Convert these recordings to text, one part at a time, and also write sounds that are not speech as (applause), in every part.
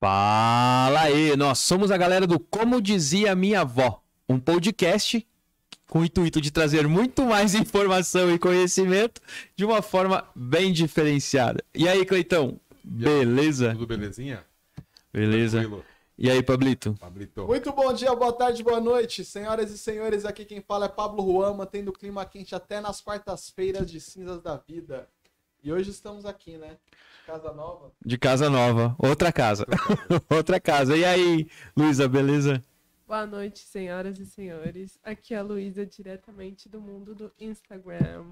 Fala aí, nós somos a galera do Como Dizia Minha Avó, um podcast com o intuito de trazer muito mais informação e conhecimento de uma forma bem diferenciada. E aí, Cleitão? Beleza? Tudo belezinha? Beleza. Tranquilo. E aí, Pablito? Pablito. Muito bom dia, boa tarde, boa noite, senhoras e senhores. Aqui quem fala é Pablo Juan, mantendo o clima quente até nas quartas-feiras de cinzas da vida. E hoje estamos aqui, né? Casa Nova. De casa nova, outra casa. (laughs) outra casa. E aí, Luísa, beleza? Boa noite, senhoras e senhores. Aqui é a Luísa, diretamente do mundo do Instagram.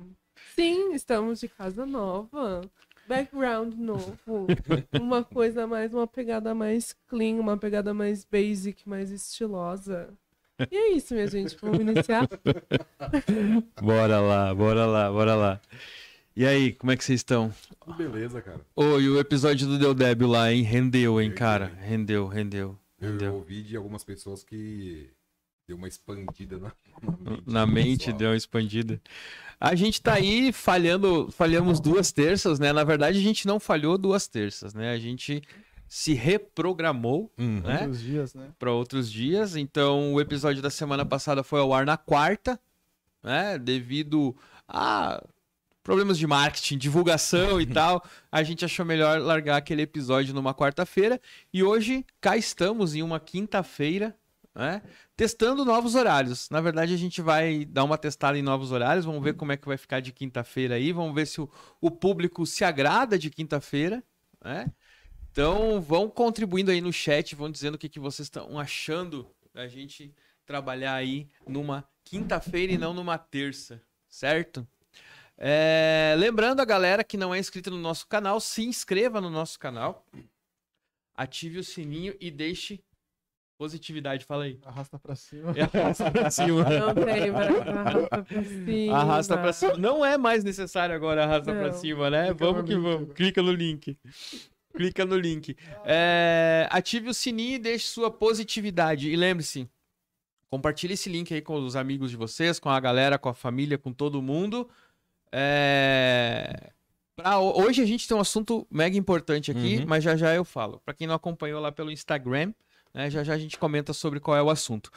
Sim, estamos de casa nova. Background novo. (laughs) Uma coisa mais, uma pegada mais clean, uma pegada mais basic, mais estilosa. E é isso, minha gente. Vamos iniciar? (laughs) Bora lá, bora lá, bora lá. E aí, como é que vocês estão? Beleza, cara. Ô, e o episódio do Del Débio lá, hein? Rendeu, hein, Rendeu, cara? hein? Rendeu, rendeu. Eu Rendeu. ouvi de algumas pessoas que deu uma expandida na, (laughs) na mente. Na mente deu uma expandida. A gente tá aí falhando, falhamos duas terças, né? Na verdade, a gente não falhou duas terças, né? A gente se reprogramou, Uhum. né? Os dias, né? Para outros dias. Então, o episódio da semana passada foi ao ar na quarta, né? Devido a problemas de marketing, divulgação e (laughs) tal, a gente achou melhor largar aquele episódio numa quarta-feira. E hoje cá estamos em uma quinta-feira, né? Testando novos horários. Na verdade, a gente vai dar uma testada em novos horários. Vamos ver como é que vai ficar de quinta-feira aí. Vamos ver se o, o público se agrada de quinta-feira, né? Então, vão contribuindo aí no chat, vão dizendo o que, que vocês estão achando da gente trabalhar aí numa quinta-feira e não numa terça, certo? É, lembrando a galera que não é inscrita no nosso canal, se inscreva no nosso canal, ative o sininho e deixe positividade. Fala aí. Arrasta pra cima. Arrasta pra cima. (laughs) Não tem, mas arrasta pra cima. Arrasta pra cima. Não é mais necessário agora arrasta pra Não. cima, né? Clica vamos que link vamos. agora. Clica no link. Clica no link. É, ative o sininho e deixe sua positividade. E lembre-se, compartilhe esse link aí com os amigos de vocês, com a galera, com a família, com todo mundo. É, pra ho- hoje a gente tem um assunto mega importante aqui, Uhum. mas já já eu falo. Pra quem não acompanhou lá pelo Instagram, né, já já a gente comenta sobre qual é o assunto.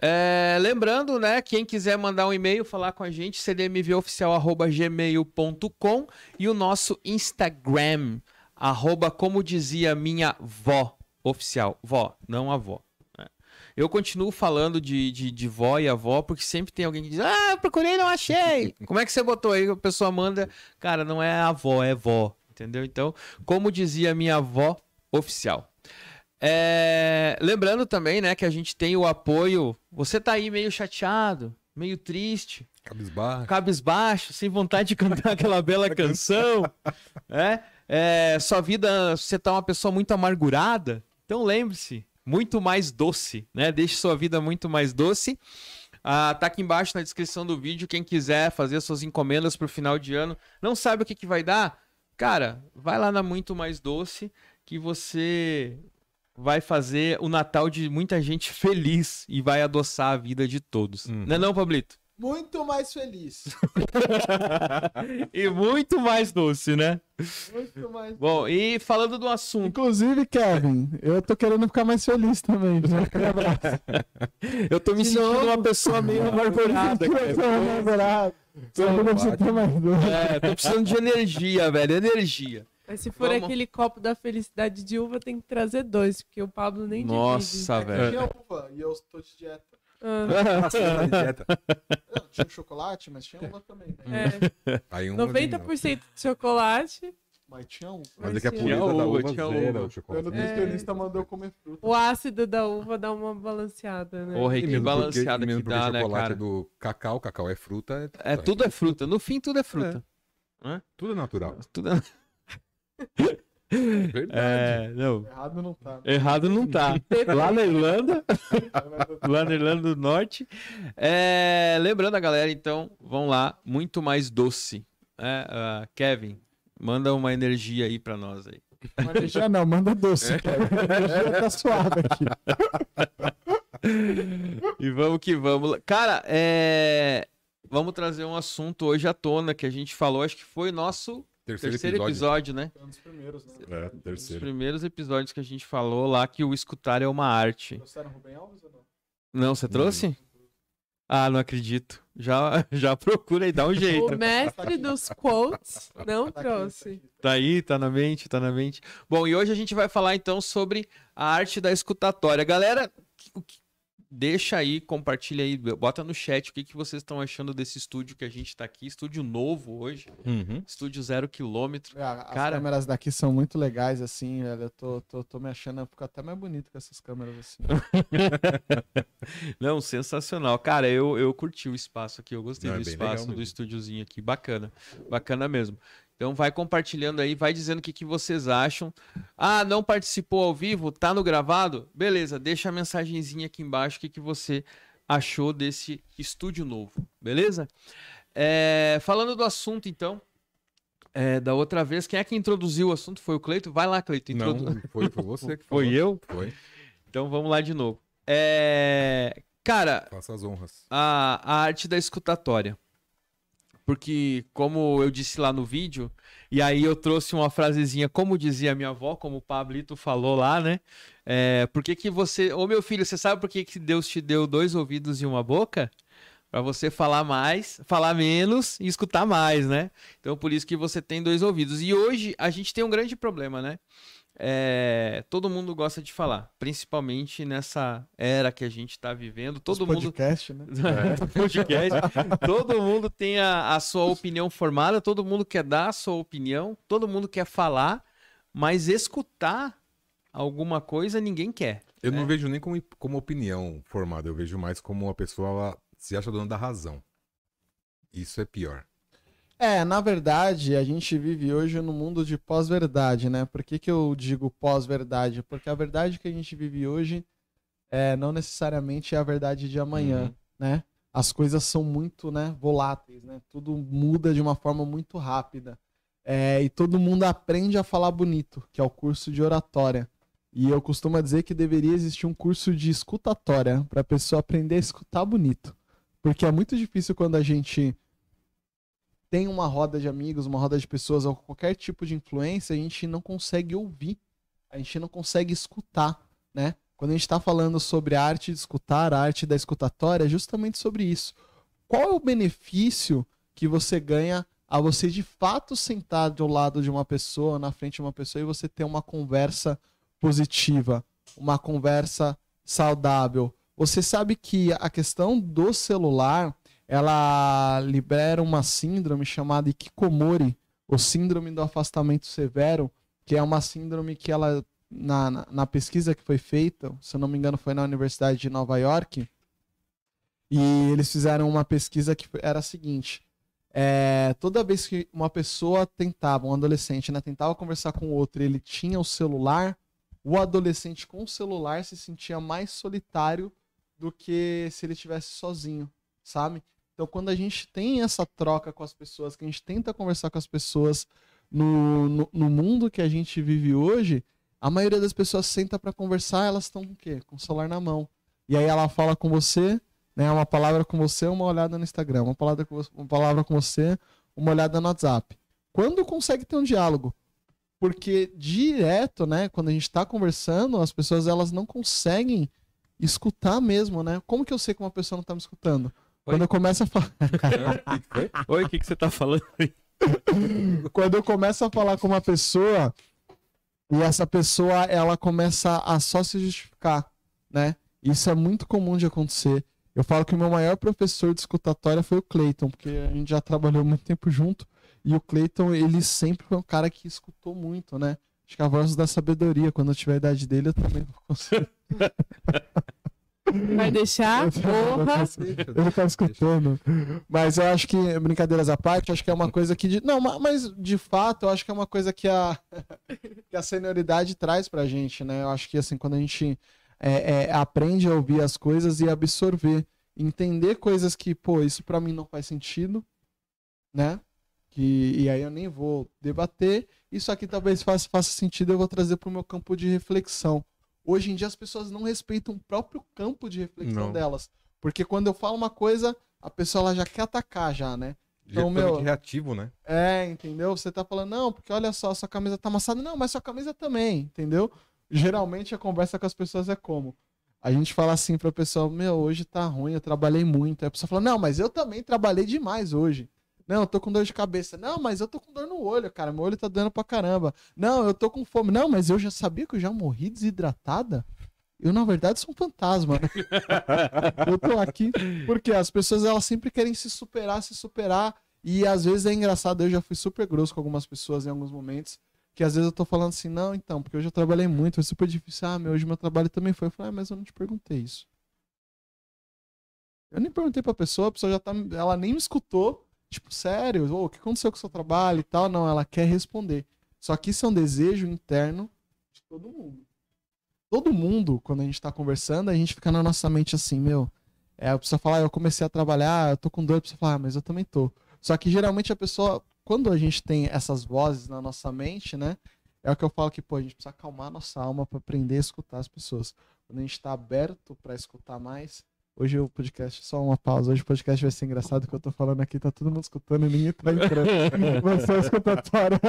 É, lembrando, né, quem quiser mandar um e-mail, falar com a gente, cdmvoficial.gmail.com e o nosso Instagram, arroba como dizia minha vó oficial. Vó, não avó. Eu continuo falando de, de, de vó e avó, porque sempre tem alguém que diz, ah, eu procurei e não achei. (laughs) Como é que você botou aí? A pessoa manda, cara, não é avó, é vó, entendeu? Então, como dizia minha avó oficial. É, Lembrando também, né, que a gente tem o apoio. Você tá aí meio chateado, meio triste, Cabisbaixo. cabisbaixo, sem vontade de cantar (laughs) aquela bela canção, né? É, sua vida, você tá uma pessoa muito amargurada, então lembre-se, muito mais doce, né? Deixe sua vida muito mais doce. Ah, tá aqui embaixo na descrição do vídeo, quem quiser fazer suas encomendas pro final de ano, não sabe o que, que vai dar? Cara, vai lá na Muito Mais Doce, que você vai fazer o Natal de muita gente (laughs) feliz e vai adoçar a vida de todos. Uhum. Não é não, Pablito? Muito mais feliz. (laughs) e muito mais doce, né? Muito mais. Bom, e falando do assunto, Inclusive, Kevin, eu tô querendo ficar mais feliz também. Já aquele abraço. (laughs) eu tô me De sentindo novo? uma pessoa meio amargurada, Eu tô cara. Tô. É, tô precisando de energia, velho, energia. Mas se for Vamos. aquele copo da felicidade de uva, tem que trazer dois, porque o Pablo nem Nossa, É que velho. tinha uva e eu estou de dieta. Dieta. (laughs) Não, tinha chocolate, mas tinha uva também. Né? é, Aí um 90% de chocolate. Mas tinha uva. Mas é que a Tinha uva, uva tinha zera uva. o nutricionista mandou eu comer fruta. O ácido da uva dá uma balanceada, né? Porra, e E que porque- balanceada que dá, né, chocolate cara? é do cacau, cacau é fruta. É, tudo é fruta. No fim, tudo é fruta. Tudo é natural. Tudo é... (laughs) Verdade. É, não. Errado não tá. Errado não tá. Lá na Irlanda, (laughs) lá na Irlanda do Norte. É, lembrando a galera, então, vão lá, muito mais doce. É, ah, Kevin, manda uma energia aí pra nós aí. Já não, manda doce, Kevin. Já tá suave aqui. (laughs) E vamos que vamos. Cara, é... vamos trazer um assunto hoje à tona que a gente falou, acho que foi nosso Terceiro, Terceiro episódio. episódio, né? Foi um dos primeiros, né? É, Um dos terceiro. primeiros episódios que a gente falou lá que o escutar é uma arte. Trouxeram Rubem Alves ou não? Não, você trouxe? Ah, não acredito. Já, (laughs) já procura aí, dá um jeito. O mestre dos quotes não Tá trouxe. tá aqui. Tá aí, tá na mente, tá na mente. Bom, e hoje a gente vai falar então sobre a arte da escutatória. Galera, o que- deixa aí, compartilha aí, bota no chat o que, que vocês estão achando desse estúdio que a gente tá aqui. Estúdio novo hoje, Uhum. estúdio zero quilômetro. É, As Cara- câmeras daqui são muito legais, assim, velho. Eu tô, tô, tô me achando, eu fico até mais bonito com essas câmeras, assim. (laughs) Não, sensacional. Cara, eu, eu curti o espaço aqui, eu gostei Não, é do bem espaço, legal do mesmo. estúdiozinho aqui. Bacana, bacana mesmo. Então vai compartilhando aí, vai dizendo o que, que vocês acham. Ah, não participou ao vivo? Tá no gravado? Beleza, deixa a mensagenzinha aqui embaixo o que, que você achou desse estúdio novo, beleza? É, falando do assunto, então, é, da outra vez, quem é que introduziu o assunto? Foi o Cleito? Vai lá, Cleito. introdu- Não, (laughs) foi, foi você que (laughs) Foi falou. eu? Foi. Então vamos lá de novo. É, Cara, Faça as honras. a, a arte da escutatória. Porque, como eu disse lá no vídeo, e aí eu trouxe uma frasezinha, como dizia minha avó, como o Pablito falou lá, né? É, por que, que você. Ô meu filho, você sabe por que, que Deus te deu dois ouvidos e uma boca? Pra você falar mais, falar menos e escutar mais, né? Então por isso que você tem dois ouvidos. E hoje a gente tem um grande problema, né? É, todo mundo gosta de falar, principalmente nessa era que a gente tá vivendo. Todo Os mundo podcast, né? (laughs) podcast. Todo mundo tem a, a sua opinião formada, todo mundo quer dar a sua opinião, todo mundo quer falar, mas escutar alguma coisa ninguém quer. Eu não É. vejo nem como, como opinião formada, eu vejo mais como uma pessoa ela se acha dona da razão. Isso é pior. É, na verdade, a gente vive hoje no mundo de pós-verdade, né? Por que, que eu digo pós-verdade? Porque a verdade que a gente vive hoje é, não necessariamente é a verdade de amanhã, Uhum. né? As coisas são muito né, voláteis, né? Tudo muda de uma forma muito rápida. É, e todo mundo aprende a falar bonito, que é o curso de oratória. E eu costumo dizer que deveria existir um curso de escutatória para a pessoa aprender a escutar bonito. Porque é muito difícil quando a gente tem uma roda de amigos, uma roda de pessoas ou qualquer tipo de influência, a gente não consegue ouvir, a gente não consegue escutar, né? Quando a gente está falando sobre a arte de escutar, a arte da escutatória, é justamente sobre isso. Qual é o benefício que você ganha a você de fato sentar do lado de uma pessoa, na frente de uma pessoa, e você ter uma conversa positiva, uma conversa saudável? Você sabe que a questão do celular, ela libera uma síndrome chamada Ikikomori, ou síndrome do afastamento severo, que é uma síndrome que ela, na, na, na pesquisa que foi feita, se eu não me engano foi na Universidade de Nova York, e eles fizeram uma pesquisa que era a seguinte, é, toda vez que uma pessoa tentava, um adolescente, né, tentava conversar com o outro e ele tinha o celular, o adolescente com o celular se sentia mais solitário do que se ele estivesse sozinho, sabe? Então, quando a gente tem essa troca com as pessoas, que a gente tenta conversar com as pessoas no, no, no mundo que a gente vive hoje, a maioria das pessoas senta para conversar, elas estão com o quê? Com o celular na mão. E aí ela fala com você, né? Uma palavra com você, uma olhada no Instagram. Uma palavra com você, uma palavra com você uma olhada no WhatsApp. Quando consegue ter um diálogo? Porque direto, né? Quando a gente está conversando, as pessoas elas não conseguem escutar mesmo, né? Como que eu sei que uma pessoa não tá me escutando? Quando eu começo a falar. (laughs) Oi, o que, que você tá falando aí? quando eu começo a falar com uma pessoa e essa pessoa ela começa a só se justificar, né? Isso é muito comum de acontecer. Eu falo que o meu maior professor de escutatória foi o Clayton, porque a gente já trabalhou muito tempo junto e o Clayton, ele sempre foi um cara que escutou muito, né? Acho que a voz da sabedoria, quando eu tiver a idade dele, eu também vou conseguir. (laughs) Vai deixar? Porra! Ele tá escutando. Mas eu acho que, brincadeiras à parte, acho que é uma coisa que. De... Não, ma- mas de fato, eu acho que é uma coisa que a, (laughs) que a senioridade traz pra gente, né? Eu acho que, assim, quando a gente é, é, aprende a ouvir as coisas e absorver, entender coisas que, pô, isso pra mim não faz sentido, né? Que, e aí eu nem vou debater. Isso aqui talvez faça, faça sentido, eu vou trazer pro meu campo de reflexão. Hoje em dia as pessoas não respeitam o próprio campo de reflexão Não. delas. Porque quando eu falo uma coisa, a pessoa ela já quer atacar já, né? Então, meu, reativo, né? É, entendeu? Você tá falando, não, porque olha só, sua camisa tá amassada. Não, mas sua camisa também, entendeu? Geralmente a conversa com as pessoas é como? A gente fala assim pra pessoa, meu, hoje tá ruim, eu trabalhei muito. Aí a pessoa fala, não, mas eu também trabalhei demais hoje. Não, eu tô com dor de cabeça. Não, mas eu tô com dor no olho, cara. Meu olho tá doendo pra caramba. Não, eu tô com fome. Não, mas eu já sabia que eu já morri desidratada. Eu, na verdade, sou um fantasma. né? (laughs) eu tô aqui porque as pessoas elas sempre querem se superar, se superar. E às vezes é engraçado, eu já fui super grosso com algumas pessoas em alguns momentos. Que às vezes eu tô falando assim, não, então, porque hoje eu trabalhei muito, foi super difícil. Ah, meu, hoje meu trabalho também foi. Eu falei, ah, mas eu não te perguntei isso. Eu nem perguntei pra pessoa, a pessoa já tá. Ela nem me escutou. Tipo, sério, ô, o que aconteceu com o seu trabalho e tal? Não, ela quer responder. Só que isso é um desejo interno de todo mundo. Todo mundo, quando a gente tá conversando, a gente fica na nossa mente assim, meu. É, a pessoa fala, ah, eu comecei a trabalhar, eu tô com dor, a pessoa fala, ah, mas eu também tô. Só que geralmente a pessoa, quando a gente tem essas vozes na nossa mente, né? É o que eu falo que, pô, a gente precisa acalmar a nossa alma para aprender a escutar as pessoas. Quando a gente tá aberto para escutar mais, Hoje o podcast, só uma pausa. Hoje o podcast vai ser engraçado que eu tô falando aqui, tá todo mundo escutando e ninguém tá entrando. (laughs) Vai ser a escutatória.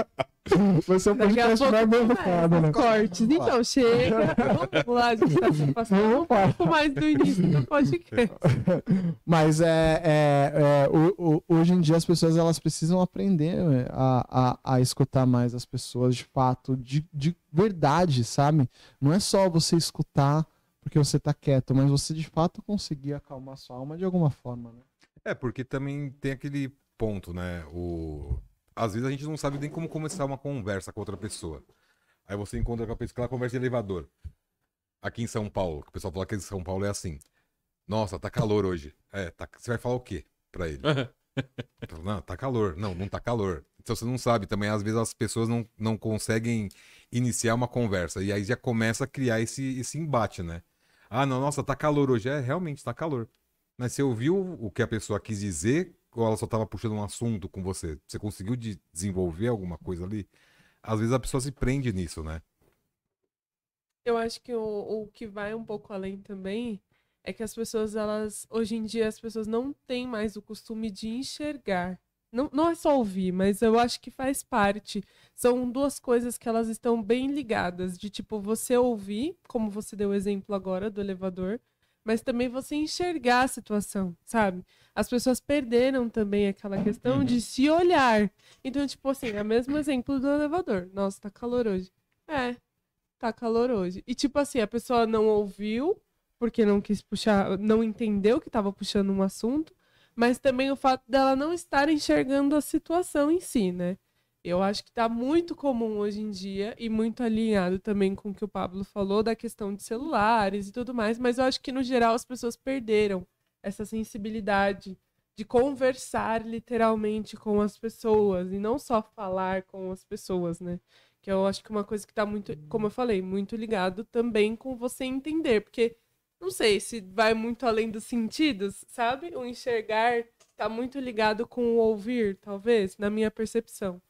Vai ser um podcast mais bem educado, né? Cortes. Então, chega. Vamos lá, a gente tá se passando um pouco mais do início do podcast. (laughs) Mas é, é, é, o- o- hoje em dia as pessoas elas precisam aprender é, a, a, a escutar mais as pessoas de fato, de, de verdade, sabe? Não é só você escutar porque você tá quieto, mas você de fato conseguir acalmar sua alma de alguma forma, né? É, porque também tem aquele ponto, né? O... Às vezes a gente não sabe nem como começar uma conversa com outra pessoa. Aí você encontra com a pessoa, aquela conversa de elevador. Aqui em São Paulo, que o pessoal fala que em São Paulo é assim. Nossa, tá calor hoje. É, tá... você vai falar o quê pra ele? Não, tá calor. Não, não tá calor. Então você não sabe também, às vezes as pessoas não, não conseguem iniciar uma conversa. E aí já começa a criar esse, esse embate, né? Ah, não, nossa, tá calor hoje. É, realmente tá calor. Mas você ouviu o que a pessoa quis dizer ou ela só tava puxando um assunto com você? Você conseguiu de desenvolver alguma coisa ali? Às vezes a pessoa se prende nisso, né? Eu acho que o, o que vai um pouco além também é que as pessoas, elas, hoje em dia, as pessoas não têm mais o costume de enxergar. Não, não é só ouvir, mas eu acho que faz parte. São duas coisas que elas estão bem ligadas, de tipo, você ouvir, como você deu o exemplo agora do elevador, mas também você enxergar a situação, sabe? As pessoas perderam também aquela questão de se olhar. Então, tipo assim, é o mesmo exemplo do elevador. Nossa, tá calor hoje. É, tá calor hoje. E tipo assim, a pessoa não ouviu, porque não quis puxar, não entendeu que tava puxando um assunto, mas também o fato dela não estar enxergando a situação em si, né? Eu acho que tá muito comum hoje em dia e muito alinhado também com o que o Pablo falou da questão de celulares e tudo mais, mas eu acho que no geral as pessoas perderam essa sensibilidade de conversar literalmente com as pessoas e não só falar com as pessoas, né? Que eu acho que uma coisa que tá muito, como eu falei, muito ligado também com você entender, porque não sei se vai muito além dos sentidos, sabe? O enxergar tá muito ligado com o ouvir, talvez, na minha percepção.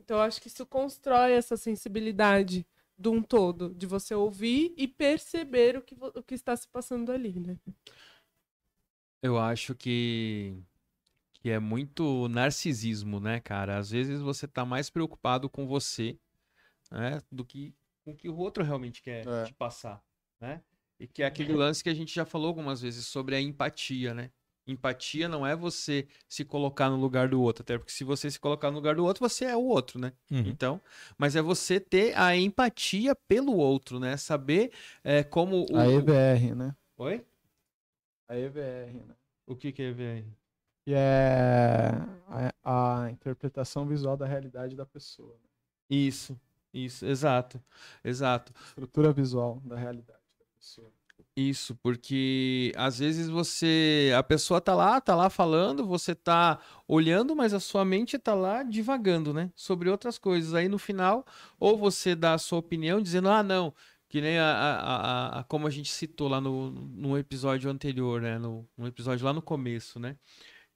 Então eu acho que isso constrói essa sensibilidade de um todo, de você ouvir e perceber o que, o que está se passando ali, né? Eu acho que que é muito narcisismo, né, cara? Às vezes você tá mais preocupado com você, né, do que com o que o outro realmente quer É. te passar, né? E que é aquele lance que a gente já falou algumas vezes sobre a empatia, né? Empatia não é você se colocar no lugar do outro, até porque se você se colocar no lugar do outro, você é o outro, né? Então, mas é você ter a empatia pelo outro, né? Saber é, como o... A EVR, né? Oi? A EVR, né? O que que é EVR? Que é a, a interpretação visual da realidade da pessoa. né? Isso, isso, exato, exato. Estrutura visual da realidade. Isso, porque às vezes você, a pessoa tá lá, tá lá falando, você tá olhando, mas a sua mente tá lá divagando, né, sobre outras coisas. Aí no final, ou você dá a sua opinião dizendo, ah, não, que nem a, a, a- a- como a gente citou lá no, no episódio anterior, né, no, no episódio lá no começo, né,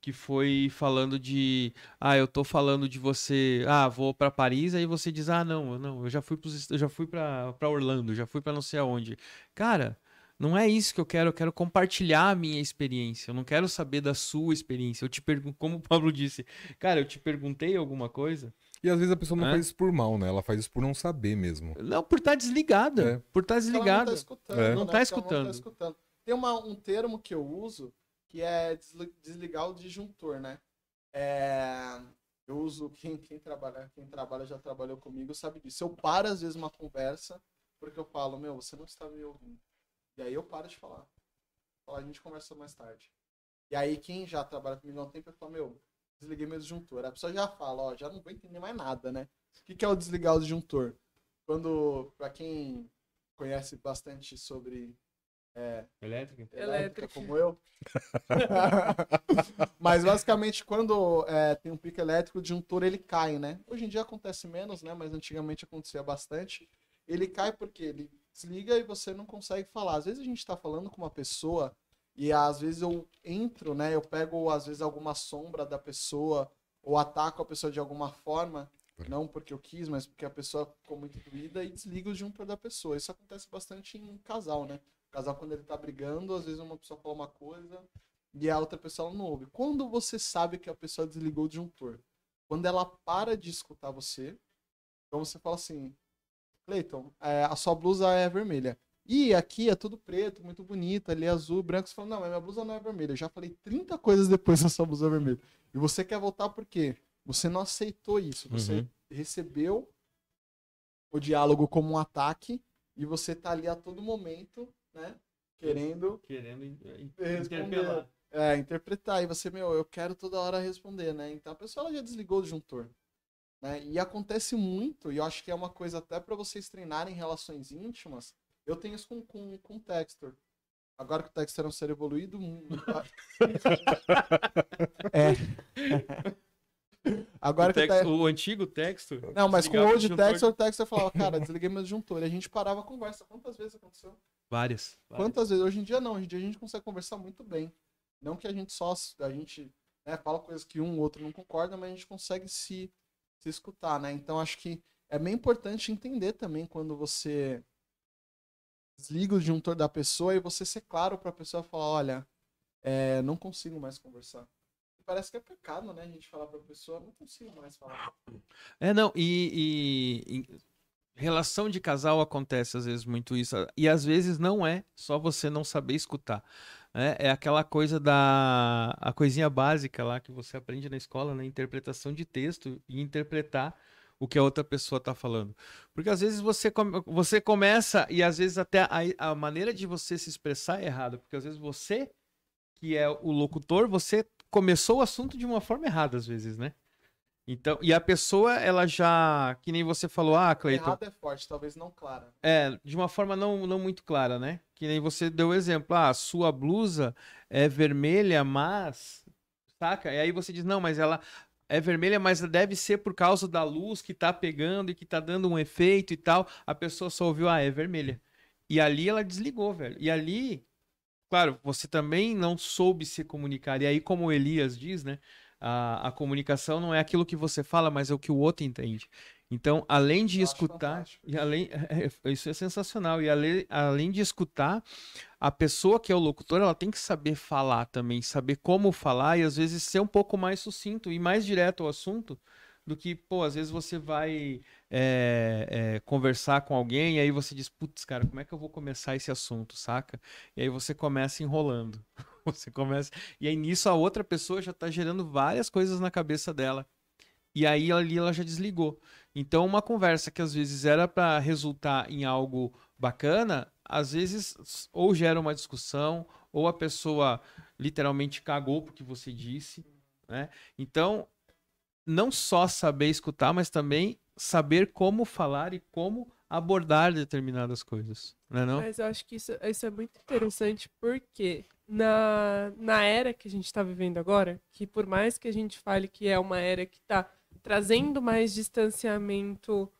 que foi falando de, ah, eu tô falando de você, ah, vou pra Paris, aí você diz, ah, não, não, eu já fui pros, eu já fui pra para Orlando, já fui pra não sei aonde. Cara, Não é isso que eu quero, eu quero compartilhar a minha experiência. Eu não quero saber da sua experiência. Eu te pergunto, como o Pablo disse, cara, eu te perguntei alguma coisa. E às vezes a pessoa não É? faz isso por mal, né? Ela faz isso por não saber mesmo. Não, por estar desligada. É. Por estar Ela desligada. Não tá escutando, É. né? Não tá ela escutando. escutando. Tem uma, um termo que eu uso que é desli- desligar o disjuntor, né? É, eu uso, quem, quem, trabalha, quem trabalha já trabalhou comigo sabe disso. Eu paro às vezes uma conversa porque eu falo, meu, você não está me ouvindo. E aí eu paro de falar. A gente conversa mais tarde. E aí quem já trabalha comigo há um tempo, eu falo, meu, desliguei meu disjuntor. A pessoa já fala, ó, já não vou entender mais nada, né? O que, é o desligar o disjuntor? Quando, pra quem conhece bastante sobre Elétrica? elétrica, Elétrica. como eu. (laughs) Mas basicamente quando é, tem um pico elétrico, o disjuntor ele cai, né? Hoje em dia acontece menos, né? Mas antigamente acontecia bastante. Ele cai porque ele desliga e você não consegue falar. Às vezes a gente tá falando com uma pessoa e às vezes eu entro, né? Eu pego às vezes alguma sombra da pessoa ou ataco a pessoa de alguma forma. Não porque eu quis, mas porque a pessoa ficou muito doída e desliga o disjuntor da pessoa. Isso acontece bastante em casal, né? O casal, quando ele tá brigando, às vezes uma pessoa fala uma coisa e a outra pessoa não ouve. Quando você sabe que a pessoa desligou o disjuntor? Quando ela para de escutar você, então você fala assim, Cleiton, é, a sua blusa é vermelha. E aqui é tudo preto, muito bonito, ali é azul, branco. Você fala, não, mas minha blusa não é vermelha. Eu já falei 30 coisas depois (laughs) da sua blusa vermelha. E você quer voltar por quê? Você não aceitou isso. Você Uhum. recebeu o diálogo como um ataque e você tá ali a todo momento, né? Querendo Querendo Responder. interpelar. é, interpretar. E você, meu, eu quero toda hora responder, né? Então a pessoa ela já desligou o disjuntor. Né? E acontece muito, e eu acho que é uma coisa até para vocês treinarem relações íntimas. Eu tenho isso com, com, com o Textor. Agora que o Textor é um ser evoluído. hum, (laughs) é. (laughs) Agora o, que o texto- Te- o antigo texto. Não, mas com o o Old. Textor, o Textor falava, cara, desliguei meu disjuntor. E a gente parava a conversa. Quantas vezes aconteceu? Várias. várias. Quantas vezes? Hoje em dia não, hoje em dia a gente consegue conversar muito bem. Não que a gente só a gente né, fala coisas que um ou outro não concorda, mas a gente consegue se, se escutar, né? Então acho que é bem importante entender também quando você desliga o disjuntor da pessoa e você ser claro para a pessoa falar, olha, é, não consigo mais conversar. Parece que é pecado, né? A gente falar para a pessoa, não consigo mais falar. É, não, e, e- e relação de casal acontece às vezes muito isso. E às vezes não é só você não saber escutar. né? É aquela coisa da. A coisinha básica lá que você aprende na escola, né? Interpretação de texto e interpretar o que a outra pessoa está falando. Porque às vezes você, come- você começa, e às vezes até a, a maneira de você se expressar é errada. Porque às vezes você, que é o locutor, você começou o assunto de uma forma errada, às vezes, né? Então, e a pessoa, ela já, que nem você falou, ah, Cleiton, Errado é forte, talvez não clara. é, de uma forma não, não muito clara, né? Que nem você deu o exemplo, ah, a sua blusa é vermelha, mas, saca? E aí você diz, não, mas ela é vermelha, mas deve ser por causa da luz que tá pegando e que tá dando um efeito e tal. A pessoa só ouviu, ah, é vermelha. E ali ela desligou, velho. E ali, claro, você também não soube se comunicar. E aí, como o Elias diz, né? A, a comunicação não é aquilo que você fala, mas é o que o outro entende. Então, além de escutar, e além, (laughs) é, isso é sensacional. E além, além de escutar, a pessoa que é o locutor, ela tem que saber falar também, saber como falar e às vezes ser um pouco mais sucinto e mais direto ao assunto do que, pô, às vezes você vai é, é, conversar com alguém e aí você diz, putz, cara, como é que eu vou começar esse assunto, saca? E aí você começa enrolando. (laughs) Você começa. E aí nisso a outra pessoa já tá gerando várias coisas na cabeça dela. E aí ali ela já desligou. Então uma conversa que às vezes era para resultar em algo bacana, às vezes ou gera uma discussão, ou a pessoa literalmente cagou porque você disse, né? Então, não só saber escutar, mas também saber como falar e como abordar determinadas coisas, né não? Mas eu acho que isso, isso é muito interessante porque na, na era que a gente está vivendo agora, que por mais que a gente fale que é uma era que está trazendo mais distanciamento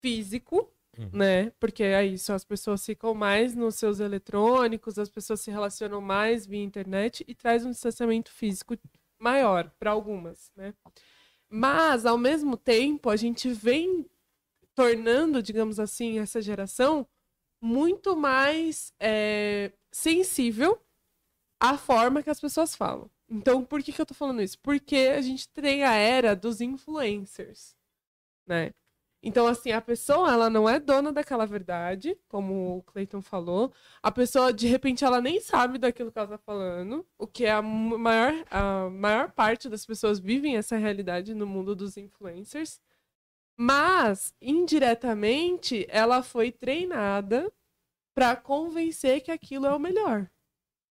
físico, Uhum. né? Porque é isso, as pessoas ficam mais nos seus eletrônicos, as pessoas se relacionam mais via internet e traz um distanciamento físico maior para algumas, né? Mas ao mesmo tempo a gente vem tornando, digamos assim, essa geração muito mais é, sensível à forma que as pessoas falam. Então, por que, que eu tô falando isso? Porque a gente tem a era dos influencers, né? Então, assim, a pessoa, ela não é dona daquela verdade, como o Clayton falou. A pessoa, de repente, ela nem sabe daquilo que ela tá falando, o que é a maior, a maior parte das pessoas vivem essa realidade no mundo dos influencers. Mas, indiretamente, ela foi treinada para convencer que aquilo é o melhor,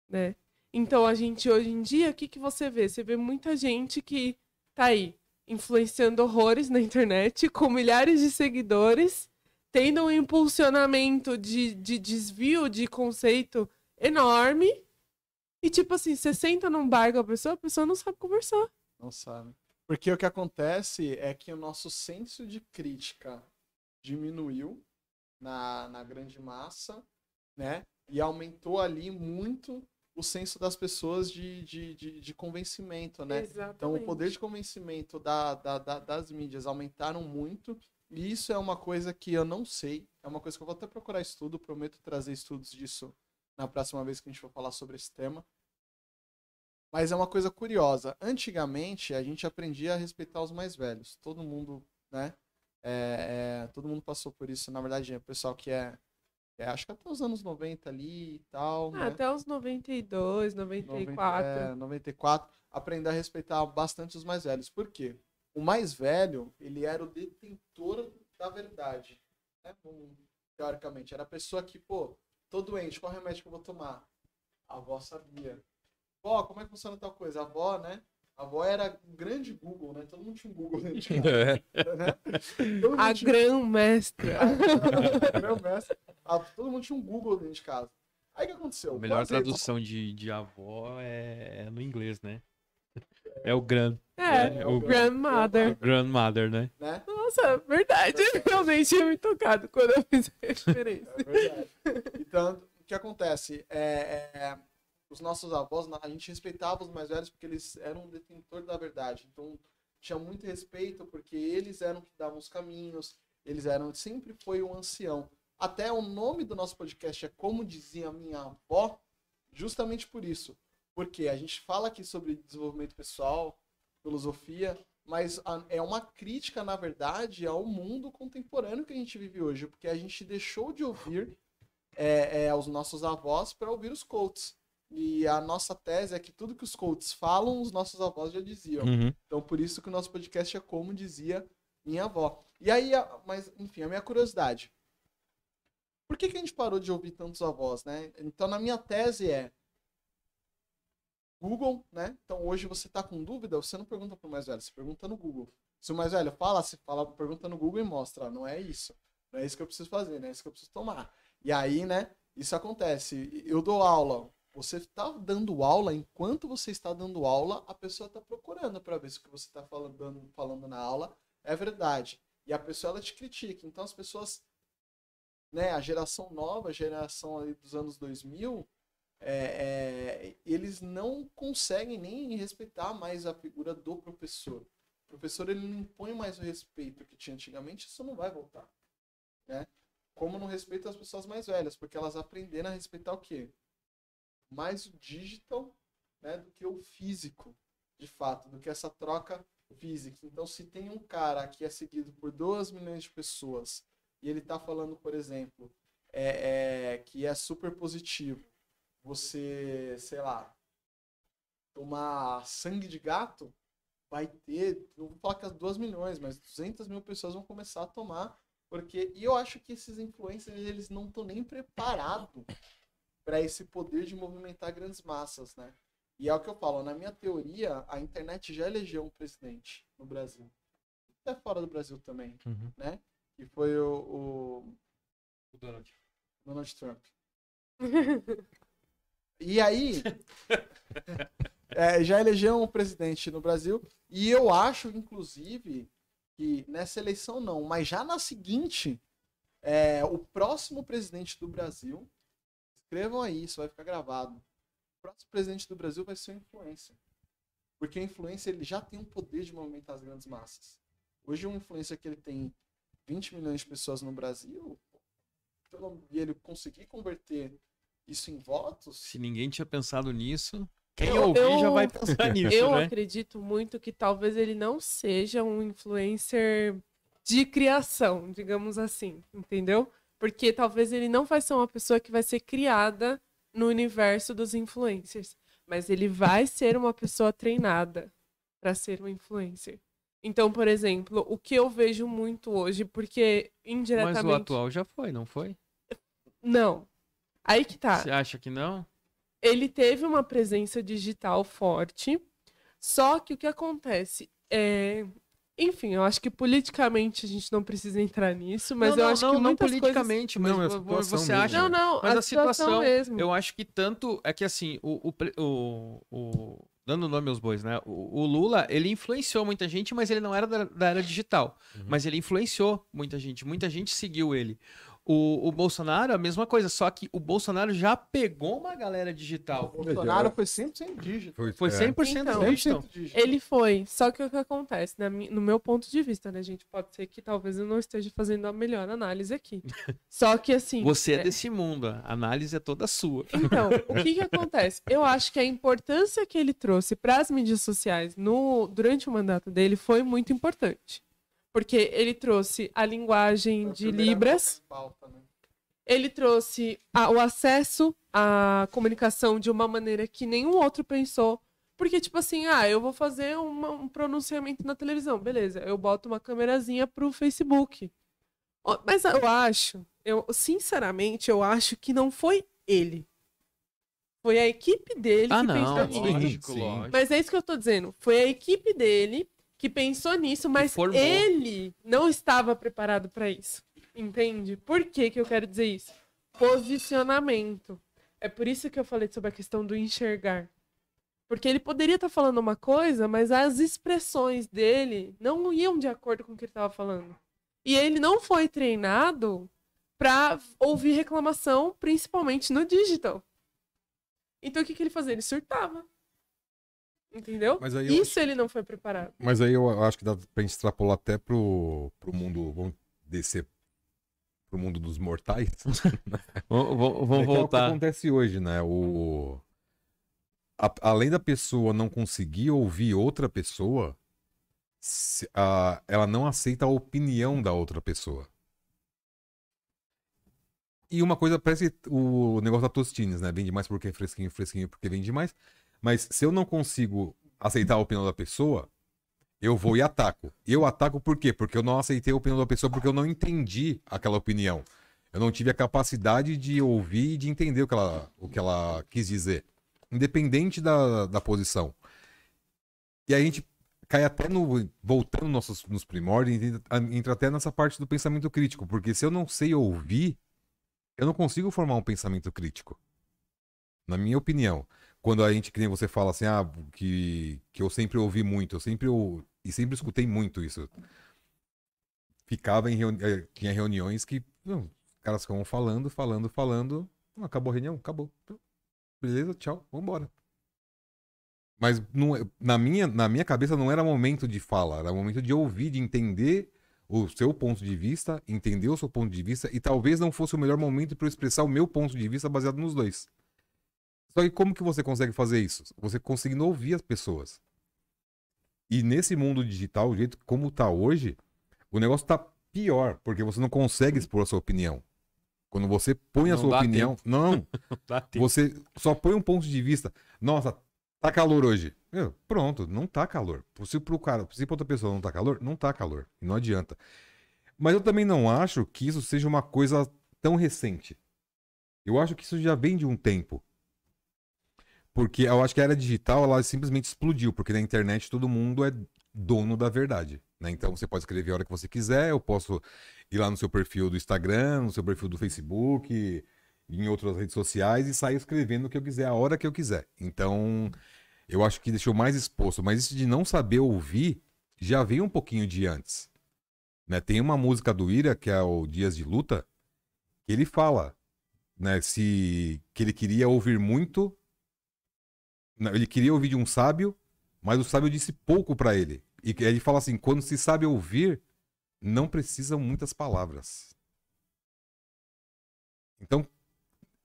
né? Então, a gente, hoje em dia, o que, que você vê? Você vê muita gente que tá aí, influenciando horrores na internet, (laughs) com milhares de seguidores, tendo um impulsionamento de, de desvio de conceito enorme. E, tipo assim, você senta num bar com a pessoa, a pessoa não sabe conversar. Não sabe. Porque o que acontece é que o nosso senso de crítica diminuiu na, na grande massa, né? E aumentou ali muito o senso das pessoas de, de, de, de convencimento, né? Exatamente. Então, o poder de convencimento da, da, da- das mídias aumentaram muito. E isso é uma coisa que eu não sei. É uma coisa que eu vou até procurar estudo. Prometo trazer estudos disso na próxima vez que a gente for falar sobre esse tema. Mas é uma coisa curiosa. Antigamente, a gente aprendia a respeitar os mais velhos. Todo mundo, né? É, é, todo mundo passou por isso. Na verdade, o pessoal que é, é, Acho que até os anos 90 ali e tal. Ah, né? até uns 92, 94. É, 94, aprender a respeitar bastante os mais velhos. Por quê? O mais velho, ele era o detentor da verdade. Né? Teoricamente. Era a pessoa que, pô, tô doente, qual remédio que eu vou tomar? A avó sabia. Vó, como é que funciona tal coisa? A avó, né? A avó era um grande Google, né? Todo mundo tinha um Google dentro de casa, É. né? Todo mundo A tinha- grã-mestra. Meu (laughs) mestre. Todo mundo tinha um Google dentro de casa. Aí o que aconteceu? A melhor tradução de, de avó é, é no inglês, né? É o grand, É, É, o- grandmother. grandmother, né? Né? Nossa, verdade. Eu nem tinha me tocado quando eu fiz a referência. É verdade. Então, o que acontece? É, é, os nossos avós, a gente respeitava os mais velhos porque eles eram o detentor da verdade. Então, tinha muito respeito porque eles eram que davam os caminhos, eles eram, sempre foi o ancião. Até o nome do nosso podcast é Como Dizia Minha Avó, justamente por isso. Porque a gente fala aqui sobre desenvolvimento pessoal, filosofia, mas é uma crítica, na verdade, ao mundo contemporâneo que a gente vive hoje, porque a gente deixou de ouvir é, é, os nossos avós para ouvir os coaches. E a nossa tese é que tudo que os coaches falam, os nossos avós já diziam. Uhum. Então, por isso que o nosso podcast é como dizia minha avó. E aí, mas, enfim, a minha curiosidade. Por que, que a gente parou de ouvir tantos avós, né? Então, na minha tese é Google, né? Então, hoje você tá com dúvida, você não pergunta pro mais velho, você pergunta no Google. Se o mais velho fala, você fala, pergunta no Google e mostra, não é isso. Não é isso que eu preciso fazer, não é isso que eu preciso tomar. E aí, né, isso acontece. Eu dou aula, você está dando aula, enquanto você está dando aula, a pessoa está procurando para ver se o que você está falando, falando na aula é verdade. E a pessoa ela te critica. Então as pessoas, né, a geração nova, a geração ali dos anos 2000, é, é, eles não conseguem nem respeitar mais a figura do professor. O professor ele não impõe mais o respeito que tinha antigamente, isso não vai voltar. Né? Como não respeita as pessoas mais velhas, porque elas aprenderam a respeitar o quê? mais o digital né, do que o físico, de fato, do que essa troca física. Então, se tem um cara que é seguido por 2 milhões de pessoas e ele está falando, por exemplo, é, é, que é super positivo, você, sei lá, tomar sangue de gato, vai ter, não vou falar que as 2 milhões, mas 200 mil pessoas vão começar a tomar, porque, e eu acho que esses influencers, eles não estão nem preparados para esse poder de movimentar grandes massas, né? E é o que eu falo, na minha teoria, a internet já elegeu um presidente no Brasil. Até fora do Brasil também, Uhum. né? Que foi o, o Donald Trump. E aí, (laughs) é, já elegeu um presidente no Brasil. E eu acho, inclusive, que nessa eleição não, mas já na seguinte, é, o próximo presidente do Brasil, escrevam aí, isso vai ficar gravado. O próximo presidente do Brasil vai ser o influencer. Porque o influencer ele já tem o poder de movimentar as grandes massas. Hoje um influencer que ele tem 20 milhões de pessoas no Brasil, pelo, e ele conseguir converter isso em votos, Se ninguém tinha pensado nisso, quem Eu- ouvir já eu- vai pensar (laughs) nisso, Eu né? acredito muito que talvez ele não seja um influencer de criação, digamos assim, entendeu? Porque talvez ele não vai ser uma pessoa que vai ser criada no universo dos influencers, mas ele vai ser uma pessoa treinada para ser um influencer. Então, por exemplo, o que eu vejo muito hoje, porque Mas indiretamente o atual já foi, não foi? não. Aí que tá. Você acha que não? ele teve uma presença digital forte, só que o que acontece é. Enfim, eu acho que politicamente a gente não precisa entrar nisso, mas não, eu não, acho não, que não muitas politicamente, Não, é mas situação você acha... coisas. Não, não, Mas a, a situação, situação, mesmo. Eu acho que tanto é que assim, o, o- o- dando nome aos bois, né? O, o Lula, ele influenciou muita gente, mas ele não era da, da era digital. Mas ele influenciou muita gente, muita gente seguiu ele. O, o Bolsonaro, a mesma coisa, só que o Bolsonaro já pegou uma galera digital. o Bolsonaro foi 100% dígito. Foi é. 100% Então, digital. 100% dígito. Ele foi, só que o que acontece, na mi- no meu ponto de vista, né, gente? Pode ser que talvez eu não esteja fazendo a melhor análise aqui. (laughs) Só que assim. Você é né, desse mundo, a análise é toda sua. Então, (laughs) o que que acontece? Eu acho que a importância que ele trouxe para as mídias sociais no, durante o mandato dele foi muito importante. Porque ele trouxe a linguagem de Libras, pauta, né? ele trouxe a- o acesso à comunicação de uma maneira que nenhum outro pensou. Porque, tipo assim, ah, eu vou fazer uma- um pronunciamento na televisão, beleza, eu boto uma câmerazinha pro Facebook. Mas eu acho, eu sinceramente, eu acho que não foi ele. Foi a equipe dele Ah, que não, pensou nisso. lógico, sim. lógico. Mas é isso que eu tô dizendo. Foi a equipe dele que pensou nisso, mas ele não estava preparado para isso. Entende? Por que, que eu quero dizer isso? Posicionamento. É por isso que eu falei sobre a questão do enxergar. Porque ele poderia estar falando uma coisa, mas as expressões dele não iam de acordo com o que ele estava falando. E ele não foi treinado para ouvir reclamação, principalmente no digital. Então o que, que ele fazia? Ele surtava. Entendeu? Mas aí eu Isso ele não foi preparado. Mas aí eu acho que dá pra gente extrapolar até pro, pro mundo, vamos descer pro mundo dos mortais. (laughs) Vamos, vamos- É que É o que voltar. acontece hoje, né? O... a- além da pessoa não conseguir ouvir outra pessoa, se- a- ela não aceita a opinião da outra pessoa. E uma coisa, parece o negócio da Tostines, né? Vende mais porque é fresquinho, fresquinho porque vende mais. Mas se eu não consigo aceitar a opinião da pessoa, eu vou e ataco. Eu ataco por quê? Porque eu não aceitei a opinião da pessoa, porque eu não entendi aquela opinião. Eu não tive a capacidade de ouvir e de entender o que ela, o que ela quis dizer. Independente da, da posição. E a gente cai até no. Voltando nossos, nos primórdios, entra até nessa parte do pensamento crítico. Porque se eu não sei ouvir, eu não consigo formar um pensamento crítico. Na minha opinião. Quando a gente, que nem você fala assim, ah, que, que eu sempre ouvi muito, eu sempre ou- e sempre escutei muito isso. Ficava em reuni eh, tinha reuniões que não, os caras ficavam falando, falando, falando, não, acabou a reunião, acabou. Beleza, tchau, vambora. Mas não, é- na, minha, na minha cabeça não era momento de fala, era momento de ouvir, de entender o seu ponto de vista, entender o seu ponto de vista, e talvez não fosse o melhor momento para eu expressar o meu ponto de vista baseado nos dois. Só que como que você consegue fazer isso? Você conseguindo ouvir as pessoas. E nesse mundo digital, o jeito como tá hoje, o negócio tá pior, porque você não consegue expor a sua opinião. Quando você põe a Não sua dá opinião, não, (laughs) tempo. você só põe um ponto de vista. Nossa, tá calor hoje. Meu, pronto, não tá calor. Se pro cara, se pra outra pessoa não tá calor, não tá calor. E não adianta. Mas eu também não acho que isso seja uma coisa tão recente. Eu acho que isso já vem de um tempo. Porque eu acho que a era digital, ela simplesmente explodiu, porque na internet todo mundo é dono da verdade. Né? Então você pode escrever a hora que você quiser, eu posso ir lá no seu perfil do Instagram, no seu perfil do Facebook, em outras redes sociais e sair escrevendo o que eu quiser, a hora que eu quiser. Então, eu acho que deixou mais exposto. Mas isso de não saber ouvir já veio um pouquinho de antes. Né? Tem uma música do Ira, que é o Dias de Luta, que ele fala né, se, que ele queria ouvir muito. Não, ele queria ouvir de um sábio, mas o sábio disse pouco para ele. E ele fala assim: quando se sabe ouvir, não precisam muitas palavras. Então,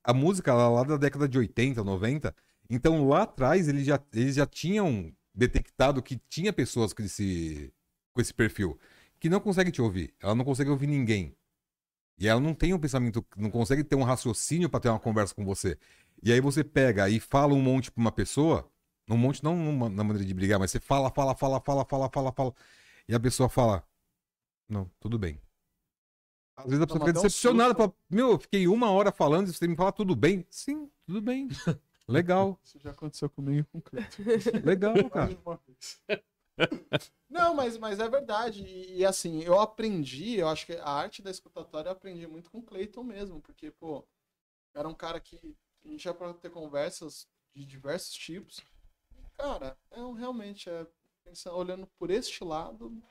a música lá, lá da década de 80, 90, então lá atrás eles já, eles já tinham detectado que tinha pessoas com esse, com esse perfil que não consegue te ouvir, ela não consegue ouvir ninguém. E ela não tem um pensamento, não consegue ter um raciocínio para ter uma conversa com você. E aí você pega e fala um monte pra uma pessoa, um monte não numa, na maneira de brigar, mas você fala, fala, fala, fala, fala, fala, fala, e a pessoa fala, não, tudo bem. Às vezes a pessoa fica um decepcionada, fala, meu, eu fiquei uma hora falando e você me fala tudo bem? Sim, tudo bem. (laughs) Legal, Isso já aconteceu comigo e com o Cleiton. legal, cara. (laughs) Não, mas, mas é verdade. E, e, assim, eu aprendi, eu acho que a arte da escutatória eu aprendi muito com o Cleiton mesmo, porque, pô, era um cara que a gente ia pra ter conversas de diversos tipos. Cara, é um, realmente, é, pensando, olhando por este lado,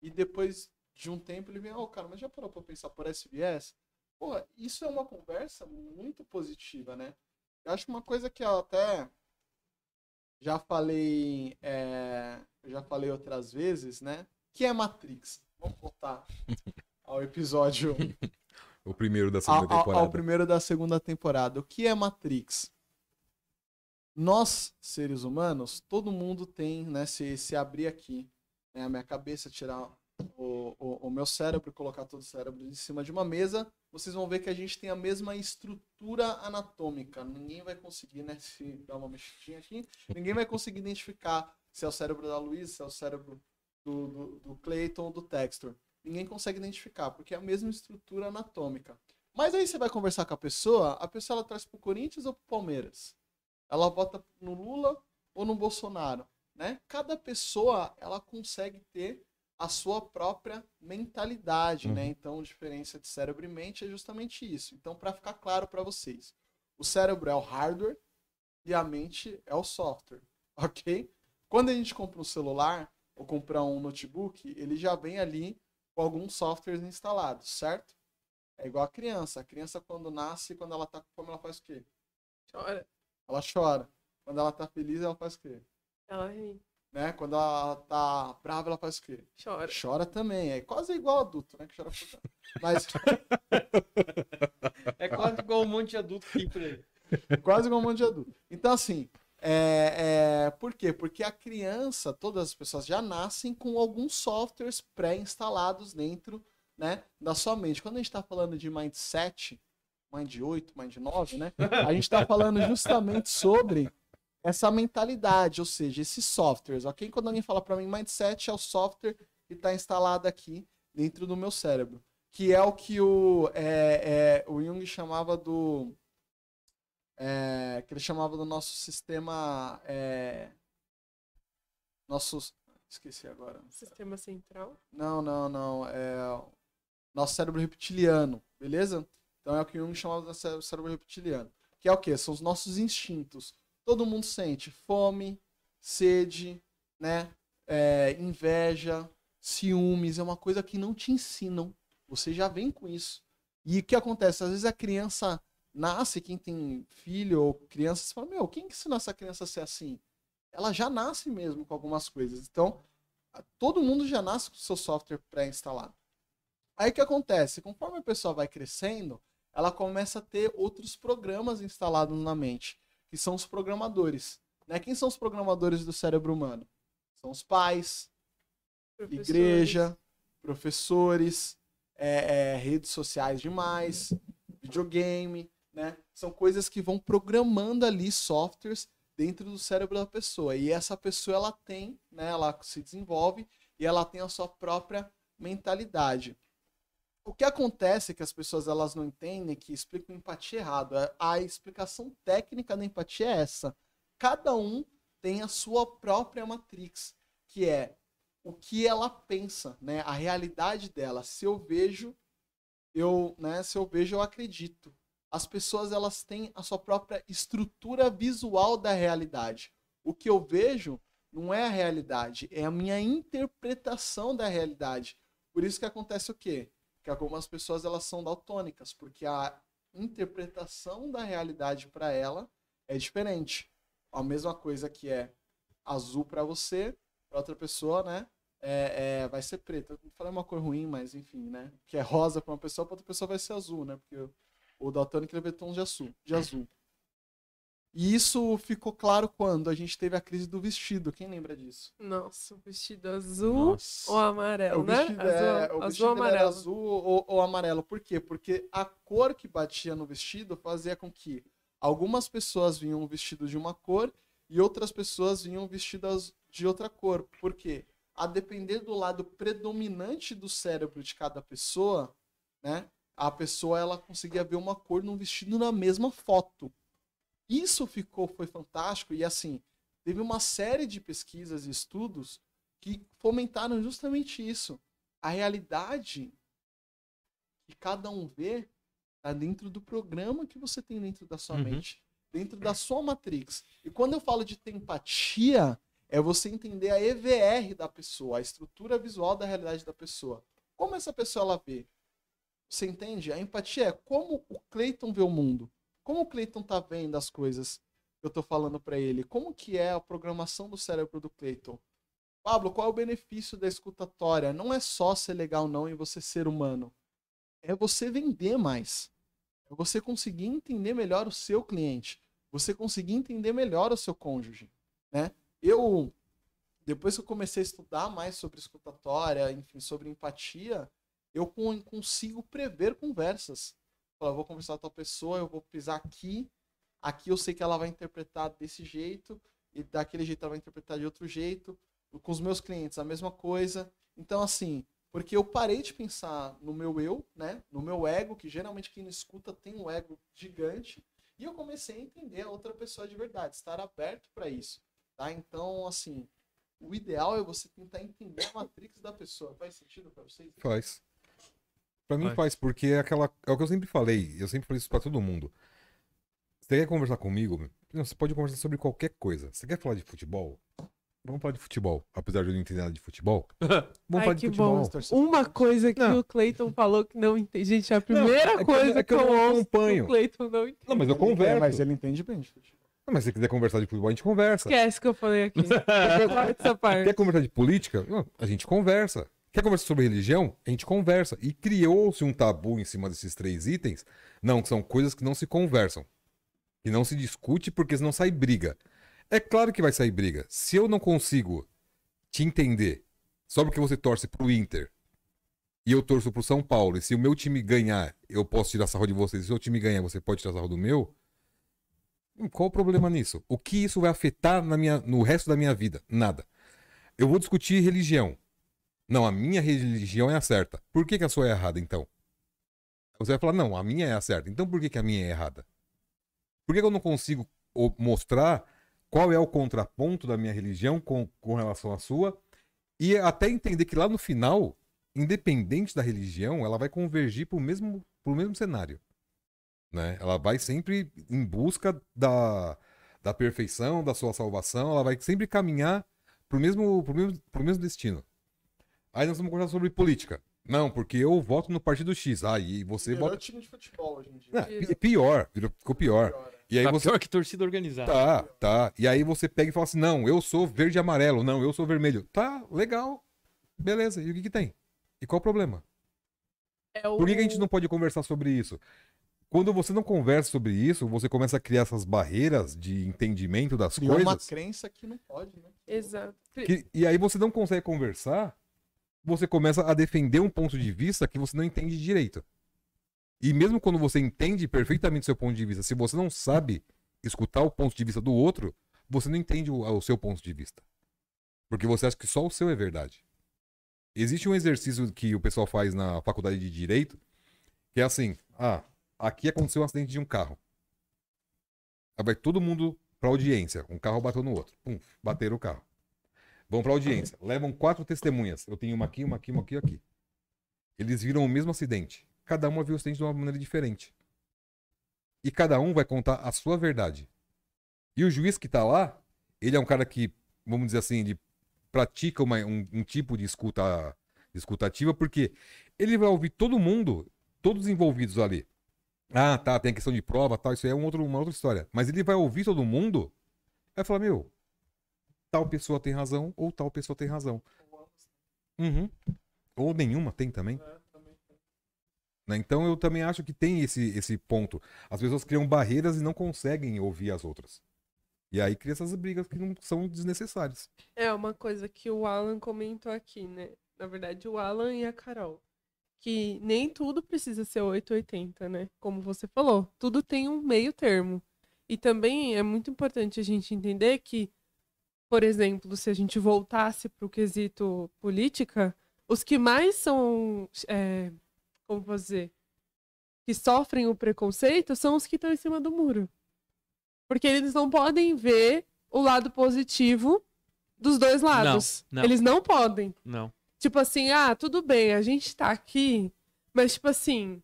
e depois de um tempo ele vem, ó, cara, mas já parou pra pensar por viés? Pô, isso é uma conversa muito positiva, né? Eu acho que uma coisa que eu até já falei, é, já falei outras vezes, né? Que é Matrix. Vamos voltar ao episódio, (laughs) O primeiro da segunda ao- temporada. ao primeiro da segunda temporada. O que é Matrix? Nós, seres humanos, todo mundo tem, né? Se, se abrir aqui, né, a minha cabeça, tirar o, o, o meu cérebro e colocar todo o cérebro em cima de uma mesa, vocês vão ver que a gente tem a mesma estrutura anatômica. Ninguém vai conseguir, né? Se dar uma mexidinha aqui, ninguém vai conseguir identificar se é o cérebro da Luísa, se é o cérebro do, do, do Clayton ou do Textor. Ninguém consegue identificar, porque é a mesma estrutura anatômica. Mas aí você vai conversar com a pessoa, a pessoa ela traz pro Corinthians ou pro Palmeiras? Ela vota no Lula ou no Bolsonaro, né? Cada pessoa, ela consegue ter a sua própria mentalidade, né? Uhum. Então, a diferença de cérebro e mente é justamente isso. Então, para ficar claro para vocês, o cérebro é o hardware e a mente é o software, (laughs) ok? Quando a gente compra um celular ou comprar um notebook, ele já vem ali com alguns softwares instalados, certo? É igual a criança. A criança, quando nasce, quando ela tá com fome, ela faz o quê? Chora. Ela chora. Quando ela tá feliz, ela faz o quê? Ela ri. Né? Quando ela tá brava, ela faz o quê? Chora. Chora também. É quase igual adulto, né? Que chora por. Mas (laughs) É quase igual um monte de adulto que por aí. quase igual um monte de adulto. Então, assim, é, é, por quê? Porque a criança, todas as pessoas já nascem com alguns softwares pré-instalados dentro né, da sua mente. Quando a gente está falando de mindset, mind 8, mind 9, né? A gente está falando justamente sobre essa mentalidade, ou seja, esses softwares, ok? Quando alguém fala para mim, mindset é o software que está instalado aqui dentro do meu cérebro, que é o que o, é, é, o Jung chamava do é, que ele chamava do nosso sistema é, nossos esqueci agora. Sistema central. não não não é nosso cérebro reptiliano beleza? Então é o que Jung chamava de cé- cérebro reptiliano que é o que são os nossos instintos. Todo mundo sente fome sede né? É, inveja ciúmes é uma coisa que não te ensinam. Você já vem com isso. E o que acontece? Às vezes a criança nasce, quem tem filho ou criança, você fala, meu, quem que ensinou essa criança a ser assim? Ela já nasce mesmo com algumas coisas. Então, todo mundo já nasce com o seu software pré-instalado. Aí o que acontece? Conforme a pessoa vai crescendo, ela começa a ter outros programas instalados na mente, que são os programadores. Né? Quem são os programadores do cérebro humano? São os pais, professores. igreja, professores, é, é, redes sociais demais, videogame, né? São coisas que vão programando ali softwares dentro do cérebro da pessoa. E essa pessoa ela tem, né? Ela se desenvolve e ela tem a sua própria mentalidade. O que acontece é que as pessoas elas não entendem que explicam empatia errado. A- A explicação técnica da empatia é essa. Cada um tem a sua própria matrix, que é o que ela pensa, né? A realidade dela. Se eu vejo, eu, né? Se eu vejo, eu acredito. As pessoas elas têm a sua própria estrutura visual da realidade. O que eu vejo não é a realidade, é a minha interpretação da realidade. Por isso que acontece o quê? Que algumas pessoas elas são daltônicas, porque a interpretação da realidade para ela é diferente. A mesma coisa que é azul para você, para outra pessoa, né? É, é, vai ser preto. Eu falei uma cor ruim, mas enfim, né? Que é rosa para uma pessoa, para outra pessoa vai ser azul, né? Porque o, O daltônico ele vê tons de azul, de azul. E isso ficou claro quando a gente teve a crise do vestido. Quem lembra disso? Nossa, o vestido azul Nossa. ou amarelo, o né? vestido, azul, é, o azul vestido ele era amarelo. azul ou, ou amarelo. Por quê? Porque a cor que batia no vestido fazia com que algumas pessoas vinham vestido de uma cor e outras pessoas vinham vestidas de outra cor. Por quê? A depender do lado predominante do cérebro de cada pessoa, né? A pessoa ela conseguia ver uma cor num vestido na mesma foto. Isso ficou foi fantástico e assim, teve uma série de pesquisas e estudos que fomentaram justamente isso. A realidade que cada um vê está dentro do programa que você tem dentro da sua Uhum. mente, dentro da sua matrix. E quando eu falo de empatia, é você entender a EVR da pessoa, a estrutura visual da realidade da pessoa. Como essa pessoa ela vê? Você entende? A empatia é como o Clayton vê o mundo. Como o Clayton tá vendo as coisas que eu tô falando para ele. Como que é a programação do cérebro do Clayton. Pablo, qual é o benefício da escutatória? Não é só ser legal não e você ser humano. É você vender mais. É você conseguir entender melhor o seu cliente. Você conseguir entender melhor o seu cônjuge, né? Eu depois que eu comecei a estudar mais sobre escutatória, enfim, sobre empatia, eu con- consigo prever conversas. Falar, vou conversar com tal pessoa, eu vou pisar aqui, aqui eu sei que ela vai interpretar desse jeito, e daquele jeito ela vai interpretar de outro jeito. Com os meus clientes, a mesma coisa. Então, assim, porque eu parei de pensar no meu eu, né? No meu ego, que geralmente quem não escuta tem um ego gigante. E eu comecei a entender a outra pessoa de verdade, estar aberto para isso. Tá? Então, assim, o ideal é você tentar entender a matrix da pessoa. Faz sentido para vocês? Faz. Pra mim Faz. faz, porque é aquela. É o que eu sempre falei, eu sempre falei isso pra todo mundo. Você quer conversar comigo? Não, você pode conversar sobre qualquer coisa. Você quer falar de futebol? Vamos falar de futebol. Apesar de eu não entender nada de futebol. (laughs) Vamos Ai, falar de que futebol. bom. Uma coisa que Não. o Clayton falou que não entende. Gente, a primeira é que- coisa é que eu que eu não acompanho. que o Clayton não entende. Não, mas eu É, converso. mas ele entende bem de futebol. Não, mas se você quiser conversar de futebol, a gente conversa. Esquece que eu falei aqui. (laughs) Corta essa parte. Quer conversar de política? Não, A gente conversa. Quer conversar sobre religião? A gente conversa. E criou-se um tabu em cima desses três itens. Não, que são coisas que não se conversam. Que não se discute porque senão sai briga. É claro que vai sair briga. Se eu não consigo te entender só porque você torce pro Inter e eu torço pro São Paulo, e se o meu time ganhar, eu posso tirar sarro de você, se o seu time ganhar, você pode tirar sarro do meu, hum, qual o problema nisso? O que isso vai afetar na minha, no resto da minha vida? Nada. Eu vou discutir religião. Não, a minha religião é a certa. Por que, que a sua é errada, então? Você vai falar, não, a minha é a certa. Então por que, que a minha é errada? Por que, que eu não consigo o- mostrar qual é o contraponto da minha religião com, com relação à sua? E até entender que lá no final, independente da religião, ela vai convergir para o mesmo, mesmo cenário. Né? Ela vai sempre em busca da, da perfeição, da sua salvação, ela vai sempre caminhar mesmo, pro mesmo, pro mesmo destino. Aí nós vamos conversar sobre política. Não, porque eu voto no partido X. Ah, e você Virou vota. time de futebol hoje em dia. Não, pi- pior, virou- ficou pior. E aí Tá você. pior que torcida organizada. Tá, tá. E aí você pega e fala assim: não, eu sou verde e amarelo. Não, eu sou vermelho. Tá, legal. Beleza. E o que, que tem? E qual o problema? É o... Por que, que a gente não pode conversar sobre isso? Quando você não conversa sobre isso, você começa a criar essas barreiras de entendimento das Criou uma coisas. crença que não pode, né? Exato. que- e aí você não consegue conversar, você começa a defender um ponto de vista que você não entende direito. E mesmo quando você entende perfeitamente seu ponto de vista, se você não sabe escutar o ponto de vista do outro, você não entende o, o seu ponto de vista. Porque você acha que só o seu é verdade. Existe um exercício que o pessoal faz na faculdade de direito, que é assim: ah, aqui aconteceu um acidente de um carro. Aí vai todo mundo pra audiência. Um carro bateu no outro. Pum, bateram o carro. Vão pra audiência. Levam quatro testemunhas. Eu tenho uma aqui, uma aqui, uma aqui aqui. Eles viram o mesmo acidente. Cada uma viu o acidente de uma maneira diferente. E cada um vai contar a sua verdade. E o juiz que tá lá, ele é um cara que, vamos dizer assim, ele pratica uma- um, um tipo de escuta, de escuta ativa, porque ele vai ouvir todo mundo, todos os envolvidos ali. Ah, tá, tem a questão de prova, tal, isso aí é um outro, uma outra história. Mas ele vai ouvir todo mundo, vai falar, meu, tal pessoa tem razão ou tal pessoa tem razão. Uhum. Ou nenhuma tem também. né? Então eu também acho que tem esse, esse ponto. As pessoas criam barreiras e não conseguem ouvir as outras. E aí cria essas brigas que não são desnecessárias. É uma coisa que o Alan comentou aqui, né? Na verdade, o Alan e a Carol. Que nem tudo precisa ser 880, né? Como você falou, tudo tem um meio termo. E também é muito importante a gente entender que, por exemplo, se a gente voltasse para o quesito política, os que mais são, é, como dizer, que sofrem o preconceito são os que estão em cima do muro. Porque eles não podem ver o lado positivo dos dois lados. não. Eles não podem. Não. Tipo assim, ah, tudo bem, a gente tá aqui, mas tipo assim,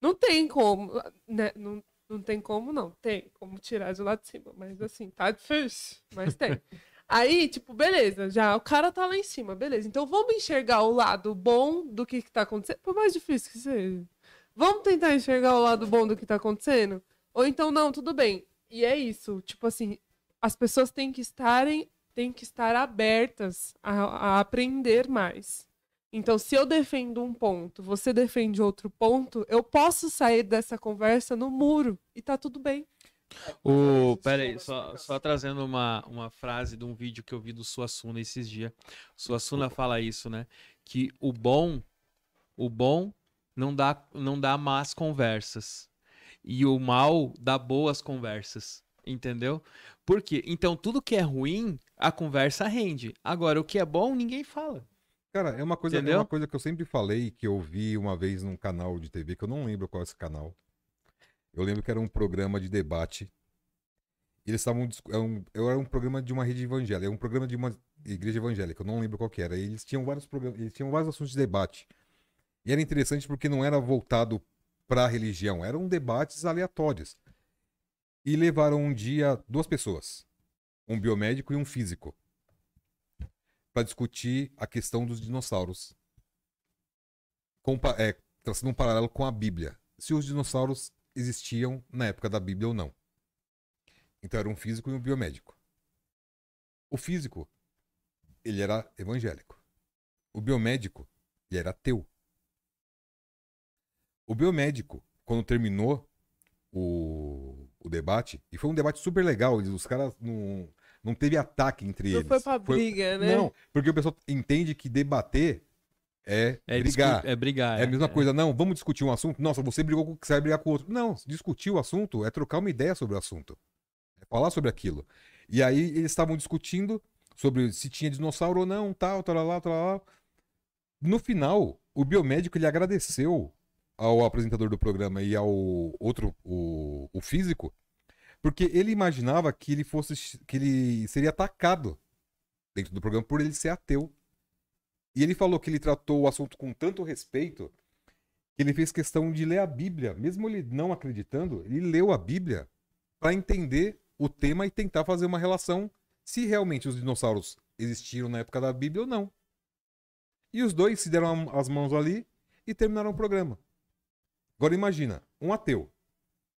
não tem como, né? Não, não tem como, não. Tem como tirar de lá de cima, mas assim, tá difícil, mas tem. (laughs) Aí, tipo, beleza, já o cara tá lá em cima, beleza. Então vamos enxergar o lado bom do que, que tá acontecendo, por mais difícil que seja. Vamos tentar enxergar o lado bom do que tá acontecendo? Ou então, não, tudo bem. E é isso, tipo assim, as pessoas têm que estarem, têm que estar abertas a, a aprender mais. Então, se eu defendo um ponto, você defende outro ponto, eu posso sair dessa conversa no muro e tá tudo bem. O, pera aí, só, só trazendo uma, uma frase de um vídeo que eu vi do Suassuna esses dias. Suassuna fala isso, né? Que o bom, o bom não dá, não dá más conversas. E o mal dá boas conversas. Entendeu? Por quê? Então, tudo que é ruim, a conversa rende. Agora, o que é bom, ninguém fala. Cara, é uma coisa, é uma coisa que eu sempre falei, que eu vi uma vez num canal de TV, que eu não lembro qual é esse canal. Eu lembro que era um programa de debate. Eles estavam. Era um, eu era um programa de uma rede evangélica, era um programa de uma igreja evangélica, eu não lembro qual era. E eles tinham vários programas, eles tinham vários assuntos de debate. E era interessante porque não era voltado para a religião, eram debates aleatórios. E levaram um dia duas pessoas, um biomédico e um físico, para discutir a questão dos dinossauros. Compa é, traçando um paralelo com a Bíblia. Se os dinossauros existiam na época da Bíblia ou não. Então era um físico e um biomédico. O físico, ele era evangélico. O biomédico, ele era ateu. O biomédico, quando terminou o, o debate, e foi um debate super legal, os caras não, não teve ataque entre Não eles. foi pra briga, né? Não, porque o pessoal entende que debater é, É brigar. É brigar. É a mesma coisa, não, vamos discutir um assunto. Nossa, você brigou com você vai brigar com o outro. Não, discutir o assunto é trocar uma ideia sobre o assunto. É falar sobre aquilo. E aí eles estavam discutindo sobre se tinha dinossauro ou não, tal, tal, tal, tal. No final, o biomédico ele agradeceu ao apresentador do programa e ao outro, o, o físico, porque ele imaginava que ele fosse que ele seria atacado dentro do programa por ele ser ateu. E ele falou que ele tratou o assunto com tanto respeito que ele fez questão de ler a Bíblia, mesmo ele não acreditando, ele leu a Bíblia para entender o tema e tentar fazer uma relação se realmente os dinossauros existiram na época da Bíblia ou não. E os dois se deram as mãos ali e terminaram o programa. Agora imagina, um ateu,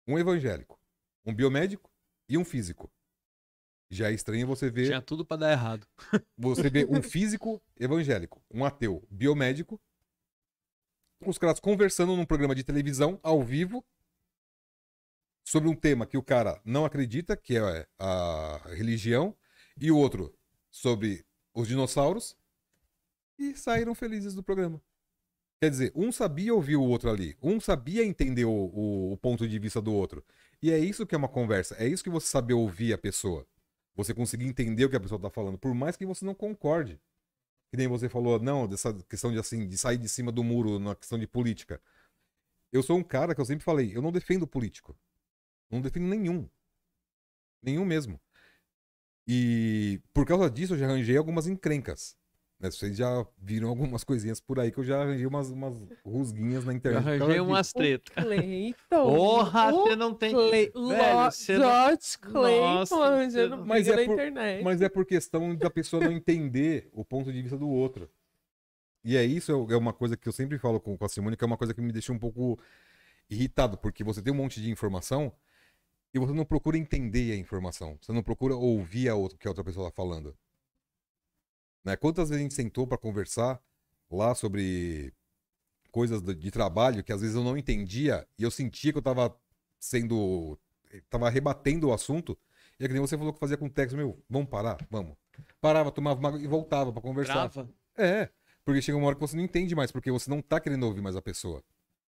um evangélico, um biomédico e um físico. Já é estranho você ver Tinha tudo pra dar errado. (laughs) você vê um físico evangélico, um ateu biomédico, os caras conversando num programa de televisão ao vivo sobre um tema que o cara não acredita, que é a religião, e o outro sobre os dinossauros, e saíram felizes do programa. Quer dizer, um sabia ouvir o outro ali, um sabia entender o, o- o ponto de vista do outro. E é isso que é uma conversa, é isso que você saber ouvir a pessoa. Você conseguir entender o que a pessoa tá falando, por mais que você não concorde. Que nem você falou, não, dessa questão de assim, de sair de cima do muro na questão de política. Eu sou um cara que eu sempre falei, eu não defendo político. Não defendo nenhum. Nenhum mesmo. E por causa disso eu já arranjei algumas encrencas. Né? Vocês já viram algumas (laughs) coisinhas por aí que eu já arranjei umas, umas rusguinhas na Eu internet. causa arranjei umas tretas. Cleiton. Porra, o você não tem. Clay... Velho, você não- Clayton Nossa, arranjando Mas é na por- internet. Mas é por questão da pessoa não entender o ponto de vista do outro. E é isso, é uma coisa que eu sempre falo com, com a Simone, que é uma coisa que me deixa um pouco irritado, porque você tem um monte de informação e você não procura entender a informação. Você não procura ouvir a outra, o que a outra pessoa está falando. Né? Quantas vezes a gente sentou para conversar lá sobre coisas de, trabalho que às vezes eu não entendia e eu sentia que eu tava sendo. tava rebatendo o assunto. E é que nem você falou que fazia com o texto, meu, vamos parar? Vamos. Parava, tomava uma e voltava pra conversar. Trava. É, porque chega uma hora que você não entende mais, porque você não tá querendo ouvir mais a pessoa.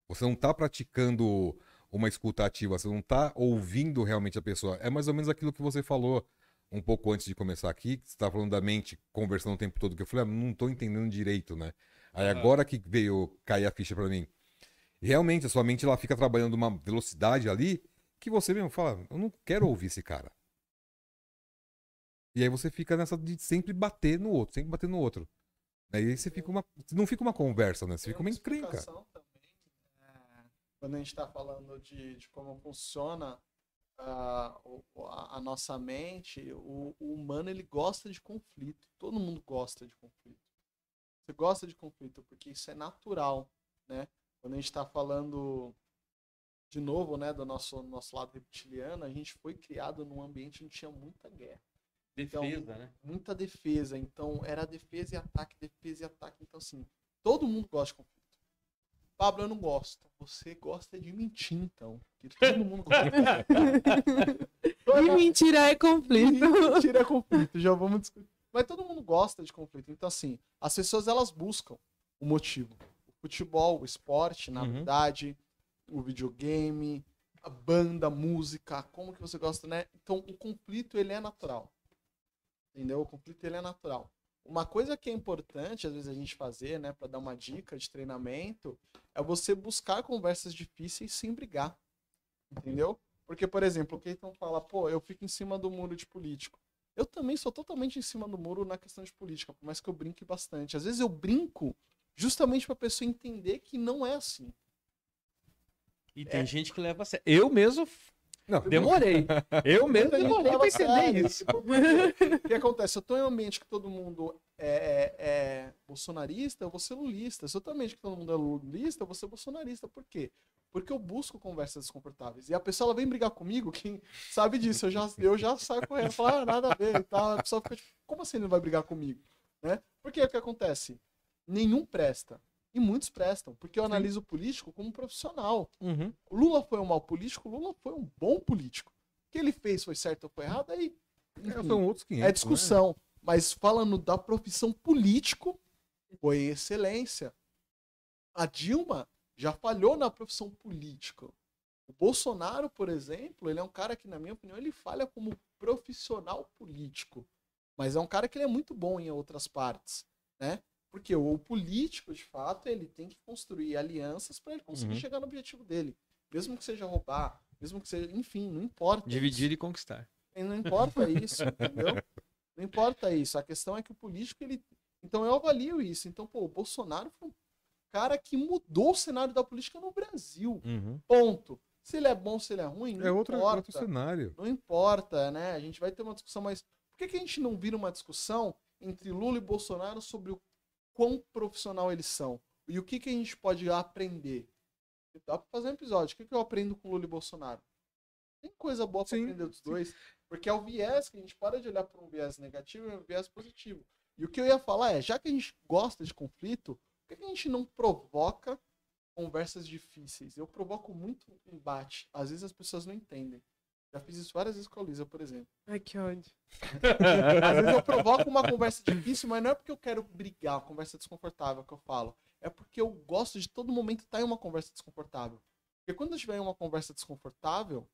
Você não tá praticando uma escuta ativa, você não tá ouvindo realmente a pessoa. É mais ou menos aquilo que você falou um pouco antes de começar aqui, que você tava falando da mente, conversando o tempo todo, que eu falei, ah, não tô entendendo direito, né? Aí agora que veio cair a ficha pra mim. Realmente, a sua mente ela fica trabalhando uma velocidade ali que você mesmo fala, eu não quero ouvir esse cara. E aí você fica nessa de sempre bater no outro, sempre bater no outro. Aí você fica uma. Não fica uma conversa, né? Você fica uma encrenca. também, é, quando a gente está falando de, de como funciona a, a nossa mente, o, o humano ele gosta de conflito. Todo mundo gosta de conflito. Você gosta de conflito porque isso é natural, né? Quando a gente está falando de novo, né, do nosso nosso lado reptiliano, a gente foi criado num ambiente onde tinha muita guerra Defesa, né? muita defesa. Então, era defesa e ataque, defesa e ataque. Então, assim, todo mundo gosta de conflito. Pablo, eu não gosto. Você gosta de mentir, então. Que todo mundo gosta de (laughs) E mentira é conflito. Mentira é conflito, já vamos discutir. Mas todo mundo gosta de conflito. Então, assim, as pessoas elas buscam o motivo. O futebol, o esporte, na Uhum. verdade, o videogame, a banda, a música, como que você gosta, né? Então, o conflito, ele é natural. Entendeu? O conflito, ele é natural. Uma coisa que é importante, às vezes, a gente fazer, né, para dar uma dica de treinamento, é você buscar conversas difíceis sem brigar. Entendeu? Porque, por exemplo, o Keiton fala, pô, eu fico em cima do muro de político. Eu também sou totalmente em cima do muro na questão de política, por mais que eu brinque bastante. Às vezes eu brinco justamente pra pessoa entender que não é assim. E tem gente que leva a sério. Eu mesmo Não, demorei. Eu mesmo demorei pra entender isso. tipo, O que acontece? Eu tô em um ambiente que todo mundo é, é- é bolsonarista, eu vou ser lulista. Se eu tô em um ambiente que todo mundo é lulista, eu vou ser bolsonarista. Por quê? Porque eu busco conversas desconfortáveis. E a pessoa ela vem brigar comigo, quem sabe disso, eu já, eu já saio correndo, falo, ah, nada a ver e tal. A pessoa fica tipo, como assim ele não vai brigar comigo? Né? Porque o que acontece? Nenhum presta. E muitos prestam, porque eu analiso o político como profissional. Uhum. O Lula foi um mau político, o Lula foi um bom político. O que ele fez foi certo ou foi errado, aí. é, enfim, são outros 500. é discussão. Mas falando da profissão político, foi excelência. A Dilma já falhou na profissão política. O Bolsonaro, por exemplo, ele é um cara que, na minha opinião, ele falha como profissional político. Mas é um cara que ele é muito bom em outras partes, né? Porque o político, de fato, ele tem que construir alianças para ele conseguir Uhum. chegar no objetivo dele. Mesmo que seja roubar, mesmo que seja, enfim, não importa. Dividir e conquistar. E Não importa isso, entendeu? Não importa isso. A questão é que o político, ele. Então eu avalio isso. Então, pô, o Bolsonaro foi um cara que mudou o cenário da política no Brasil. Uhum. Ponto. Se ele é bom, se ele é ruim, não É outro, importa. outro cenário. Não importa, né? A gente vai ter uma discussão, mas por que, que a gente não vira uma discussão entre Lula e Bolsonaro sobre o quão profissional eles são? E o que, que a gente pode aprender? Dá pra fazer um episódio. O que, que eu aprendo com Lula e Bolsonaro? Tem coisa boa pra Sim, aprender dos dois. Porque é o viés que a gente para de olhar para um viés negativo e um viés positivo. E o que eu ia falar é, já que a gente gosta de conflito, por que a gente não provoca conversas difíceis? Eu provoco muito embate. Às vezes as pessoas não entendem. Já fiz isso várias vezes com a Luísa, por exemplo. Ai, que ódio. Às vezes eu provoco uma conversa difícil, mas não é porque eu quero brigar, uma conversa desconfortável que eu falo. É porque eu gosto de todo momento estar em uma conversa desconfortável. Porque quando eu estiver em uma conversa desconfortável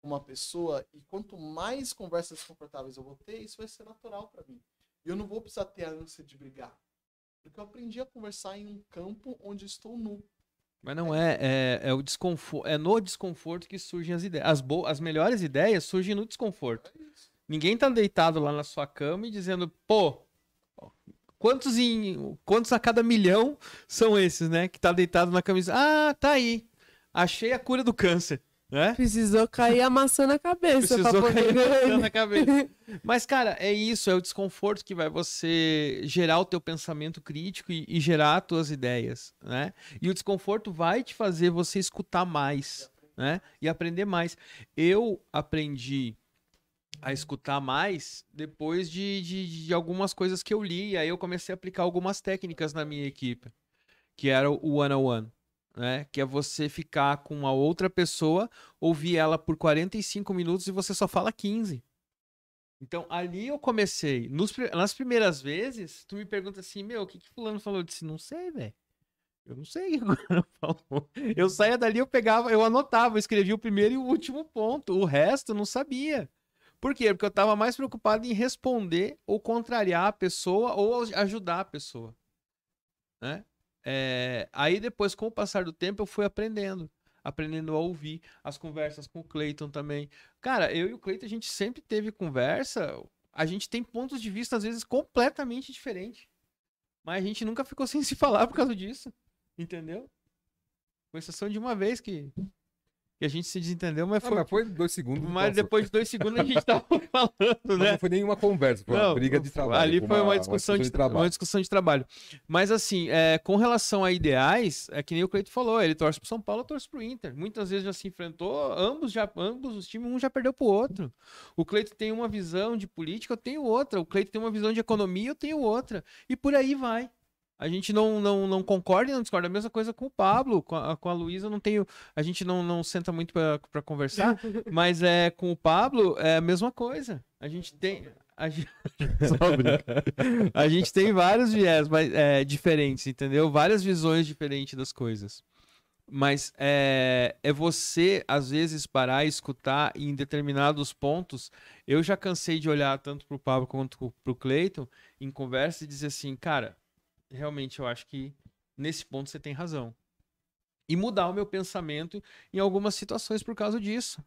com uma pessoa, e quanto mais conversas desconfortáveis eu vou ter, isso vai ser natural pra mim. E eu não vou precisar ter a ânsia de brigar. Porque eu aprendi a conversar em um campo onde estou nu. Mas não é, é, é o desconforto, é no desconforto que surgem as ideias. As, bo as melhores ideias surgem no desconforto. É. Ninguém tá deitado lá na sua cama e dizendo, pô, quantos em quantos a cada milhão são esses, né? Que tá deitado na camisa. Ah, tá aí. Achei a cura do câncer, né? Precisou cair a maçã na cabeça Precisou poder cair ganhar. na cabeça. (laughs) Mas, cara, é isso, é o desconforto que vai você gerar o teu pensamento crítico e, e gerar as tuas ideias, né? E o desconforto vai te fazer você escutar mais, né? E aprender mais. Eu aprendi a escutar mais depois de, de, de algumas coisas que eu li, e aí eu comecei a aplicar algumas técnicas na minha equipe. que era o one-on-one, né? Que é você ficar com uma outra pessoa, ouvir ela por 45 minutos e você só fala 15. Então, ali eu comecei. Nos nas primeiras vezes, tu me pergunta assim, meu, o que que fulano falou? Eu disse, não sei, velho. Eu não sei o que (laughs) o falou. Eu saía dali, eu pegava, eu anotava, eu escrevia o primeiro e o último ponto. O resto eu não sabia. Por quê? Porque eu tava mais preocupado em responder ou contrariar a pessoa ou ajudar a pessoa. Né? É, aí depois, com o passar do tempo, eu fui aprendendo. Aprendendo a ouvir as conversas com o Cleiton também. Cara, eu e o Cleiton, a gente sempre teve conversa. A gente tem pontos de vista, às vezes, completamente diferentes. Mas a gente nunca ficou (laughs) sem se falar por causa disso. Entendeu? Com exceção de uma vez que, que a gente se desentendeu, mas Ah, foi. mas foi dois segundos. Mas nossa, depois de dois segundos a gente tava (laughs) falando, né? Não foi nenhuma conversa, foi uma Não, briga de trabalho. Ali foi foi uma, discussão, de, trabalho. uma discussão de trabalho. Mas assim, é, com relação a ideais, é que nem o Cleito falou, ele torce pro São Paulo, eu torço pro Inter. Muitas vezes já se enfrentou, ambos já, ambos os times, um já perdeu pro outro. O Cleito tem uma visão de política, eu tenho outra. O Cleito tem uma visão de economia, eu tenho outra. E por aí vai. A gente não, não, não concorda e não discorda. A mesma coisa com o Pablo, com a, com a Luísa, não tenho. A gente não, não senta muito pra pra conversar, (laughs) mas é com o Pablo é a mesma coisa. A gente tem. A gente. (laughs) A gente tem vários viés mas, é, diferentes, entendeu? Várias visões diferentes das coisas. Mas é, é você, às vezes, parar e escutar em determinados pontos. Eu já cansei de olhar tanto pro Pablo quanto pro Cleiton em conversa e dizer assim, cara, realmente eu acho que nesse ponto você tem razão. E mudar o meu pensamento em algumas situações por causa disso.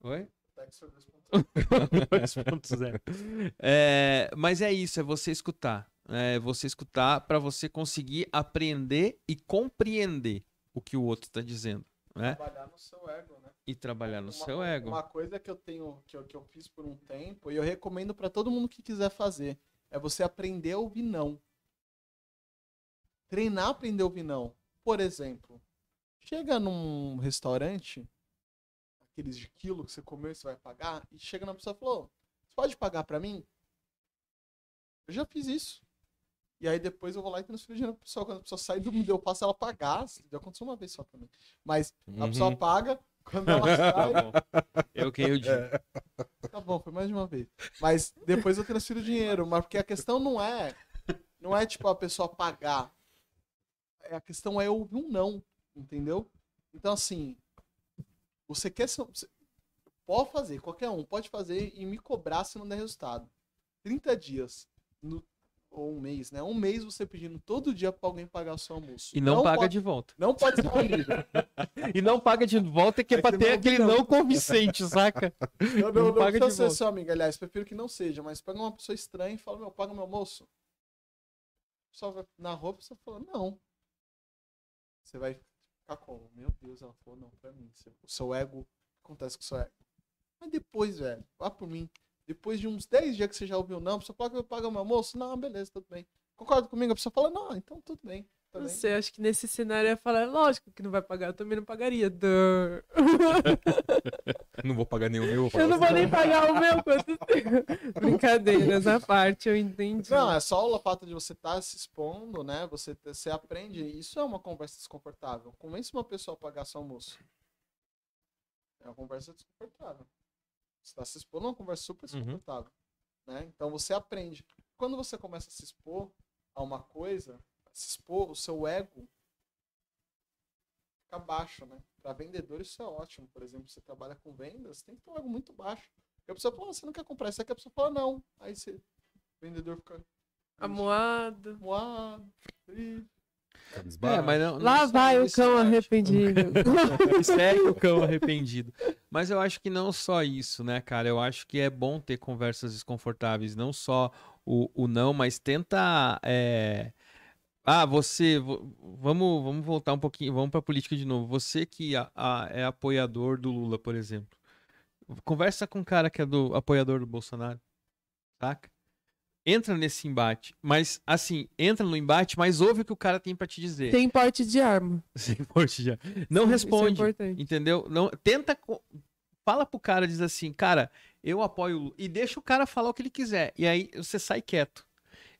Oi? 2.0. (laughs) É, mas é isso, é você escutar. É você escutar para você conseguir aprender e compreender o que o outro está dizendo. Né? Trabalhar no seu ego, né? E trabalhar no Uma- seu ego. Uma coisa que eu tenho, que eu, que eu fiz por um tempo, e eu recomendo pra todo mundo que quiser fazer, é você aprender a ouvir não. Treinar a aprender a ouvir não. Por exemplo, chega num restaurante, aqueles de quilo que você comeu e você vai pagar, e chega na pessoa e falou, você pode pagar pra mim? Eu já fiz isso. E aí depois eu vou lá e transfiro dinheiro pra pessoa. Quando a pessoa sai do me eu passo ela pagar. Já aconteceu uma vez só pra mim. Mas a pessoa Uhum. paga, quando ela (laughs) sai, Tá bom. Eu quem eu digo. Tá bom, foi mais de uma vez. Mas depois eu transfiro dinheiro. Mas porque a questão não é. Não é tipo a pessoa pagar. É, A questão é ouvir um não. Entendeu? Então, assim. Você quer ser. você- Pode fazer, qualquer um pode fazer e me cobrar se não der resultado. 30 dias. no- ou um mês, né? Um mês você pedindo todo dia pra alguém pagar o seu almoço. E não, paga pode, de volta. Não pode ser. (laughs) E não paga de volta que é, É pra que ter não- aquele não. não convincente, saca? Eu não, Não não, paga de ser volta. seu amigo, aliás, prefiro que não seja, mas pega uma pessoa estranha e fala, meu, paga meu almoço. Só vai na roupa você fala, não. Você vai ficar como? Meu Deus, ela falou não pra mim. O seu ego, o que acontece com o seu ego? Mas depois, velho, vá por mim. Depois de uns 10 dias que você já ouviu não, a pessoa fala que eu pago meu almoço? Não, beleza, tudo bem. Concorda comigo? A pessoa fala, não, então tudo bem. Tá Não bem. sei, acho que nesse cenário eu ia falar, lógico que não vai pagar, eu também não pagaria. (laughs) Não vou pagar nenhum meu. Eu não vou nem pagar o meu quanto (laughs) Brincadeiras à parte, eu entendi. Não, é só o fato de você estar se expondo, né? Você, te- você aprende. Isso é uma conversa desconfortável. Convence uma pessoa a pagar seu almoço. É uma conversa desconfortável. Você está se expondo a uma conversa super Uhum. desconfortável. Né? Então você aprende. Quando você começa a se expor a uma coisa, se expor, o seu ego fica baixo, né? Para vendedor isso é ótimo. Por exemplo, você trabalha com vendas, tem que ter um ego muito baixo. Porque a pessoa fala, "Ah, você não quer comprar isso aqui, a pessoa fala, não. Aí você, o vendedor fica Amoado. moado, triste. É, mas não, Lá não só vai o (laughs) isso, cão arrependido. Segue o cão arrependido. Mas eu acho que não só isso, né, cara? Eu acho que é bom ter conversas desconfortáveis. Não só o, o não, mas tenta. é, Ah, você. vo- Vamos, vamos voltar um pouquinho. Vamos pra política de novo. Você que a- a- é apoiador do Lula, por exemplo. Conversa com um cara que é do apoiador do Bolsonaro. Saca? Entra nesse embate. Mas, assim, entra no embate, mas ouve o que o cara tem pra te dizer. Tem porte de arma. (laughs) Sem porte já. Não Isso é responde. importante. Entendeu? Não, tenta. Fala pro cara, diz assim, cara, eu apoio. E deixa o cara falar o que ele quiser. E aí você sai quieto.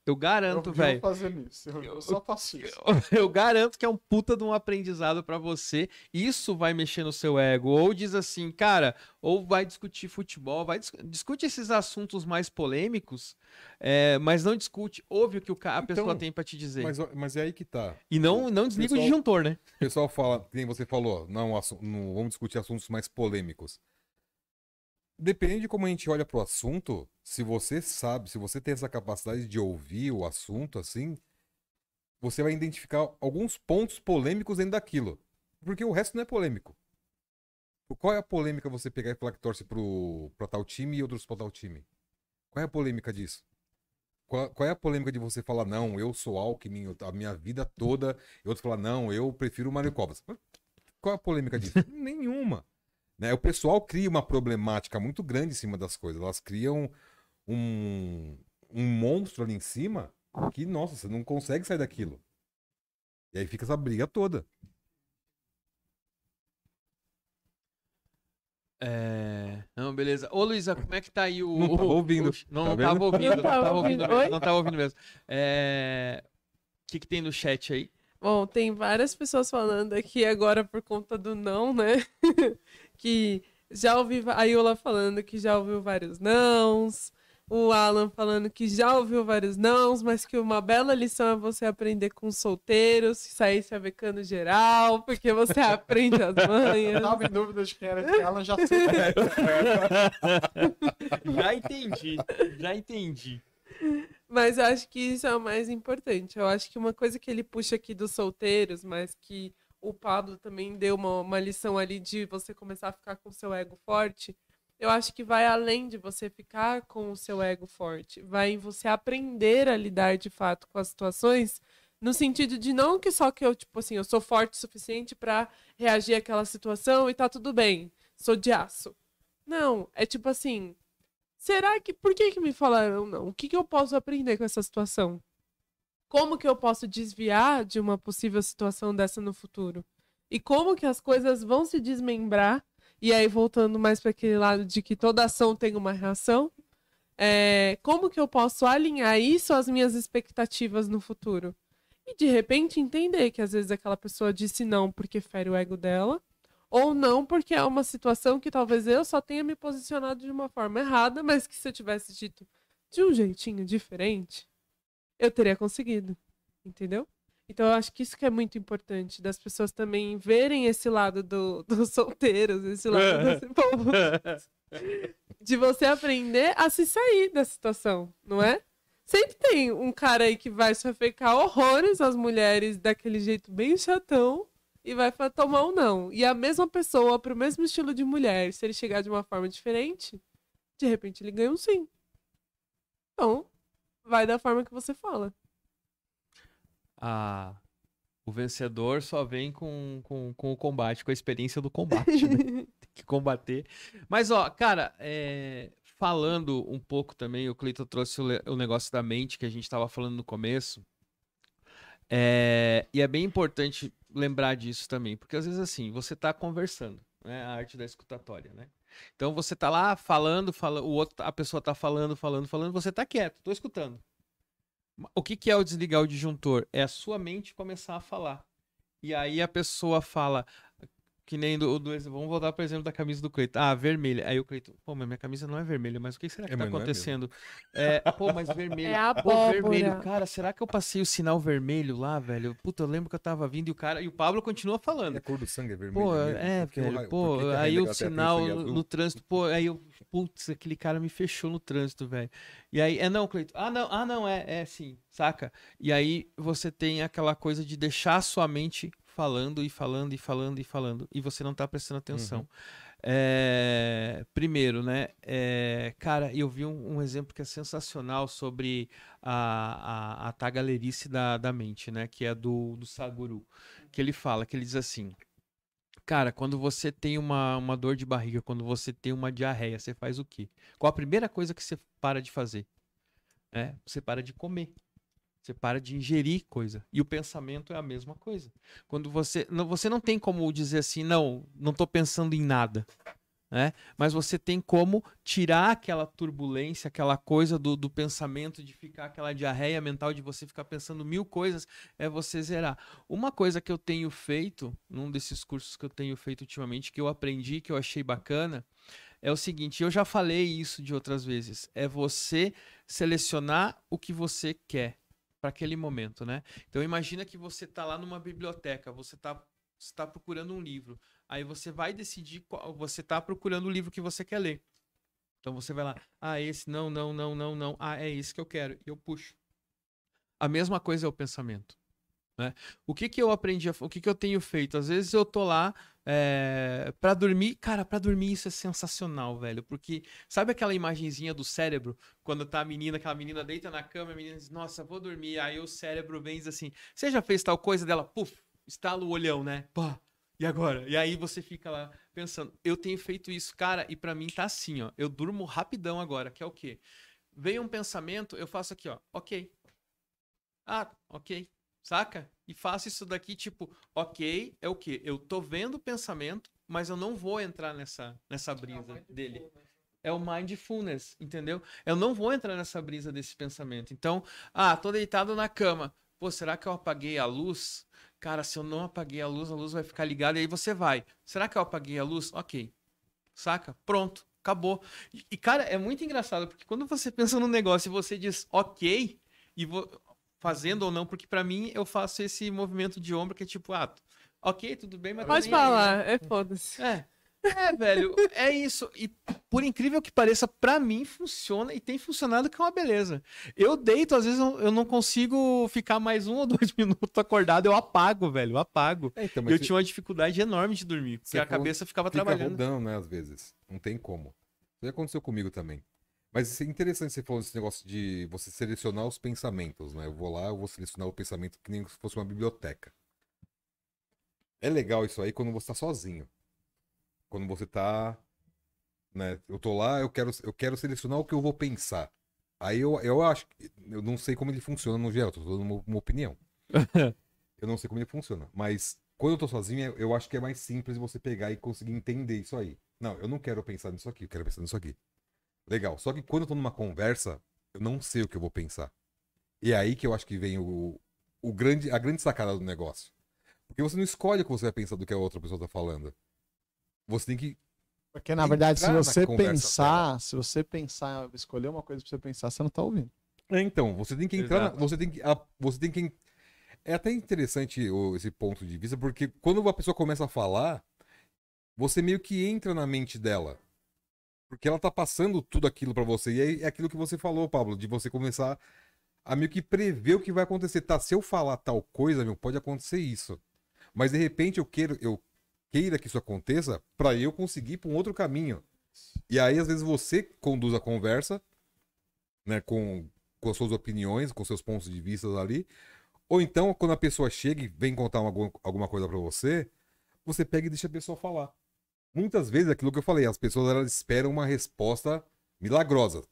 Eu garanto, eu velho. vou fazer isso. Eu, eu só faço isso. (laughs) Eu garanto que é um puta de um aprendizado pra você. Isso vai mexer no seu ego. Ou diz assim, cara, ou vai discutir futebol, vai dis- discute esses assuntos mais polêmicos, é, mas não discute, ouve o que o a Então, pessoa tem pra te dizer. Mas, mas é aí que tá. E não, não desliga o pessoal- disjuntor, né? O pessoal fala, nem você falou, não, não vamos discutir assuntos mais polêmicos. Depende de como a gente olha pro assunto, se você sabe, se você tem essa capacidade de ouvir o assunto assim, você vai identificar alguns pontos polêmicos dentro daquilo. Porque o resto não é polêmico. Qual é a polêmica você pegar e falar que torce pro, pra tal time e outros pra tal time? Qual é a polêmica disso? Qual, qual é a polêmica de você falar, não, eu sou Alckmin a minha vida toda, e outro falar, não, eu prefiro o Mário Covas. Qual é a polêmica disso? (laughs) Nenhuma. Né? O pessoal cria uma problemática muito grande em cima das coisas. Elas criam um, um monstro ali em cima que, nossa, você não consegue sair daquilo. E aí fica essa briga toda. É. Não, beleza. Ô, Luísa, como é que tá aí o. Não tava (laughs) ouvindo. o- Não, Tá não tava ouvindo. Não tava ouvindo. Oi? Não tava ouvindo mesmo. É. O que, que tem no chat aí? Bom, tem várias pessoas falando aqui agora por conta do não, né? (laughs) que já ouvi va- a Iola falando que já ouviu vários nãos. O Alan falando que já ouviu vários nãos, mas que uma bela lição é você aprender com solteiros, sair se avecando geral, porque você aprende as manhas. tava em dúvida de quem era esse Alan, já sei. (laughs) Já entendi. Já entendi. Mas eu acho que isso é o mais importante. Eu acho que uma coisa que ele puxa aqui dos solteiros, mas que o Pablo também deu uma, uma lição ali de você começar a ficar com o seu ego forte. Eu acho que vai além de você ficar com o seu ego forte. Vai em você aprender a lidar de fato com as situações, no sentido de não que só que eu, tipo assim, eu sou forte o suficiente pra reagir àquela situação e tá tudo bem. Sou de aço. Não, é tipo assim, será que. Por que, que me falaram não? O que, que eu posso aprender com essa situação? Como que eu posso desviar de uma possível situação dessa no futuro? E como que as coisas vão se desmembrar? E aí, voltando mais para aquele lado de que toda ação tem uma reação, é, como que eu posso alinhar isso às minhas expectativas no futuro? E de repente entender que às vezes aquela pessoa disse não porque fere o ego dela, ou não porque é uma situação que talvez eu só tenha me posicionado de uma forma errada, mas que se eu tivesse dito de um jeitinho diferente, eu teria conseguido. Entendeu? Então eu acho que isso que é muito importante, das pessoas também verem esse lado do, (laughs) dos solteiros, esse lado desse povo. De você aprender a se sair da situação, não é? Sempre tem um cara aí que vai sofrecar horrores às mulheres daquele jeito bem chatão e vai tomar um não. E a mesma pessoa, pro mesmo estilo de mulher, se ele chegar de uma forma diferente, de repente ele ganha um sim. Então, vai da forma que você fala. Ah, o vencedor só vem com, com, com o combate, com a experiência do combate, né? (laughs) Tem que combater. Mas, ó, cara, é, falando um pouco também, o Cleiton trouxe o, o negócio da mente que a gente tava falando no começo. É, e é bem importante lembrar disso também, porque às vezes assim, você tá conversando, né? A arte da escutatória, né? Então você tá lá falando, fala, o outro, a pessoa tá falando, falando, falando, você tá quieto, tô escutando. O que, que é o desligar o disjuntor? É a sua mente começar a falar. E aí a pessoa fala, que nem do, do Vamos voltar, por exemplo, da camisa do Cleiton. Ah, vermelha. Aí o Cleiton, pô, mas minha camisa não é vermelha, mas o que será que É, tá é acontecendo? É, pô, mas vermelho. (laughs) É a Pô, vermelho, cara, será que eu passei o sinal vermelho lá, velho? Puta, eu lembro que eu tava vindo e o cara. E o Pablo continua falando. A cor do sangue é vermelho. Pô, mesmo? é, Por que o velho, raio- pô, por que que a aí o sinal no trânsito, pô, aí eu, putz, aquele cara me fechou no trânsito, velho. E aí, é não, Cleiton, ah não, ah não, é, é sim, saca? E aí você tem aquela coisa de deixar a sua mente falando e falando e falando e falando, e você não tá prestando atenção. Uhum. É, primeiro, né, é, cara, eu vi um, um exemplo que é sensacional sobre a, a, a tagalerice da, da mente, né, que é do, do Saguru, que ele fala, que ele diz assim, Cara, quando você tem uma, uma dor de barriga, quando você tem uma diarreia, você faz o quê? Qual a primeira coisa que você para de fazer? É, você para de comer. Você para de ingerir coisa. E o pensamento é a mesma coisa. Quando você não, você não tem como dizer assim, não, não tô pensando em nada. né? Mas você tem como tirar aquela turbulência, aquela coisa do, do pensamento, de ficar aquela diarreia mental, de você ficar pensando mil coisas, é você zerar. Uma coisa que eu tenho feito, num desses cursos que eu tenho feito ultimamente, que eu aprendi, que eu achei bacana, é o seguinte, eu já falei isso de outras vezes, é você selecionar o que você quer para aquele momento, né? Então imagina que você está lá numa biblioteca, você está está procurando um livro. Aí você vai decidir qual, você está procurando o livro que você quer ler. Então você vai lá, ah, esse não, não, não, não, não. Ah, é esse que eu quero. E eu puxo. A mesma coisa é o pensamento. Né? O que que eu aprendi, o que que eu tenho feito? Às vezes eu tô lá é, para dormir, cara, para dormir isso é sensacional, velho, porque sabe aquela imagenzinha do cérebro quando tá a menina, aquela menina deita na cama, a menina diz, nossa, vou dormir, aí o cérebro vem e diz assim, você já fez tal coisa dela, puf, estala o olhão, né? Pá, e agora? E aí você fica lá pensando, eu tenho feito isso, cara, e para mim tá assim, ó. Eu durmo rapidão agora, que é o quê? Veio um pensamento, eu faço aqui, ó. Ok. Ah, ok. Saca? E faço isso daqui, tipo, ok, é o quê? Eu tô vendo o pensamento, mas eu não vou entrar nessa, nessa brisa dele. É o mindfulness, entendeu? Eu não vou entrar nessa brisa desse pensamento. Então, ah, tô deitado na cama. Pô, será que eu apaguei a luz? Cara, se eu não apaguei a luz, a luz vai ficar ligada e aí você vai. Será que eu apaguei a luz? Ok. Saca? Pronto. Acabou. E, cara, é muito engraçado, porque quando você (laughs) pensa no negócio e você diz ok, e fazendo ou não, porque para mim eu faço esse movimento de ombro que é tipo, ah, ok, tudo bem, mas. Pode falar, aí, né? é foda-se. É. É, velho, é isso. E por incrível que pareça, para mim funciona e tem funcionado que é uma beleza. Eu deito, às vezes eu não consigo ficar mais um ou (laughs) dois minutos acordado, eu apago, velho, eu apago. É, então, eu tinha uma dificuldade enorme de dormir, porque a cabeça ficava fica trabalhando. rodando, né, às vezes. Não tem como. Isso aconteceu comigo também. Mas é interessante você falando desse negócio de você selecionar os pensamentos, né? Eu vou lá, eu vou selecionar o pensamento que nem se fosse uma biblioteca. É legal isso aí quando você tá sozinho. Quando você tá. Né, eu tô lá, eu quero, eu quero selecionar o que eu vou pensar. Aí eu, eu acho. Eu não sei como ele funciona no geral, tô dando uma, uma opinião. (laughs) eu não sei como ele funciona. Mas quando eu tô sozinho, eu acho que é mais simples você pegar e conseguir entender isso aí. Não, eu não quero pensar nisso aqui, eu quero pensar nisso aqui. Legal. Só que quando eu tô numa conversa, eu não sei o que eu vou pensar. E é aí que eu acho que vem o, o grande, a grande sacada do negócio. Porque você não escolhe o que você vai pensar do que a outra pessoa tá falando. Você tem que. Porque, na verdade, se você pensar, dela. se você pensar, escolher uma coisa pra você pensar, você não tá ouvindo. É, então, você tem que entrar. Na, você tem que. A, você tem que. É até interessante o, esse ponto de vista, porque quando uma pessoa começa a falar, você meio que entra na mente dela. Porque ela tá passando tudo aquilo para você. E é aquilo que você falou, Pablo, de você começar a meio que prever o que vai acontecer. Tá, se eu falar tal coisa, meu, pode acontecer isso. Mas de repente eu quero, eu queira que isso aconteça para eu conseguir para um outro caminho. E aí, às vezes, você conduz a conversa, né, com, com as suas opiniões, com seus pontos de vista ali. Ou então, quando a pessoa chega e vem contar uma, alguma coisa para você, você pega e deixa a pessoa falar. Muitas vezes, aquilo que eu falei, as pessoas elas esperam uma resposta milagrosa.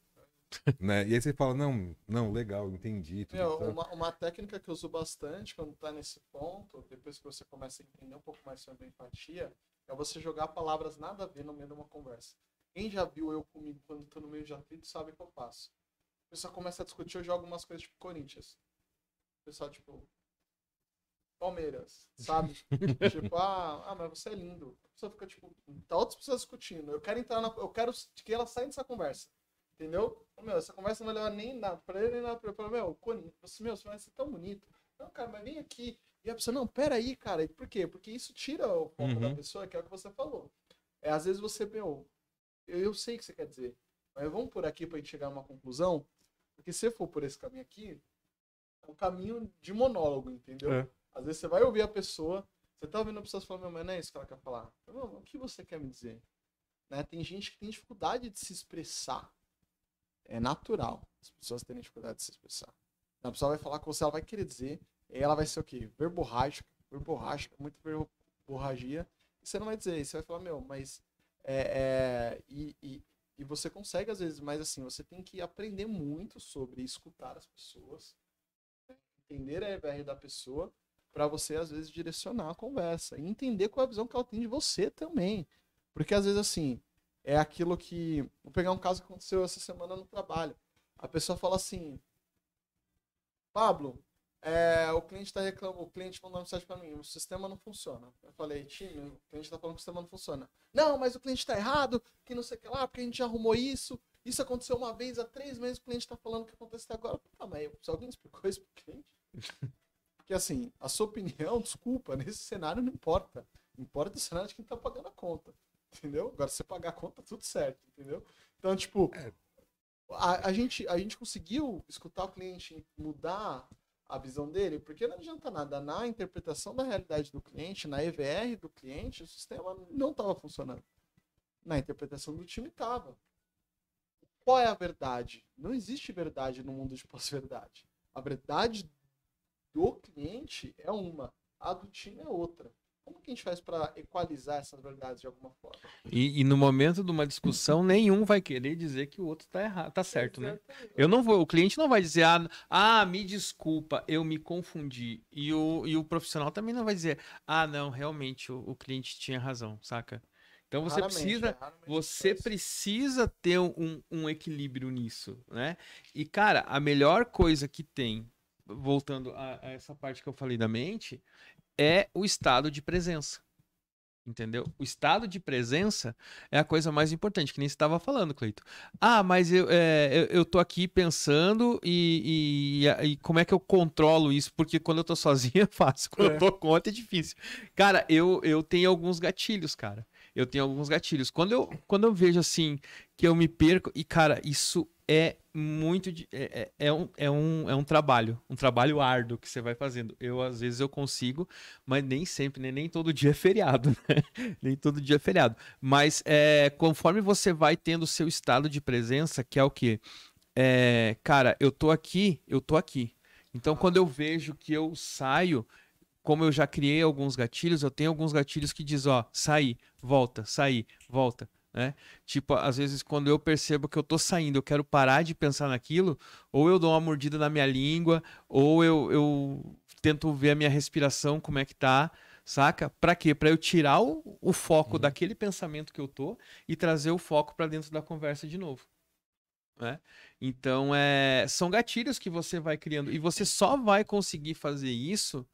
(laughs) né? E aí você fala, não, não, legal, entendi. Meu, uma, uma, técnica que eu uso bastante quando tá nesse ponto, depois que você começa a entender um pouco mais sobre empatia, é você jogar palavras nada a ver no meio de uma conversa. Quem já viu eu comigo quando tô no meio de atrito sabe o que eu faço. O pessoal começa a discutir, eu jogo umas coisas tipo Corinthians. O pessoal, tipo, Palmeiras, sabe? (laughs) tipo, ah, ah, mas você é lindo. A pessoa fica, tipo, tá outras pessoas discutindo. Eu quero entrar na. Eu quero que ela saia dessa conversa. Entendeu? Meu, essa conversa não vai levar nem nada pra ele, nem nada pra ele. Falo, meu, Cone, você, meu, você vai ser tão bonito. Não, cara, mas vem aqui. E a pessoa, não, peraí, cara. Por quê? Porque isso tira o foco uhum. da pessoa, que é o que você falou. É, às vezes você, meu, eu, eu sei o que você quer dizer. Mas vamos por aqui pra gente chegar a uma conclusão. Porque se for por esse caminho aqui, é um caminho de monólogo, entendeu? É. Às vezes você vai ouvir a pessoa, você tá ouvindo a pessoa falando, mas não é isso que ela quer falar. O que você quer me dizer? Né? Tem gente que tem dificuldade de se expressar. É natural as pessoas terem dificuldade de se expressar. A pessoa vai falar com você, ela vai querer dizer, e ela vai ser o quê? Verborrágica, verborrágica, muita verborragia, e você não vai dizer, você vai falar, meu, mas. É, é, e, e, e você consegue às vezes, mas assim, você tem que aprender muito sobre escutar as pessoas, né? entender a EBR da pessoa, para você às vezes direcionar a conversa e entender qual é a visão que ela tem de você também. Porque às vezes assim, é aquilo que. Vou pegar um caso que aconteceu essa semana no trabalho. A pessoa fala assim: Pablo, é, o cliente está reclamando, o cliente mandou mensagem para mim, o sistema não funciona. Eu falei, time, o cliente está falando que o sistema não funciona. Não, mas o cliente está errado, que não sei o que lá, porque a gente já arrumou isso. Isso aconteceu uma vez há três meses, o cliente está falando que aconteceu agora. Ah, mas se alguém explicou isso pro cliente? (laughs) Porque assim, a sua opinião, (laughs) desculpa, nesse cenário não importa. Importa o cenário de quem está pagando a conta. Entendeu? Agora, se você pagar a conta, tudo certo, entendeu? Então, tipo, a, a, gente, a gente conseguiu escutar o cliente mudar a visão dele, porque não adianta nada. Na interpretação da realidade do cliente, na EVR do cliente, o sistema não estava funcionando. Na interpretação do time estava. Qual é a verdade? Não existe verdade no mundo de pós-verdade. A verdade do cliente é uma, a do time é outra. Como que a gente faz para equalizar essas verdades de alguma forma? E, e, no momento de uma discussão, nenhum vai querer dizer que o outro tá errado, tá certo, né? Eu não vou, o cliente não vai dizer, ah, ah, me desculpa, eu me confundi. E o, e o profissional também não vai dizer, ah, não, realmente o, o cliente tinha razão, saca? Então você raramente, precisa, é, você precisa ter um, um equilíbrio nisso, né? E cara, a melhor coisa que tem, voltando a, a essa parte que eu falei da mente, é o estado de presença. Entendeu? O estado de presença é a coisa mais importante, que nem você estava falando, Cleito. Ah, mas eu, é, eu, eu, tô aqui pensando e, e, e, como é que eu controlo isso? Porque quando eu tô sozinho (laughs) é fácil, quando é. eu tô conta é difícil. Cara, eu, eu tenho alguns gatilhos, cara. Eu tenho alguns gatilhos. Quando eu, quando eu vejo assim que eu me perco, e cara, isso é muito é, é, é, um, é, um, é um trabalho, um trabalho árduo que você vai fazendo. Eu, às vezes, eu consigo, mas nem sempre, né? nem todo dia é feriado, (laughs) né? nem todo dia é feriado. Mas é, conforme você vai tendo seu estado de presença, que é o quê? É, cara, eu tô aqui, eu tô aqui. Então, quando eu vejo que eu saio, como eu já criei alguns gatilhos, eu tenho alguns gatilhos que diz, ó, sair, volta, sair, volta, né? Tipo, às vezes quando eu percebo que eu tô saindo, eu quero parar de pensar naquilo, ou eu dou uma mordida na minha língua, ou eu, eu tento ver a minha respiração, como é que tá, saca? Para quê? Para eu tirar o, o foco uhum. daquele pensamento que eu tô e trazer o foco para dentro da conversa de novo. Né? Então, é, são gatilhos que você vai criando. E você só vai conseguir fazer isso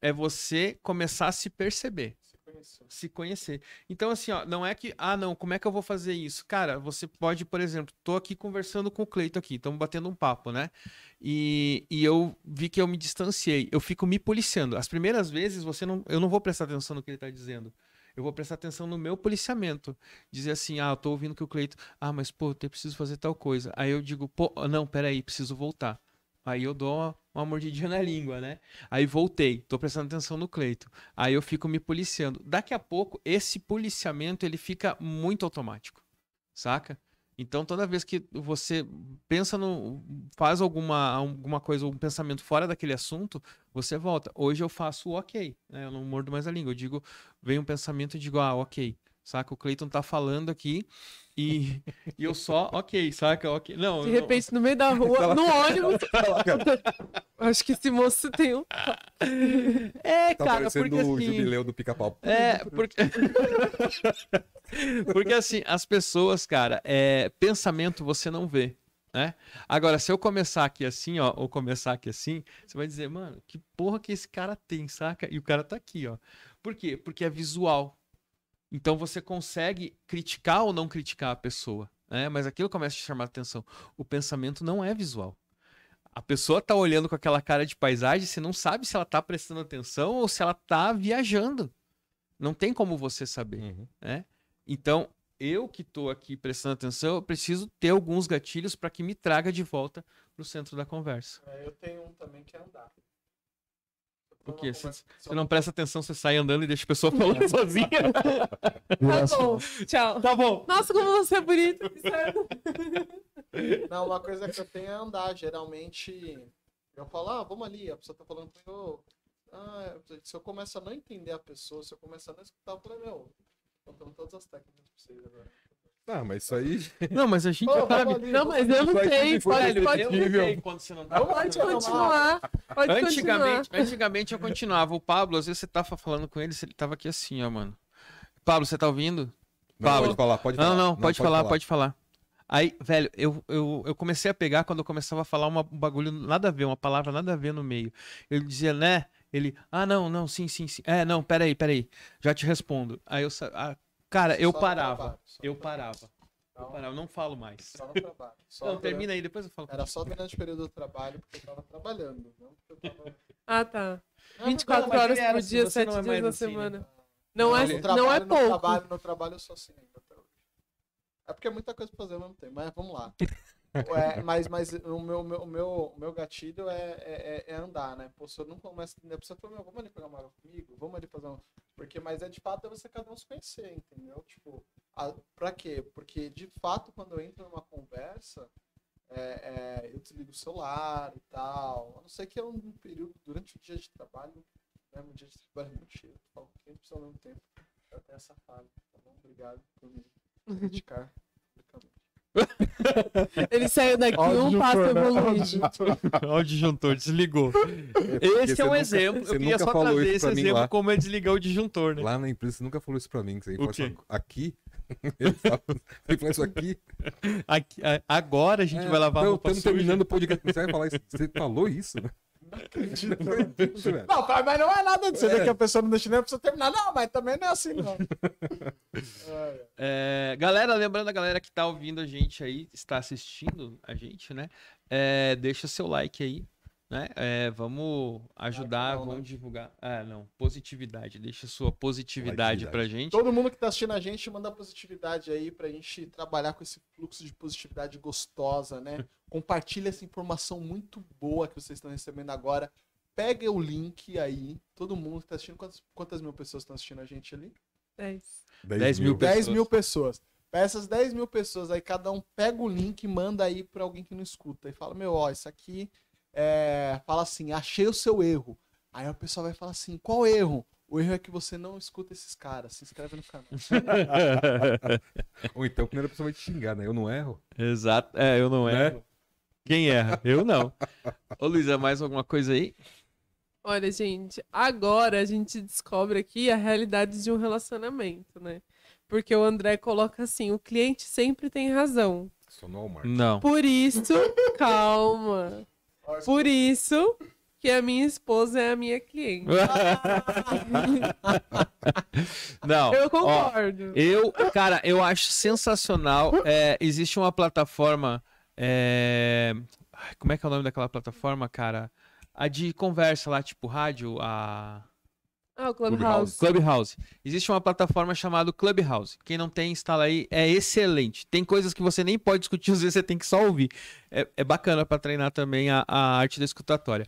é você começar a se perceber conhecer. Se conhecer. Então, assim, ó, não é que, ah, não, como é que eu vou fazer isso? Cara, você pode, por exemplo, tô aqui conversando com o Cleito aqui, estamos batendo um papo, né? E, e eu vi que eu me distanciei. Eu fico me policiando. As primeiras vezes, você não, eu não vou prestar atenção no que ele está dizendo. Eu vou prestar atenção no meu policiamento. Dizer assim, ah, eu tô ouvindo que o Cleito, ah, mas pô, eu preciso fazer tal coisa. Aí eu digo, pô, não, peraí, preciso voltar. Aí eu dou uma, uma mordidinha na língua, né? Aí voltei, tô prestando atenção no Cleito. Aí eu fico me policiando. Daqui a pouco, esse policiamento ele fica muito automático, saca? Então, toda vez que você pensa no. faz alguma, alguma coisa, um pensamento fora daquele assunto, você volta. Hoje eu faço o ok, né? Eu não mordo mais a língua. Eu digo, vem um pensamento e digo, ah, ok. Saca? O Cleiton tá falando aqui e, e eu só, ok, saca? Ok. Não, De repente, não... no meio da (laughs) rua, no ônibus. Acho que esse moço tem um. É, tá cara, porque o assim... jubileu do pica-pau. É, porque. (laughs) porque assim, as pessoas, cara, é... pensamento você não vê. Né? Agora, se eu começar aqui assim, ó, ou começar aqui assim, você vai dizer, mano, que porra que esse cara tem, saca? E o cara tá aqui, ó. Por quê? Porque é visual. Então você consegue criticar ou não criticar a pessoa, né? Mas aquilo começa a chamar a atenção. O pensamento não é visual. A pessoa tá olhando com aquela cara de paisagem, você não sabe se ela tá prestando atenção ou se ela tá viajando. Não tem como você saber, uhum. né? Então, eu que tô aqui prestando atenção, eu preciso ter alguns gatilhos para que me traga de volta pro centro da conversa. É, eu tenho um também que é andar. Porque se você não presta atenção, você sai andando e deixa a pessoa (laughs) falando sozinha. (laughs) Tá bom, tchau. Tá bom. Nossa, como você é bonito. (laughs) Não, uma coisa que eu tenho é andar. Geralmente, eu falo, ah, vamos ali. A pessoa tá falando comigo. Ah, se eu começo a não entender a pessoa, se eu começar a não escutar, eu falei, meu, contando todas as técnicas pra vocês agora. Ah, mas isso aí. Não, mas a gente Pô, sabe. não, mas eu não sei. Pode, pode, eu quando você não tá pode continuar. Pode antigamente, continuar. antigamente eu continuava. O Pablo, às vezes você tava falando com ele, ele tava aqui assim, ó, mano. Pablo, você tá ouvindo? Não, Fala. pode falar, pode falar. Não, não, pode, falar, pode falar. Aí, velho, eu, eu, eu comecei a pegar quando eu começava a falar uma, um bagulho nada a ver, uma palavra nada a ver no meio. Ele dizia, né? Ele, ah, não, não, sim, sim, sim. É, não, peraí, peraí. Já te respondo. Aí eu, ah, cara, eu Só no parava. Eu no parava. Eu Não. parava, não falo mais. Só no trabalho. Só (laughs) Não, durante- termina aí, depois eu falo. Era só durante o período do trabalho, porque eu tava trabalhando. Não porque eu tava... (laughs) Ah, tá. Não, 24 mas horas ele era por dia, você 7 não é dias na semana. Não, é, no não trabalho, é No pouco. trabalho, no trabalho eu sou assim ainda até hoje. É porque é muita coisa pra fazer ao mesmo tempo, mas vamos lá. (laughs) É, mas mas o, meu, meu, meu, meu gatilho é, é, é andar, né? Pô, se eu não começo. A pessoa fala, meu, vamos ali pegar uma água comigo? Vamos ali fazer um. Porque, mas é de fato é você cada um se conhecer, entendeu? Tipo, a, pra quê? Porque de fato, quando eu entro numa conversa, é, é, eu desligo o celular e tal. A não ser que é um período durante o dia de trabalho, né? Um dia de trabalho é muito cheio. Eu falo com 500 ao mesmo tempo. Eu tenho essa fase, tá bom? Obrigado por me criticar. (laughs) Ele saiu daqui Ó, um passo né? Evoluído. disjuntor. (laughs) Olha o disjuntor, desligou. porque Esse é um nunca- exemplo. você Eu queria nunca só falou trazer isso esse exemplo lá. como é desligar o disjuntor, né? Lá na empresa você nunca falou isso pra mim. que Você O quê? aqui. (laughs) Ele fala, isso aqui. Aqui- a- agora a gente É, vai lavar a então, roupa Estamos terminando o podcast. Você vai falar isso. Você falou isso? Não acredito, velho. Não, pai, mas não é nada disso. Você vê É. que a pessoa não deixa nem a pessoa terminar. Não, mas também não é assim, não. (laughs) É, galera, lembrando a galera que tá ouvindo a gente aí, está assistindo a gente, né? É, deixa seu like aí, né? É, vamos ajudar, não, vamos né? divulgar. Ah, não, positividade. Deixa sua positividade Likeidade. pra gente. Todo mundo que tá assistindo a gente, manda positividade aí pra gente trabalhar com esse fluxo de positividade gostosa, né? (laughs) Compartilha essa informação muito boa que vocês estão recebendo agora. Pega o link aí. Todo mundo que tá assistindo. Quantas, quantas mil pessoas estão assistindo a gente ali? 10. 10 mil 10 Pessoas. mil pessoas. Pra essas 10 mil pessoas aí, cada um pega o link e manda aí pra alguém que não escuta. E fala, meu, ó, isso aqui é... Fala assim, achei o seu erro. Aí a pessoa vai falar assim, qual erro? O erro é que você não escuta esses caras. Se inscreve no canal. (laughs) Ou então, a primeira pessoa vai te xingar, né? Eu não erro. Exato. É, eu não Né? erro. Quem erra? Eu não. Ô, Luísa, mais alguma coisa aí? Olha, gente, agora a gente descobre aqui a realidade de um relacionamento, né? Porque o André coloca assim: o cliente sempre tem razão. No Walmart. Não. Por isso, calma. Por isso que a minha esposa é a minha cliente. (laughs) não. Eu ó, concordo. Eu, cara, eu acho sensacional. É, existe uma plataforma. é, Como é que é o nome daquela plataforma, cara? A de conversa lá, tipo rádio, a Ah, o Clubhouse. Clubhouse. Existe uma plataforma chamada Clubhouse. Quem não tem, instala aí. É excelente. Tem coisas que você nem pode discutir, (laughs) às vezes você tem que só ouvir. É, é bacana pra treinar também a, a arte da escutatória.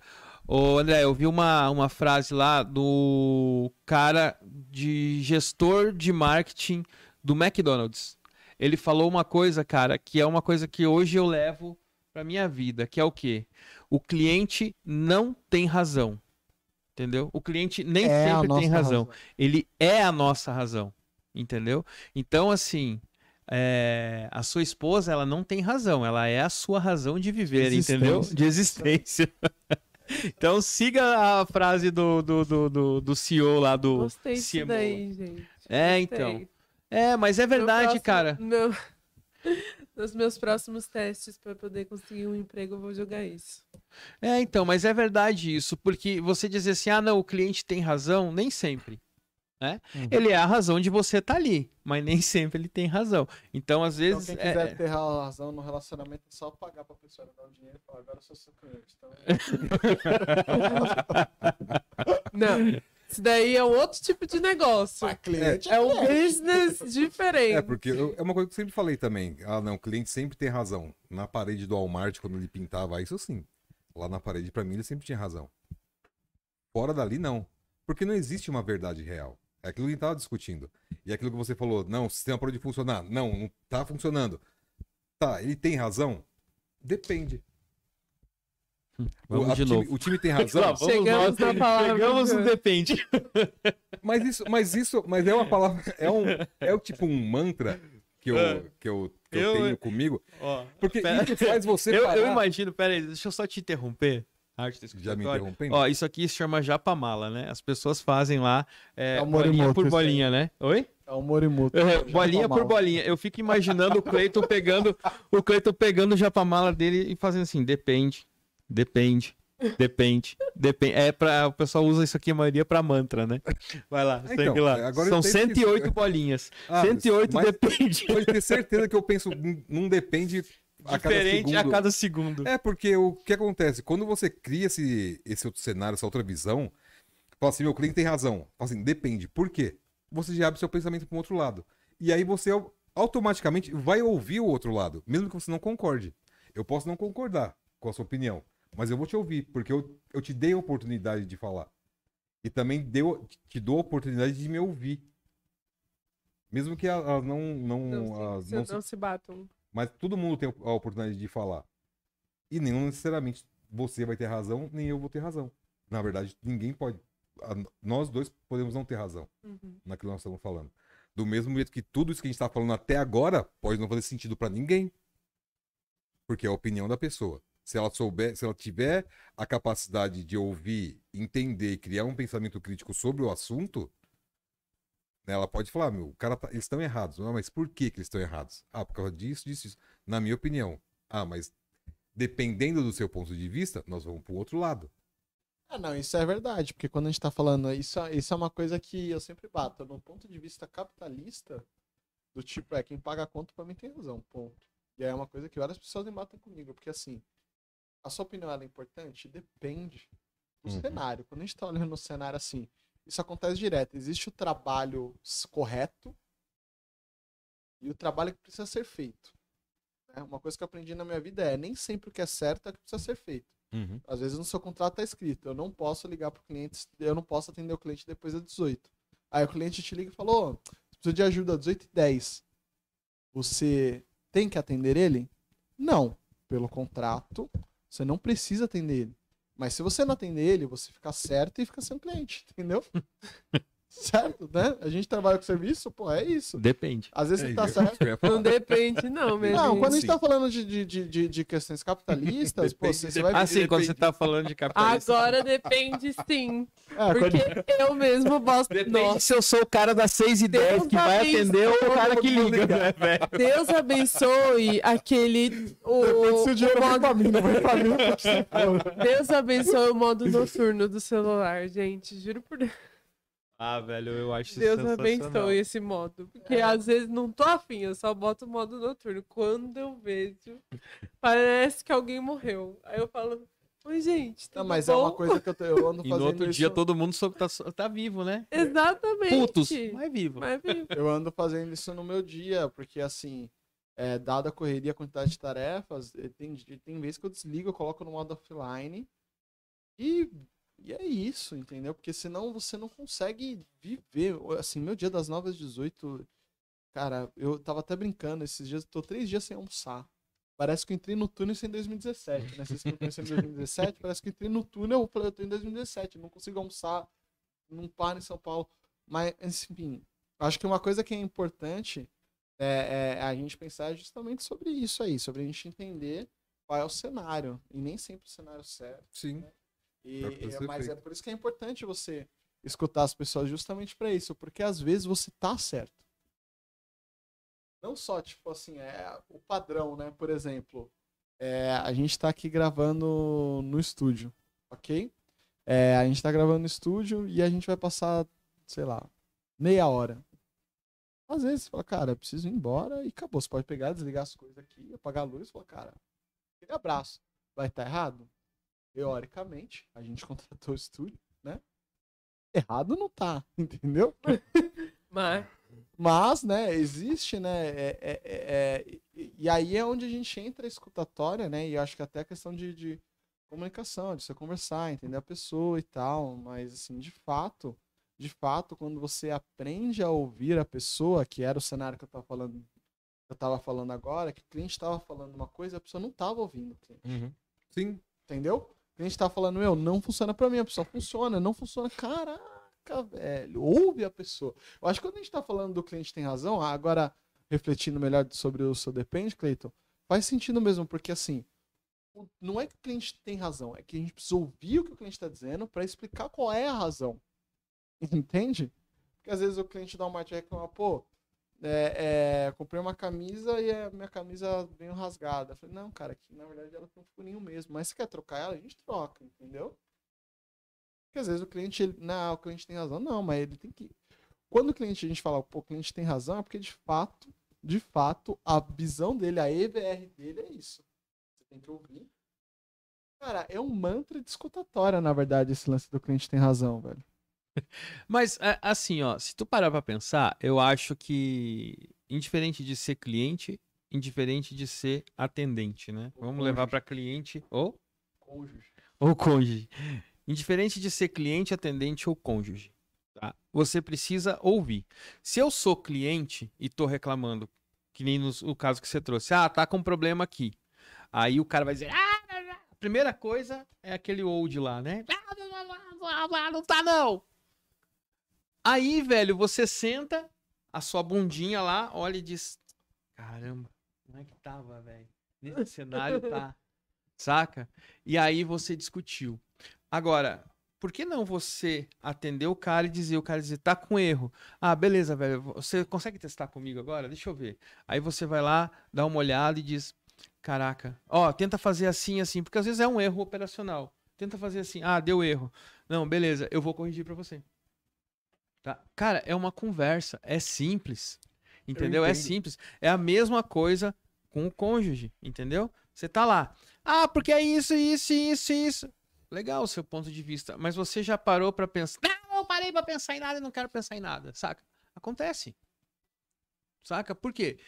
Ô, André, eu vi uma, uma frase lá do cara de gestor de marketing do McDonald's. Ele falou uma coisa, cara, que é uma coisa que hoje eu levo pra minha vida, que é o quê? O cliente não tem razão. Entendeu? O cliente nem É a sempre tem nossa razão. Ele é a nossa razão. Entendeu? Então, assim, é, a sua esposa, ela não tem razão. Ela é a sua razão de viver, De entendeu? De existência. (laughs) então, siga a frase do, do, do, do, do CEO lá do Gostei CMO. daí, gente. É, Gostei. então. É, mas é verdade, próximo- cara. Meu... Nos meus próximos testes para poder conseguir um emprego, eu vou jogar isso. É, então, mas é verdade isso, porque você dizer assim, ah, não, o cliente tem razão, nem sempre. Né? Uhum. Ele é a razão de você estar ali, mas nem (laughs) sempre ele tem razão. Então, às Então, vezes. quem é- quiser ter razão no relacionamento, é só pagar pra pessoa dar o dinheiro e falar, agora eu sou seu cliente. Então, (laughs) Não, isso daí é um outro tipo de negócio. Mas cliente É um cliente. business (laughs) diferente. É, porque eu- é uma coisa que eu sempre falei também. Ah, não, o cliente sempre tem razão. Na parede do Walmart, quando ele pintava isso, sim. Lá na parede, pra mim, ele sempre tinha razão. Fora dali, não. Porque não existe uma verdade real. É aquilo que a gente tava discutindo. E é aquilo que você falou, não, o sistema parou de funcionar. Não, não tá funcionando. Tá, ele tem razão? Depende. Vamos o, de time, novo. o time tem razão? (laughs) Lá, Chegamos na palavra. Chegamos no depende. (laughs) Mas isso, mas isso, mas é uma palavra, é um, é o tipo um mantra que eu, É. que eu, que eu, Eu- tenho comigo, Ó, porque Pera- isso faz você eu, parar. eu imagino, pera aí, deixa eu só te interromper. arte do Já me interrompendo? Ó, isso aqui se chama japamala, né? As pessoas fazem lá é, É o bolinha Morimoto, por bolinha, né? Oi? É o Morimoto. É, bolinha por bolinha. Eu fico imaginando o Cleiton pegando o Cleiton pegando o japamala dele e fazendo assim, depende, depende, depende, depende. É para o pessoal usa isso aqui a maioria para mantra, né? Vai lá, Então, segue lá. agora São entendo que- 108 bolinhas. Ah, 108 mas depende. Pode ter certeza que eu penso, num- depende a cada Diferente a segundo. cada segundo. É, porque o que acontece? Quando você cria esse, esse outro cenário, essa outra visão, fala assim, meu cliente tem razão. Fala assim, depende. Por quê? Você já abre seu pensamento para um outro lado. E aí você au- automaticamente vai ouvir o outro lado, mesmo que você não concorde. Eu posso não concordar com a sua opinião, mas eu vou te ouvir, porque eu, eu te dei a oportunidade de falar. E também deu, te dou a oportunidade de me ouvir. Mesmo que elas não, não, Não, as se, não não, se batam. mas todo mundo tem a oportunidade de falar. E nem necessariamente você vai ter razão, nem eu vou ter razão. Na verdade, ninguém pode. Nós dois podemos não ter razão Uhum. naquilo que nós estamos falando. Do mesmo jeito que tudo isso que a gente está falando até agora pode não fazer sentido para ninguém. Porque é a opinião da pessoa. Se ela souber, se ela tiver a capacidade de ouvir, entender, criar um pensamento crítico sobre o assunto, né, ela pode falar, meu, o cara tá- eles estão errados. Não, mas por que, que eles estão errados? Ah, por causa disso, disso, disso. Na minha opinião. Ah, mas dependendo do seu ponto de vista, nós vamos pro outro lado. Ah, não, isso é verdade, porque quando a gente tá falando, isso, isso é uma coisa que eu sempre bato. No ponto de vista capitalista, do tipo, é, quem paga a conta pra mim tem razão, ponto. E é uma coisa que várias pessoas embatem comigo, porque assim, a sua opinião é importante? Depende do Uhum. cenário. Quando a gente tá olhando no cenário assim, isso acontece direto. Existe o trabalho correto e o trabalho que precisa ser feito. né? Uma coisa que eu aprendi na minha vida é, nem sempre o que é certo é o que precisa ser feito. Às vezes no seu contrato tá escrito, eu não posso ligar pro cliente, eu não posso atender o cliente depois das 18. Aí o cliente te liga e falou, "Ô, preciso de ajuda às 18 e 10. Você tem que atender ele? Não. Pelo contrato, você não precisa atender ele. Mas se você não atender ele, você fica certo e fica sem cliente, (laughs) entendeu? Certo, né? A gente trabalha com serviço, pô, é isso. Depende. Às vezes É você tá certo. Não depende, não, mesmo. Não, quando a gente Sim. tá falando de, de, de, de, questões capitalistas, pô, você, você vai Ah, sim, quando você tá falando de capitalista. Agora depende sim. Quando- Porque eu mesmo bosto. Depende Nossa, se eu sou o cara das 6 e 10 Deus que vai abençoe atender ou o cara que liga, né, velho? Deus abençoe aquele. O, Depende se o dinheiro o modo- pra mim, não pra mim. Deus abençoe o modo noturno do celular, gente. Juro por Deus. Ah, velho, eu acho isso Deus sensacional. abençoe esse modo. Porque É. às vezes não tô afim, eu só boto o modo noturno. Quando eu vejo, parece que alguém morreu. Aí eu falo, oi, gente. Tudo mas é uma bom?" coisa que eu, tô, eu ando E fazendo no outro isso. dia todo mundo soube que tá, tá vivo, né? Exatamente. Putos, mas vivo. Mas, viu? Eu ando fazendo isso no meu dia, porque assim, é, dada a correria, a quantidade de tarefas, eh, tem, tem vezes que eu desligo, eu coloco no modo offline e, e é isso, entendeu? Porque senão você não consegue viver. Assim, meu dia das 9 às 18, cara, eu tava até brincando esses dias, tô três dias sem almoçar. Parece que eu entrei no túnel em 2017, né? Vocês que me conheceram em 2017, parece que eu entrei no túnel, eu falei, eu tô em 2017, não consigo almoçar, não paro em São Paulo. Mas, enfim, acho que uma coisa que é importante é, é a gente pensar justamente sobre isso aí, sobre a gente entender qual é o cenário. E nem sempre o cenário certo. Sim. E, ser mas é por isso que é importante você escutar as pessoas justamente para isso, porque às vezes você tá certo. Não só, tipo assim, é o padrão, né? Por exemplo, é, a gente tá aqui gravando no estúdio, ok? É, a gente tá gravando no estúdio e a gente vai passar, sei lá, meia hora. Às vezes você fala, cara, eu preciso ir embora e acabou. Você pode pegar, desligar as coisas aqui, apagar a luz e falar, cara, aquele abraço. Vai estar errado? Teoricamente, a gente (laughs) contratou o estúdio, né? Errado não tá, (laughs) entendeu? Mas, Mas, né, existe, né, é, é- é- é- e- aí é onde a gente entra a escutatória, né, e eu acho que até a questão de, de comunicação, de você conversar, entender a pessoa e tal, mas, assim, de fato, de fato, quando você aprende a ouvir a pessoa, que era o cenário que eu tava falando, eu tava falando agora, que o cliente tava falando uma coisa e a pessoa não tava ouvindo o cliente Sim. entendeu? O cliente tá falando, meu, não funciona pra mim, a pessoa funciona, não funciona. Caraca, velho, ouve a pessoa. Eu acho que quando a gente tá falando do cliente tem razão, agora refletindo melhor sobre o seu depende, Cleiton, faz sentido mesmo, porque assim, não é que o cliente tem razão, é que a gente precisa ouvir o que o cliente está dizendo para explicar qual é a razão. (laughs) Entende? Porque às vezes o cliente dá uma marcha e reclama, pô, é, é, comprei uma camisa e a minha camisa veio rasgada. Falei, não, cara, aqui na verdade ela tem um furinho mesmo, mas se quer trocar ela, a gente troca, entendeu? Porque às vezes o cliente, ele, não, o cliente tem razão, não, mas ele tem que. Quando o cliente, a gente fala, pô, o cliente tem razão, é porque de fato, de fato, a visão dele, a EVR dele é isso. Você tem que ouvir. Cara, é um mantra de escutatória, na verdade, esse lance do cliente tem razão, velho. Mas, assim, ó, se tu parar pra pensar, eu acho que, indiferente de ser cliente, indiferente de ser atendente, né? Ou Vamos levar cônjuge. pra cliente ou, Cônjuge. ou cônjuge. Indiferente de ser cliente, atendente ou cônjuge, tá? Você precisa ouvir. Se eu sou cliente e tô reclamando, que nem no, o caso que você trouxe, ah, tá com problema aqui. Aí o cara vai dizer, ah, a primeira coisa é aquele old lá, né? Ah, não tá não. Aí, velho, você senta, a sua bundinha lá, olha e diz: Caramba, como é que tava, velho? Nesse cenário tá. (laughs) Saca? E aí você discutiu. Agora, por que não você atender o cara e dizer, o cara dizer, tá com erro. Ah, beleza, velho. Você consegue testar comigo agora? Deixa eu ver. Aí você vai lá, dá uma olhada e diz: Caraca, ó, tenta fazer assim, assim, porque às vezes é um erro operacional. Tenta fazer assim, ah, deu erro. Não, beleza, eu vou corrigir pra você. Tá? Cara, é uma conversa, é simples. Entendeu? É simples. É a mesma coisa com o cônjuge, entendeu? Você tá lá. Ah, porque é isso, isso, isso, isso. Legal o seu ponto de vista, mas você já parou pra pensar? Não, eu parei pra pensar em nada e não quero pensar em nada, saca? Acontece. Saca? Por quê?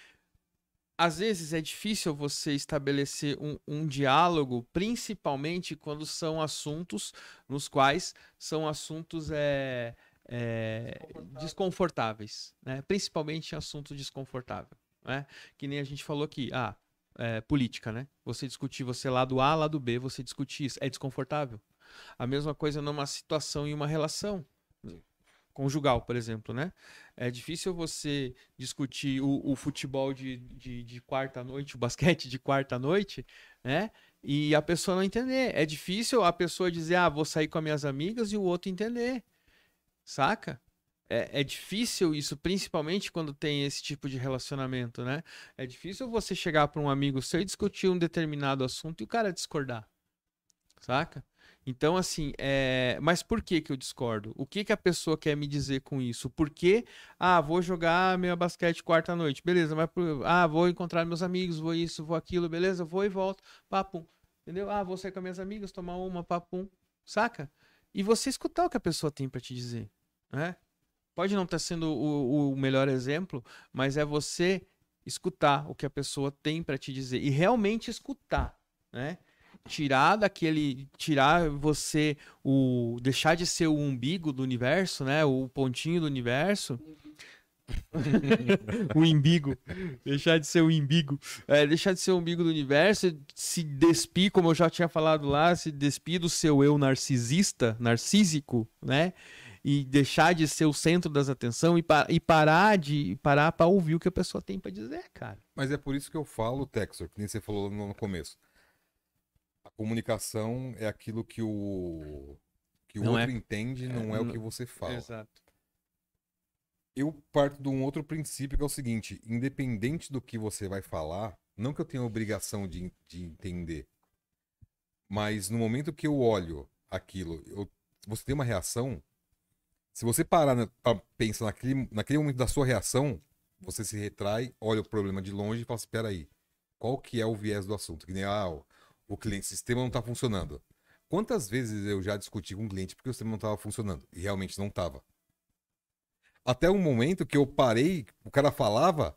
Às vezes é difícil você estabelecer um, um diálogo, principalmente quando são assuntos nos quais são assuntos é, é, desconfortáveis, né? Principalmente assunto desconfortável, né? Que nem a gente falou aqui, ah, é, política, né? Você discutir você lá do A, lá do B, você discutir isso, é desconfortável. A mesma coisa numa situação e uma relação conjugal, por exemplo, né? É difícil você discutir o, o futebol de, de, de quarta-noite, o basquete de quarta-noite, né? E a pessoa não entender. É difícil a pessoa dizer, ah, vou sair com as minhas amigas e o outro entender. Saca? É, é difícil isso, principalmente quando tem esse tipo de relacionamento, né? É difícil você chegar para um amigo seu e discutir um determinado assunto e o cara discordar. Saca? Então, assim, é... mas por que que eu discordo? O que que a pessoa quer me dizer com isso? Por que, ah, vou jogar meu basquete quarta-noite, beleza, mas, ah, vou encontrar meus amigos, vou isso, vou aquilo, beleza, vou e volto, papum, entendeu? Ah, vou sair com minhas amigas, tomar uma, papum, saca? E você escutar o que a pessoa tem pra te dizer, né? Pode não estar sendo o, o melhor exemplo, mas é você escutar o que a pessoa tem pra te dizer e realmente escutar, né? Tirar daquele, tirar você o deixar de ser o umbigo do universo, né? O pontinho do universo. (laughs) o imbigo, deixar de ser o imbigo, é, deixar de ser o umbigo do universo, se despir, como eu já tinha falado lá, se despir do seu eu narcisista, narcísico, né? E deixar de ser o centro das atenção e, pa- e parar de parar para ouvir o que a pessoa tem para dizer, cara. Mas é por isso que eu falo, Texor, que nem você falou no no começo. A comunicação é aquilo que o que o Não outro é- entende, não é- é, o que você fala. Exato. Eu parto de um outro princípio que é o seguinte: independente do que você vai falar, não que eu tenha obrigação de, de entender, mas no momento que eu olho aquilo, eu- você tem uma reação. Se você parar na, pra pensar naquele, naquele momento da sua reação, você se retrai, olha o problema de longe e fala assim, espera aí, qual que é o viés do assunto? Que nem, ah, o, o cliente, o sistema não está funcionando. Quantas vezes eu já discuti com um cliente porque o sistema não estava funcionando? E realmente não estava. Até um momento que eu parei, o cara falava,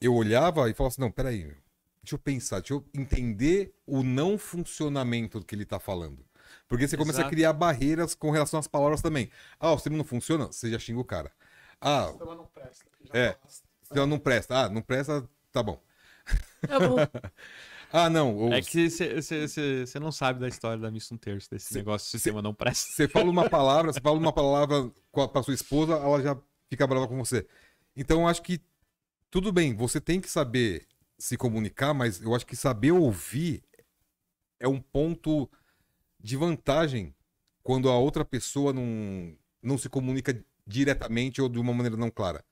eu olhava e falava assim, não, peraí, meu, deixa eu pensar, deixa eu entender o não funcionamento do que ele está falando. Porque você começa a Exato. criar barreiras com relação às palavras também. Ah, o sistema não funciona? Você já xinga o cara. Ah, O sistema não presta. já É. o sistema não presta. Ah, não presta, tá bom. Tá bom. (laughs) Ah, não, É que você não sabe da história da missa um terço desse Cê- negócio, o sistema não presta. Você fala uma palavra, você fala uma palavra com a- pra sua esposa, ela já fica brava com você. Então eu acho que tudo bem, você tem que saber se comunicar, mas eu acho que saber ouvir é um ponto de vantagem quando a outra pessoa não, não se comunica diretamente ou de uma maneira não clara.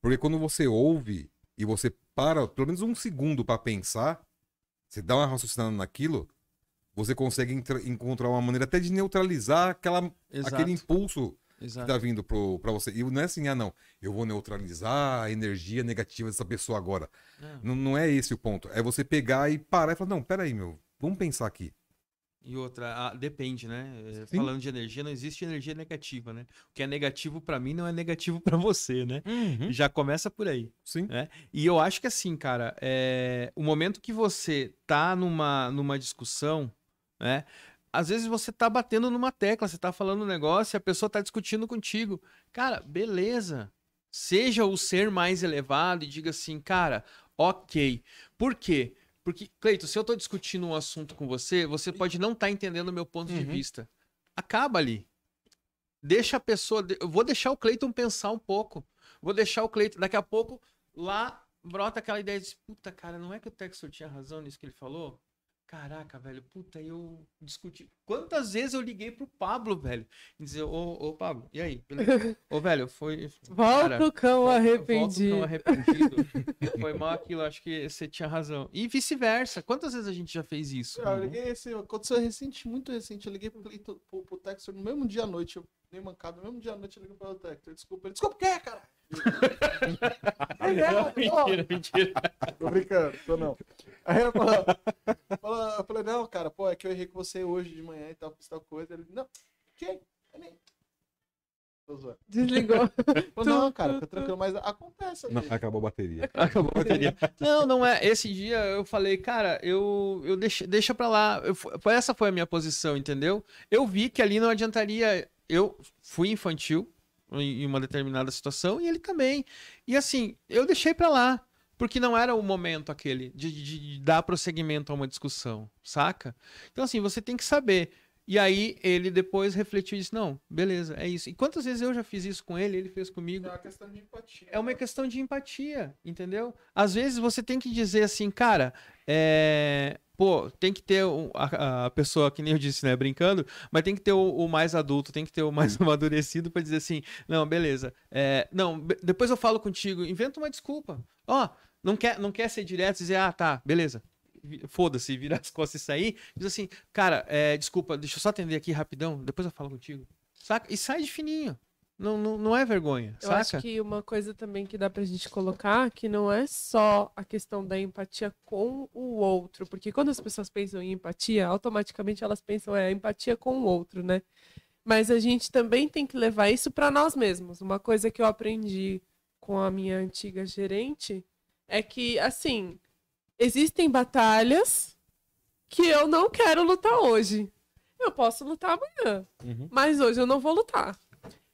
Porque quando você ouve e você para pelo menos um segundo para pensar, você dá uma raciocinada naquilo, você consegue encontrar uma maneira até de neutralizar aquela, Exato. aquele impulso que Exato. tá vindo pro, pra você. E não é assim, ah, não, eu vou neutralizar a energia negativa dessa pessoa agora. Não. Não, não é esse o ponto. É você pegar e parar e falar, não, peraí, meu, vamos pensar aqui. E outra, ah, depende, né? Eh, Sim. Falando de energia, não existe energia negativa, né? O que é negativo pra mim não é negativo pra você, né? Já começa por aí. Sim. E eu acho que assim, cara, é... o momento que você tá numa, numa discussão, né? Às vezes você tá batendo numa tecla, você tá falando um negócio e a pessoa tá discutindo contigo. Cara, beleza. Seja o ser mais elevado e diga assim, cara, ok. Por quê? Porque, Cleito, se eu tô discutindo um assunto com você, você pode não estar entendendo o meu ponto de Uhum. vista. Acaba ali. Deixa a pessoa. Eu vou deixar o Cleiton pensar um pouco. Vou deixar o Cleiton. Daqui a pouco, lá brota aquela ideia de puta, cara, não é que o Textor tinha razão nisso que ele falou? Caraca, velho, puta, eu discuti. Quantas vezes eu liguei pro Pablo, velho? E dizer, ô, ô Pablo, e aí? Beleza? Ô, velho, foi. Volta cara, o cão volta- arrependido. volta o cão arrependido. Foi mal aquilo, acho que você tinha razão. E vice-versa. Quantas vezes a gente já fez isso? Eu liguei esse, aconteceu recente, muito recente. Eu liguei pro, pro, pro Textor no mesmo dia à noite. Eu dei mancada no mesmo dia à noite. Eu liguei pro Textor. Desculpa. Ele, desculpa o quê, cara? Aí, é, mentira, mentira. Tô brincando, tô não. Aí ela falou, falou- eu falei, não, cara, pô, é que eu errei com você hoje de manhã e tal, fiz tal coisa. Ele, não, quem? Nem. Zoando. Desligou. (laughs) Falou, não, cara, fica tranquilo, mas acontece. Não, acabou a bateria. (laughs) Acabou a bateria. Não, não é. Esse dia eu falei, cara, eu, eu deixa, deixa pra lá. Eu essa foi a minha posição, entendeu? Eu vi que ali não adiantaria. Eu fui infantil em uma determinada situação e ele também. E assim, eu deixei pra lá. Porque não era o momento aquele de, de- de dar prosseguimento a uma discussão, saca? Então, assim, você tem que saber. E aí ele depois refletiu e disse: Não, beleza, é isso. E quantas vezes eu já fiz isso com ele, ele fez comigo. É uma questão de empatia. É uma questão de empatia, entendeu? Às vezes você tem que dizer assim, cara, é... pô, tem que ter a, a pessoa, que nem eu disse, né, brincando, mas tem que ter o, o mais adulto, tem que ter o mais (laughs) amadurecido pra dizer assim, não, beleza, é, não, depois eu falo contigo, inventa uma desculpa. Ó, não quer, não quer ser direto e dizer, ah, tá, beleza. Foda-se, virar as costas e sair. Diz assim, cara, é, desculpa, deixa eu só atender aqui rapidão, depois eu falo contigo. Saca? E sai de fininho. Não, não, não é vergonha, Eu saca? acho que uma coisa também que dá pra gente colocar que não é só a questão da empatia com o outro, porque quando as pessoas pensam em empatia, automaticamente elas pensam é a empatia com o outro, né? Mas a gente também tem que levar isso pra nós mesmos. Uma coisa que eu aprendi com a minha antiga gerente é que assim, existem batalhas que eu não quero lutar hoje. Eu posso lutar amanhã, Uhum. mas hoje eu não vou lutar.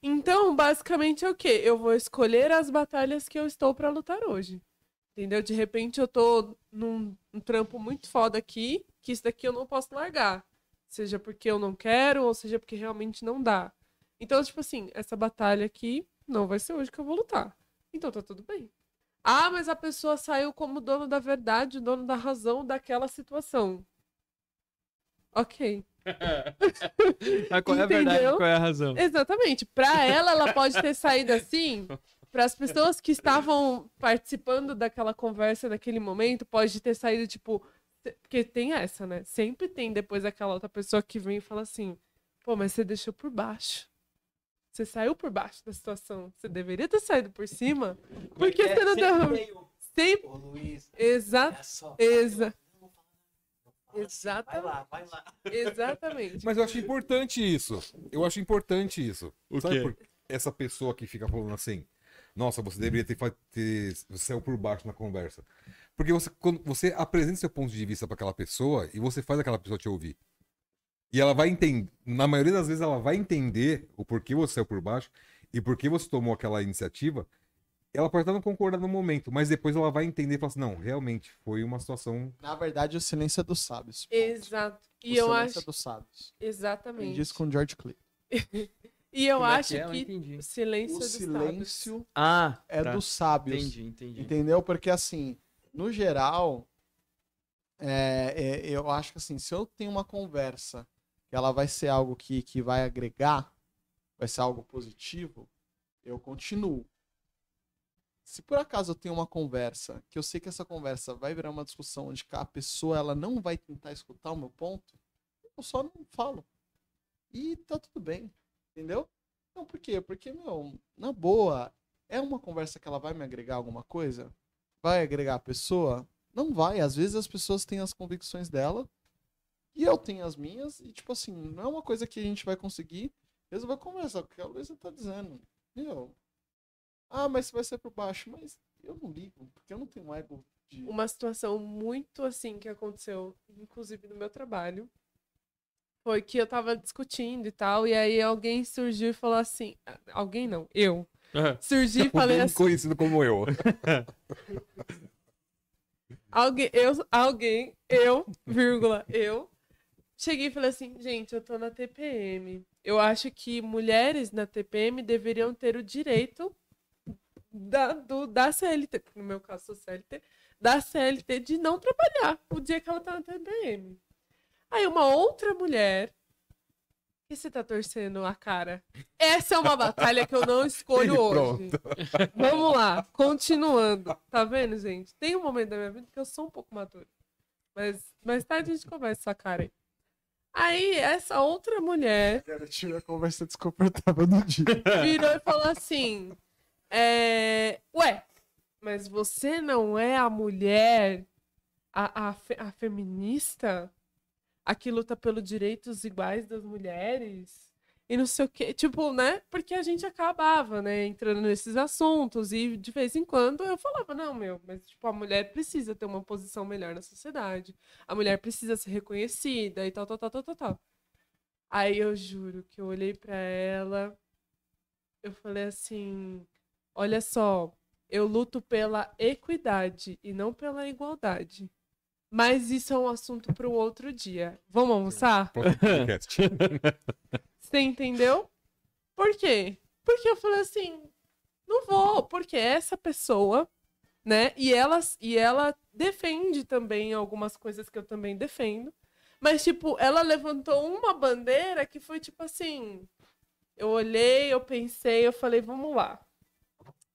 Então, basicamente é o quê? Eu vou escolher as batalhas que eu estou pra lutar hoje. Entendeu? De repente eu tô num um trampo muito foda aqui, que isso daqui eu não posso largar. Seja porque eu não quero, ou seja porque realmente não dá. Então, tipo assim, essa batalha aqui não vai ser hoje que eu vou lutar. Então tá tudo bem. Ah, mas a pessoa saiu como dono da verdade, dono da razão daquela situação. Ok. (laughs) Mas qual é a verdade Entendeu? qual é a razão? Exatamente. Pra ela, ela pode ter saído assim. Para as pessoas que estavam participando daquela conversa naquele momento, pode ter saído tipo. Porque tem essa, né? Sempre tem depois aquela outra pessoa que vem e fala assim: pô, mas você deixou por baixo. Você saiu por baixo da situação. Você deveria ter saído por cima. Por que você não deu. Sempre. Ô, Luiz, Exa... é só. Exa... Falar nada. Vai Exatamente. lá, vai lá. Exatamente. Mas eu acho importante isso. Eu acho importante isso. O Sabe quê? por essa pessoa que fica falando assim, nossa, você deveria ter, ter você saiu por baixo na conversa. Porque você, quando você apresenta seu ponto de vista para aquela pessoa e você faz aquela pessoa te ouvir. E ela vai entender, na maioria das vezes ela vai entender o porquê você saiu por baixo e por que você tomou aquela iniciativa. Ela pode estar não concordar no momento, mas depois ela vai entender e falar assim, não, realmente foi uma situação Na verdade, o silêncio é dos sábios. ponto. Exato. E o eu silêncio acho. é dos sábios. Exatamente. Aprendi isso com o George Clooney. (laughs) E eu Como é acho que é? Que entendi. o silêncio O é dos sábios. silêncio Ah, é tá. dos sábios. Entendi, entendi. Entendeu? Porque assim, no geral, é, é, eu acho que assim, se eu tenho uma conversa que ela vai ser algo que, que vai agregar, vai ser algo positivo, eu continuo. Se por acaso eu tenho uma conversa que eu sei que essa conversa vai virar uma discussão onde a pessoa ela não vai tentar escutar o meu ponto, eu só não falo. E tá tudo bem, entendeu? Não, por quê? Porque, meu, na boa, é uma conversa que ela vai me agregar alguma coisa? Vai agregar a pessoa? Não vai. Às vezes as pessoas têm as convicções dela e eu tenho as minhas. E, tipo assim, não é uma coisa que a gente vai conseguir resolver conversar, porque a Luísa tá dizendo. Meu, ah, mas você vai ser por baixo. Mas eu não ligo, porque eu não tenho ego de. Uma situação muito assim que aconteceu, inclusive no meu trabalho, foi que eu tava discutindo e tal, e aí alguém surgiu e falou assim. Alguém não, eu. Surgi e falei Alguém assim. conhecido como eu. (laughs) Alguém, eu, alguém, eu, vírgula, eu, cheguei e falei assim, gente, eu tô na TPM. Eu acho que mulheres na TPM deveriam ter o direito da, do, da CLT, no meu caso sou CLT, da CLT de não trabalhar o dia que ela tá na TPM. Aí uma outra mulher, que você tá torcendo a cara? Essa é uma batalha que eu não escolho (laughs) hoje. (laughs) Vamos lá, continuando. Tá vendo, gente? Tem um momento da minha vida que eu sou um pouco madura. Mas mais tarde a gente conversa essa cara aí. Aí, essa outra mulher (laughs) tive a conversa desconfortável do dia. (laughs) virou e falou assim: é, Ué, mas você não é a mulher, a, a, a feminista? A que luta pelos direitos iguais das mulheres? E não sei o quê. Tipo, né? Porque a gente acabava, né, entrando nesses assuntos. E de vez em quando eu falava, não, meu, mas tipo, a mulher precisa ter uma posição melhor na sociedade. A mulher precisa ser reconhecida e tal, tal, tal, tal, tal, tal. Aí eu juro que eu olhei pra ela, eu falei assim: olha só, eu luto pela equidade e não pela igualdade. Mas isso é um assunto para um outro dia. Vamos almoçar? (laughs) Você entendeu? Por quê? Porque eu falei assim, não vou, porque essa pessoa, né? E ela, e ela defende também algumas coisas que eu também defendo. Mas, tipo, ela levantou uma bandeira que foi tipo assim. Eu olhei, eu pensei, eu falei, vamos lá.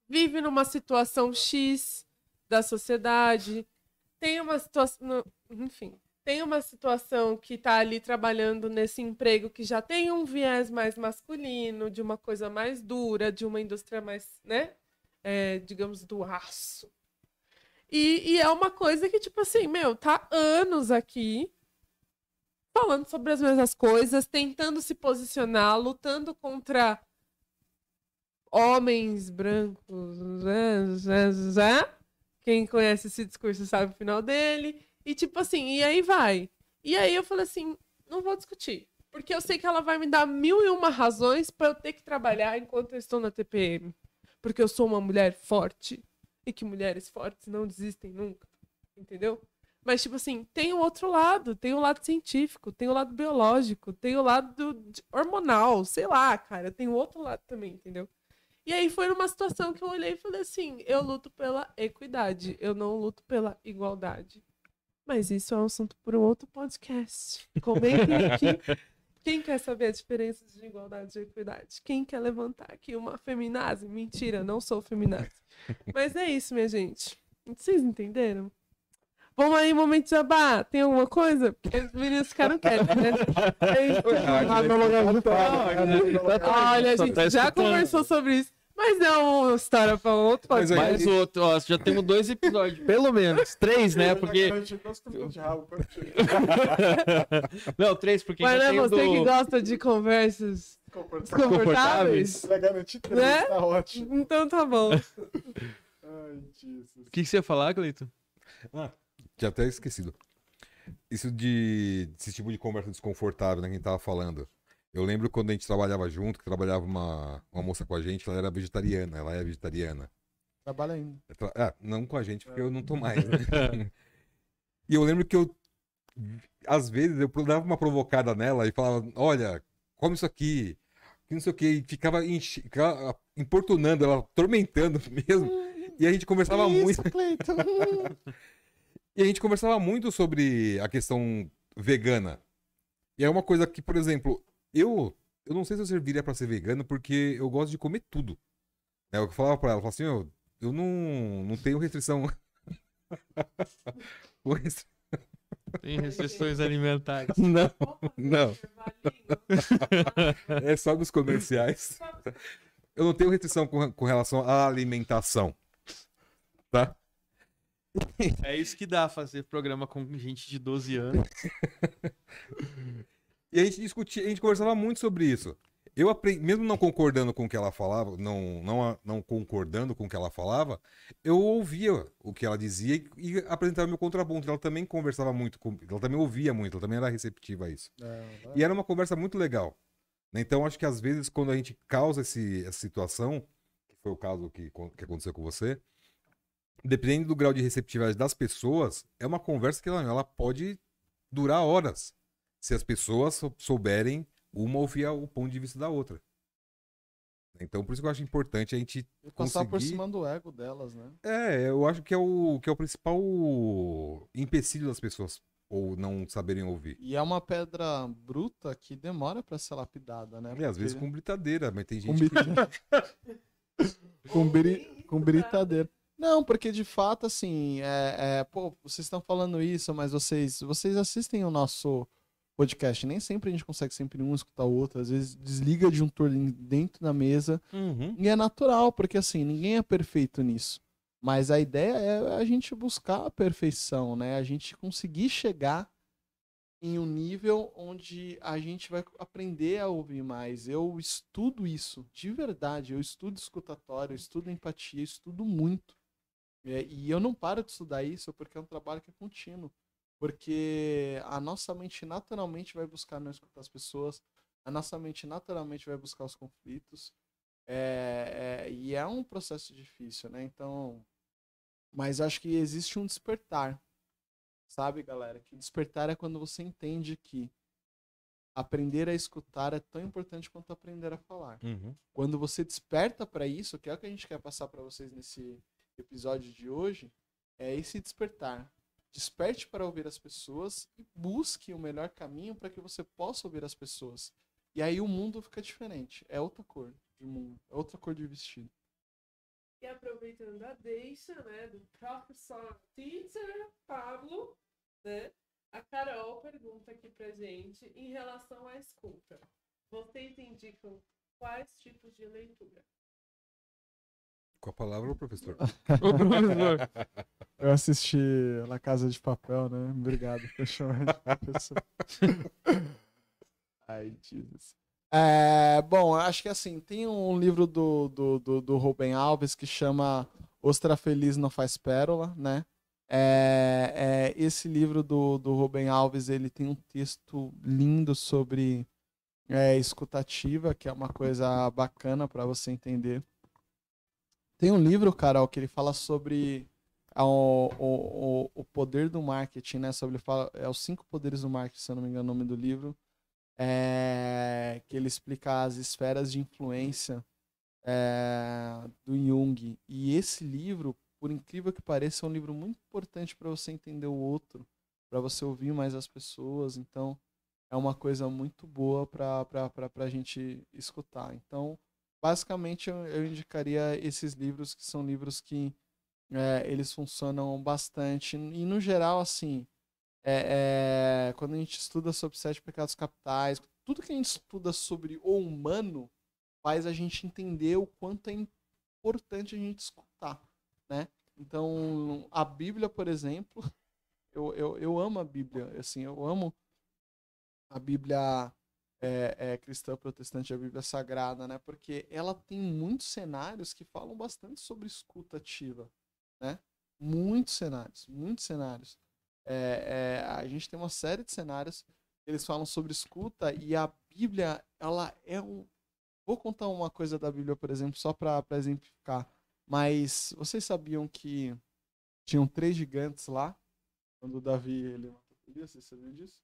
Vive numa situação X da sociedade, tem uma situação. Enfim, tem uma situação que tá ali trabalhando nesse emprego que já tem um viés mais masculino, de uma coisa mais dura, de uma indústria mais, né? É, digamos, do aço. E, e é uma coisa que, tipo assim, meu, tá anos aqui falando sobre as mesmas coisas, tentando se posicionar, lutando contra homens brancos. zé, zé, zé. Quem conhece esse discurso sabe o final dele. E tipo assim, e aí vai. E aí eu falei assim, não vou discutir. Porque eu sei que ela vai me dar mil e uma razões pra eu ter que trabalhar enquanto eu estou na TPM. Porque eu sou uma mulher forte. E que mulheres fortes não desistem nunca. Entendeu? Mas, tipo assim, tem o outro lado. Tem o lado científico, tem o lado biológico, tem o lado hormonal, sei lá, cara. Tem o outro lado também, entendeu? E aí foi numa situação que eu olhei e falei assim: eu luto pela equidade, eu não luto pela igualdade. Mas isso é um assunto para um outro podcast. Comentem aqui. Quem quer saber a diferença de igualdade e equidade? Quem quer levantar aqui uma feminazi? Mentira, não sou feminazi. Mas é isso, minha gente. Vocês entenderam? Vamos aí, momento de jabá. Tem alguma coisa? Porque os meninos ficaram quietos, né? (laughs) É lugar de fala. Olha, a gente tá já conversou sobre isso. Mas é uma história para outro Mas aí- podcast. Mais outro, ó, já temos dois episódios, (laughs) pelo menos. Três, né? Porque. (laughs) Não, três, porque Mas já não é você do... que gosta de conversas desconfortáveis? Pra garantir três, Né? tá ótimo. Então tá bom. (laughs) Ai, Jesus. O que, que você ia falar, Cleiton? Tinha até esquecido. Isso de esse tipo de conversa desconfortável, né? Quem tava falando. Eu lembro quando a gente trabalhava junto, que trabalhava uma, uma moça com a gente, ela era vegetariana, ela é vegetariana. Trabalha ainda. Tra- Ah, não com a gente, porque eu não tô (laughs) mais. né? (laughs) e eu lembro que eu, às vezes, eu dava uma provocada nela e falava: Olha, come isso aqui, que não sei o que, e ficava, enche- ficava importunando ela, atormentando (laughs) mesmo. E a gente conversava muito. Isso, Cleiton. E a gente conversava muito sobre a questão vegana. E é uma coisa que, por exemplo, eu eu não sei se eu serviria pra ser vegano porque eu gosto de comer tudo. É o que eu falava pra ela, eu falava assim, eu, eu não, não tenho restrição. (laughs) Restri- Tem restrições alimentares. (laughs) não, não. (laughs) é só dos comerciais. Eu não tenho restrição com, com relação à alimentação. Tá? É isso que dá fazer programa com gente de 12 anos. E a gente discutia, a gente conversava muito sobre isso. Eu aprendi, mesmo não concordando com o que ela falava, não, não, não concordando com o que ela falava, eu ouvia o que ela dizia e, e apresentava meu contraponto. Ela também conversava muito, com, ela também ouvia muito, ela também era receptiva a isso. E era uma conversa muito legal. né? Então, acho que às vezes, quando a gente causa esse, essa situação, que foi o caso que, que aconteceu com você, dependendo do grau de receptividade das pessoas, é uma conversa que ela, ela pode durar horas. Se as pessoas sou- souberem uma ouvir o ponto de vista da outra. Então, por isso que eu acho importante a gente. E passar por conseguir- cima do ego delas, né? É, eu acho que é o, que é o principal empecilho das pessoas ou não saberem ouvir. E é uma pedra bruta que demora pra ser lapidada, né? E às vezes Porque- com britadeira, mas tem com, gente bri- que. (laughs) com, bri- com britadeira. Não, porque de fato, assim, é, é, pô, vocês estão falando isso, mas vocês, vocês assistem o nosso podcast. Nem sempre a gente consegue sempre um escutar o outro. Às vezes desliga de um turno dentro da mesa. Uhum. E é natural, porque assim, ninguém é perfeito nisso. Mas a ideia é a gente buscar a perfeição, né? A gente conseguir chegar em um nível onde a gente vai aprender a ouvir mais. Eu estudo isso, de verdade. Eu estudo escutatório, eu estudo empatia, eu estudo muito. É, E eu não paro de estudar isso porque é um trabalho que é contínuo. Porque a nossa mente naturalmente vai buscar não escutar as pessoas, a nossa mente naturalmente vai buscar os conflitos. É, é, e é um processo difícil, né? Então, mas acho que existe um despertar, sabe, galera? Que despertar é quando você entende que aprender a escutar é tão importante quanto aprender a falar. Uhum. Quando você desperta para isso, que é o que a gente quer passar para vocês nesse episódio de hoje, é esse despertar. Desperte para ouvir as pessoas e busque o melhor caminho para que você possa ouvir as pessoas. E aí o mundo fica diferente. É outra cor de mundo, é outra cor de vestido. E aproveitando a deixa, né, do professor teacher Pablo, né, a Carol pergunta aqui pra gente em relação à escuta. Vocês indicam quais tipos de leitura? Com a palavra, professor. (laughs) Ô, professor. Eu assisti La Casa de Papel, né? Obrigado por chamar de professor. (laughs) Ai, Jesus. É, bom, acho que assim, tem um livro do, do, do, do Rubem Alves que chama Ostra Feliz Não Faz Pérola, né? É, é, esse livro do, do Rubem Alves, ele tem um texto lindo sobre é, escutativa, que é uma coisa bacana para você entender. Tem um livro, Carol, que ele fala sobre o, o, o, poder do marketing, né? Sobre, ele fala, é os cinco poderes do marketing, se eu não me engano, o nome do livro. É, que ele explica as esferas de influência é, do Jung. E esse livro, por incrível que pareça, é um livro muito importante para você entender o outro, para você ouvir mais as pessoas. Então, é uma coisa muito boa para a gente escutar. Então, basicamente, eu, eu indicaria esses livros, que são livros que é, eles funcionam bastante. E, no geral, assim, é, é, quando a gente estuda sobre sete pecados capitais, tudo que a gente estuda sobre o humano faz a gente entender o quanto é importante a gente escutar, né? Então, a Bíblia, por exemplo, (laughs) eu, eu, eu amo a Bíblia, assim, eu amo a Bíblia é, é, cristã protestante, a Bíblia sagrada, né? Porque ela tem muitos cenários que falam bastante sobre escuta ativa, né? Muitos cenários, muitos cenários. É, é, a gente tem uma série de cenários que eles falam sobre escuta e a Bíblia, ela é um. Vou contar uma coisa da Bíblia, por exemplo, só para exemplificar. Mas vocês sabiam que tinham três gigantes lá quando o Davi ele matou Golias? Vocês sabiam disso?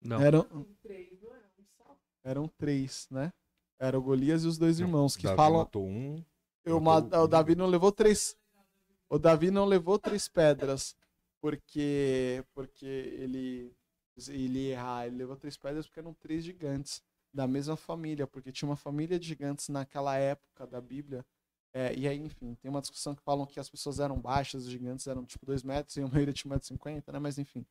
Não. Eram, três, não é um só? eram três, né? Era o Golias e os dois irmãos que Davi falam. matou um. Eu matou ma- o. Davi não levou três. O Davi não levou três pedras. porque porque ele ele errar, ele levou três pedras porque eram três gigantes da mesma família, porque tinha uma família de gigantes naquela época da Bíblia. É, e aí, enfim, tem uma discussão que falam que as pessoas eram baixas, os gigantes eram tipo 2 metros e a maioria tinha 1,50m, né? Mas enfim,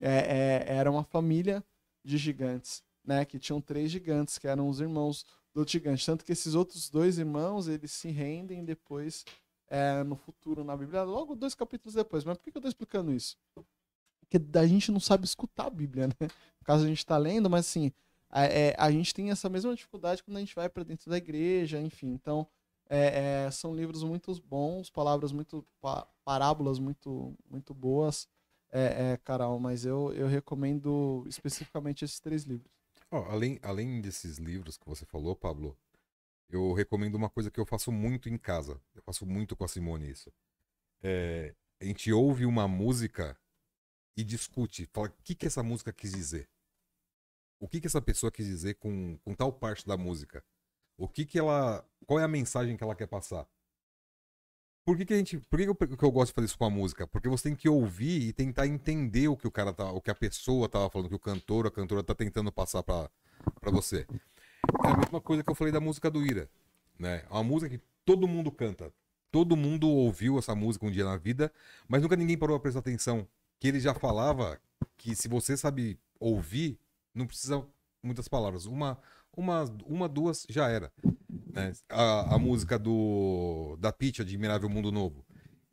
é, é, era uma família de gigantes, né? Que tinham três gigantes, que eram os irmãos do gigante. Tanto que esses outros dois irmãos, eles se rendem depois é, no futuro na Bíblia, logo dois capítulos depois. Mas por que, eu tô explicando isso? Porque a gente não sabe escutar a Bíblia, né? No caso, a gente tá lendo, mas assim, a, é, a gente tem essa mesma dificuldade quando a gente vai para dentro da igreja, enfim. Então, é, é, são livros muito bons, palavras muito, pa, parábolas muito, muito boas, é, é, Carol, mas eu, eu recomendo especificamente esses três livros. Ó, além, além desses livros que você falou, Pablo, eu recomendo uma coisa que eu faço muito em casa. Eu faço muito com a Simone isso. É, a gente ouve uma música e discute, fala o que, que essa música quis dizer. O que, que essa pessoa quis dizer com, com tal parte da música. O que, que ela. Qual é a mensagem que ela quer passar? Por que, que a gente. Por que, que, eu, que eu gosto de fazer isso com a música? Porque você tem que ouvir e tentar entender o que o cara tá. O que a pessoa tava falando, o que o cantor, a cantora tá tentando passar pra você. É a mesma coisa que eu falei da música do Ira. Né? É uma música que todo mundo canta. Todo mundo ouviu essa música um dia na vida, mas nunca ninguém parou pra prestar atenção. Que ele já falava que se você sabe ouvir, não precisa muitas palavras. Uma, uma, uma duas já era. Né? A, a música do da Peach, Admirável Mundo Novo,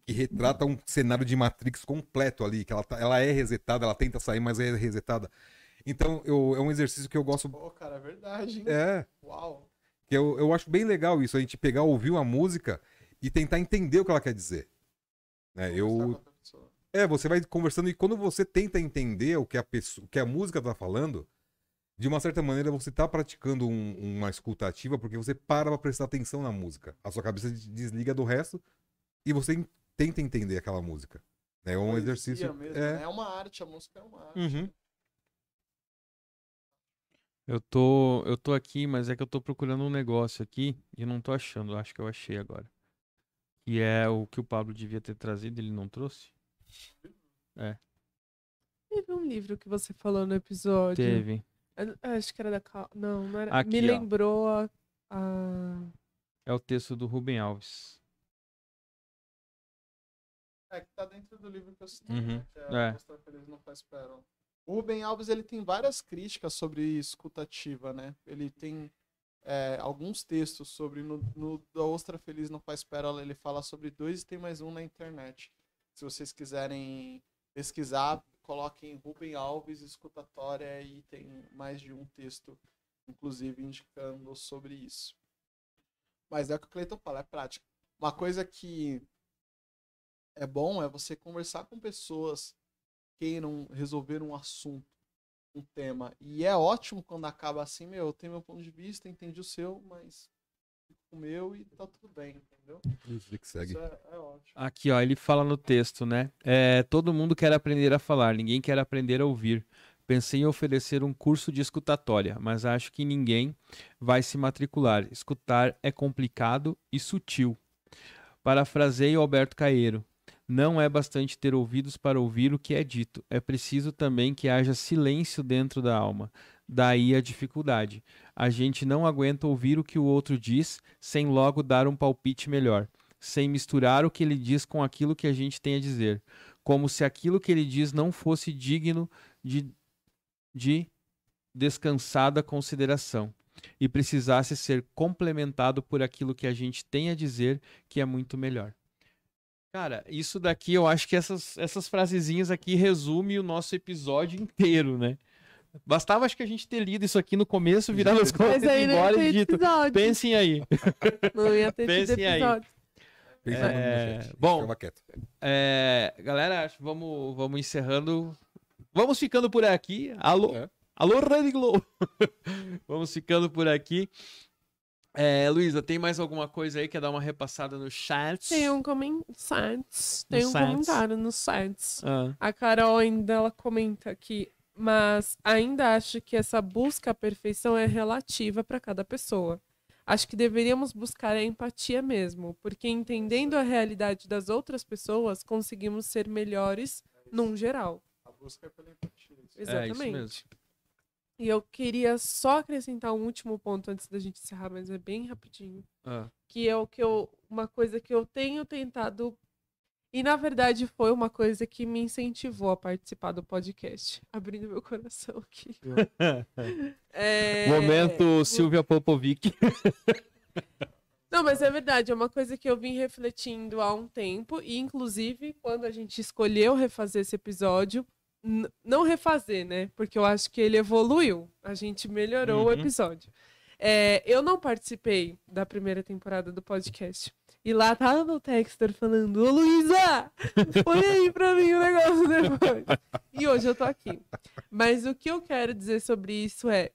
que retrata um cenário de Matrix completo ali, que ela, tá, ela é resetada, ela tenta sair, mas é resetada. Então, eu, é um exercício que eu gosto. Pô, cara, é verdade, hein? É. Uau. Que eu, eu acho bem legal isso, a gente pegar, ouvir uma música e tentar entender o que ela quer dizer. Né? Eu, é, você vai conversando e quando você tenta entender o que a, pessoa, o que a música tá falando, de uma certa maneira você tá praticando um- uma escuta ativa porque você para pra prestar atenção na música. A sua cabeça des- desliga do resto e você en- tenta entender aquela música. É um exercício. Mesmo, é. né? é uma arte, a música é uma arte. Uhum. Eu tô, eu tô aqui, mas é que eu tô procurando um negócio aqui e não tô achando. Acho que eu achei agora. Que é o que o Pablo devia ter trazido, ele não trouxe? Teve um livro que você falou no episódio. Teve. Eu- eu Acho que era da Cal... Não, não era. Aqui, Me lembrou a. a- É o texto do Rubem Alves. É, que tá dentro do livro que eu citei, Uhum. né? Que é, É. Mostrar Feliz Não. O Rubem Alves, ele tem várias críticas sobre escutativa, né? Ele tem é, alguns textos sobre... No, no da Ostra Feliz Não Faz Pérola, ele fala sobre dois e tem mais um na internet. Se vocês quiserem pesquisar, coloquem Rubem Alves escutatória e tem mais de um texto, inclusive, indicando sobre isso. Mas é o que o Cleiton fala, é prática. Uma coisa que é bom é você conversar com pessoas queiram resolver um assunto, um tema. E é ótimo quando acaba assim, meu, eu tenho meu ponto de vista, entendi o seu, mas fico com o meu e tá tudo bem, entendeu? Isso que segue. Isso é, é ótimo. Aqui, ó, ele fala no texto, né? É, todo mundo quer aprender a falar, ninguém quer aprender a ouvir. Pensei em oferecer um curso de escutatória, mas acho que ninguém vai se matricular. Escutar é complicado e sutil. Parafraseio Alberto Caeiro. Não é bastante ter ouvidos para ouvir o que é dito. É preciso também que haja silêncio dentro da alma. Daí a dificuldade. A gente não aguenta ouvir o que o outro diz sem logo dar um palpite melhor sem misturar o que ele diz com aquilo que a gente tem a dizer, como se aquilo que ele diz não fosse digno de, de descansada consideração e precisasse ser complementado por aquilo que a gente tem a dizer, que é muito melhor. Cara, isso daqui eu acho que essas, essas frasezinhas aqui resume o nosso episódio inteiro, né? Bastava acho que a gente ter lido isso aqui no começo, virar as aí e não embora e dito. episódio. Pensem aí. (laughs) Não ia ter Pensem aí. episódio. É, bom. É, galera, acho que vamos, vamos encerrando. Vamos ficando por aqui. Alô, É. alô, Rede Globo. (laughs) vamos ficando por aqui. É, Luísa, tem mais alguma coisa aí? Quer dar uma repassada no chat? Tem um comentário. Tem um sites. comentário nos sites. Ah, A Carol ainda ela comenta aqui, mas ainda acho que essa busca à perfeição é relativa para cada pessoa. Acho que deveríamos buscar a empatia mesmo, porque entendendo a realidade das outras pessoas, conseguimos ser melhores num geral. A busca é pela empatia. É isso Exatamente. mesmo. E eu queria só acrescentar um último ponto antes da gente encerrar, mas é bem rapidinho. Ah, Que é o que eu. Uma coisa que eu tenho tentado. E na verdade foi uma coisa que me incentivou a participar do podcast. (laughs) Abrindo meu coração aqui. (laughs) É... Momento Silvia Popovic. (laughs) Não, mas é verdade, é uma coisa que eu vim refletindo há um tempo, e inclusive quando a gente escolheu refazer esse episódio, não refazer, né? Porque eu acho que ele evoluiu, a gente melhorou o Uhum. episódio. É, eu não participei da primeira temporada do podcast. E lá tava o Texter falando, ô Luísa, põe aí pra mim o negócio depois. E hoje eu tô aqui. Mas o que eu quero dizer sobre isso é,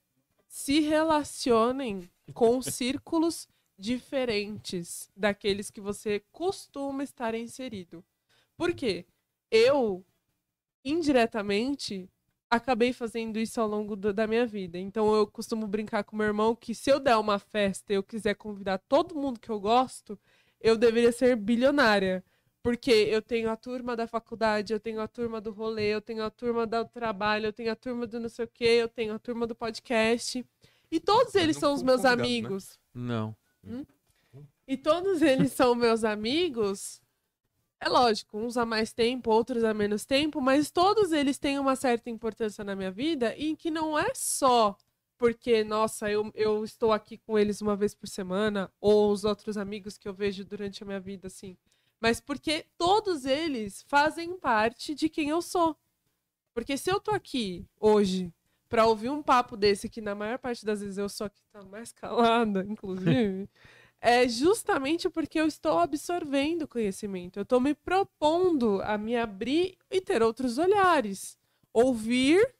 se relacionem com círculos diferentes daqueles que você costuma estar inserido. Por quê? Eu, indiretamente, acabei fazendo isso ao longo do- da minha vida. Então eu costumo brincar com meu irmão que se eu der uma festa e eu quiser convidar todo mundo que eu gosto, eu deveria ser bilionária. Porque eu tenho a turma da faculdade, eu tenho a turma do rolê, eu tenho a turma do trabalho, eu tenho a turma do não sei o quê, eu tenho a turma do podcast. E todos eles são os meus né? amigos. Não. E todos eles são meus amigos. É lógico, uns há mais tempo, outros há menos tempo, mas todos eles têm uma certa importância na minha vida e que não é só porque, nossa, eu, eu estou aqui com eles uma vez por semana, ou os outros amigos que eu vejo durante a minha vida, assim. Mas porque todos eles fazem parte de quem eu sou. Porque se eu tô aqui hoje pra ouvir um papo desse, que na maior parte das vezes eu sou a que tá mais (laughs) calada, inclusive, é justamente porque eu estou absorvendo conhecimento. Eu estou me propondo a me abrir e ter outros olhares. Ouvir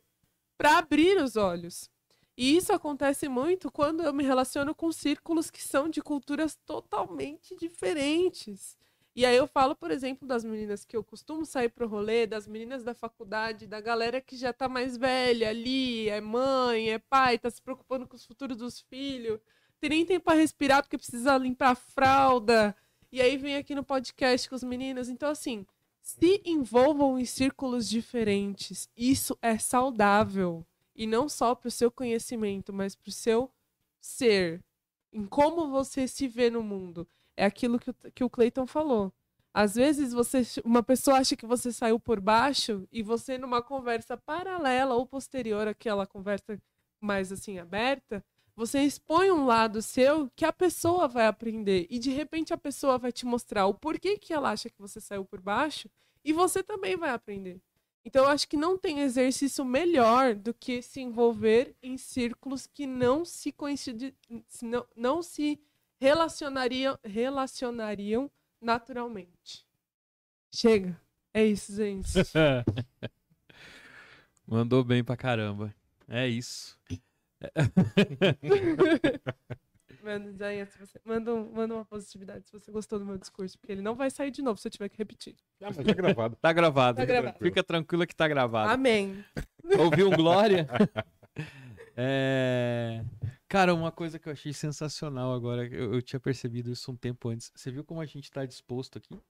para abrir os olhos. E isso acontece muito quando eu me relaciono com círculos que são de culturas totalmente diferentes. E aí eu falo, por exemplo, das meninas que eu costumo sair pro rolê, das meninas da faculdade, da galera que já tá mais velha ali, é mãe, é pai, tá se preocupando com os futuros dos filhos tem nem tempo pra respirar porque precisa limpar a fralda. E aí vem aqui no podcast com os meninos. Então, assim, se envolvam em círculos diferentes. Isso é saudável. E não só pro seu conhecimento, mas pro seu ser. Em como você se vê no mundo. É aquilo que o, que o Clayton falou. Às vezes você, uma pessoa acha que você saiu por baixo e você numa conversa paralela ou posterior àquela conversa mais assim aberta, você expõe um lado seu que a pessoa vai aprender e de repente a pessoa vai te mostrar o porquê que ela acha que você saiu por baixo e você também vai aprender. Então eu acho que não tem exercício melhor do que se envolver em círculos que não se coincidi... se não, não se relacionariam relacionariam naturalmente. Chega. É isso, gente. (laughs) Mandou bem pra caramba. É isso. (laughs) Manda, se você... manda, um- manda uma positividade se você gostou do meu discurso, porque ele não vai sair de novo se eu tiver que repetir. Ah, mas tá gravado. Tá gravado. Tá gravado. Fica tranquila que tá gravado. Amém. Ouviu Glória? (laughs) É... Cara, uma coisa que eu achei sensacional agora, eu, eu tinha percebido isso um tempo antes. Você viu como a gente tá disposto aqui?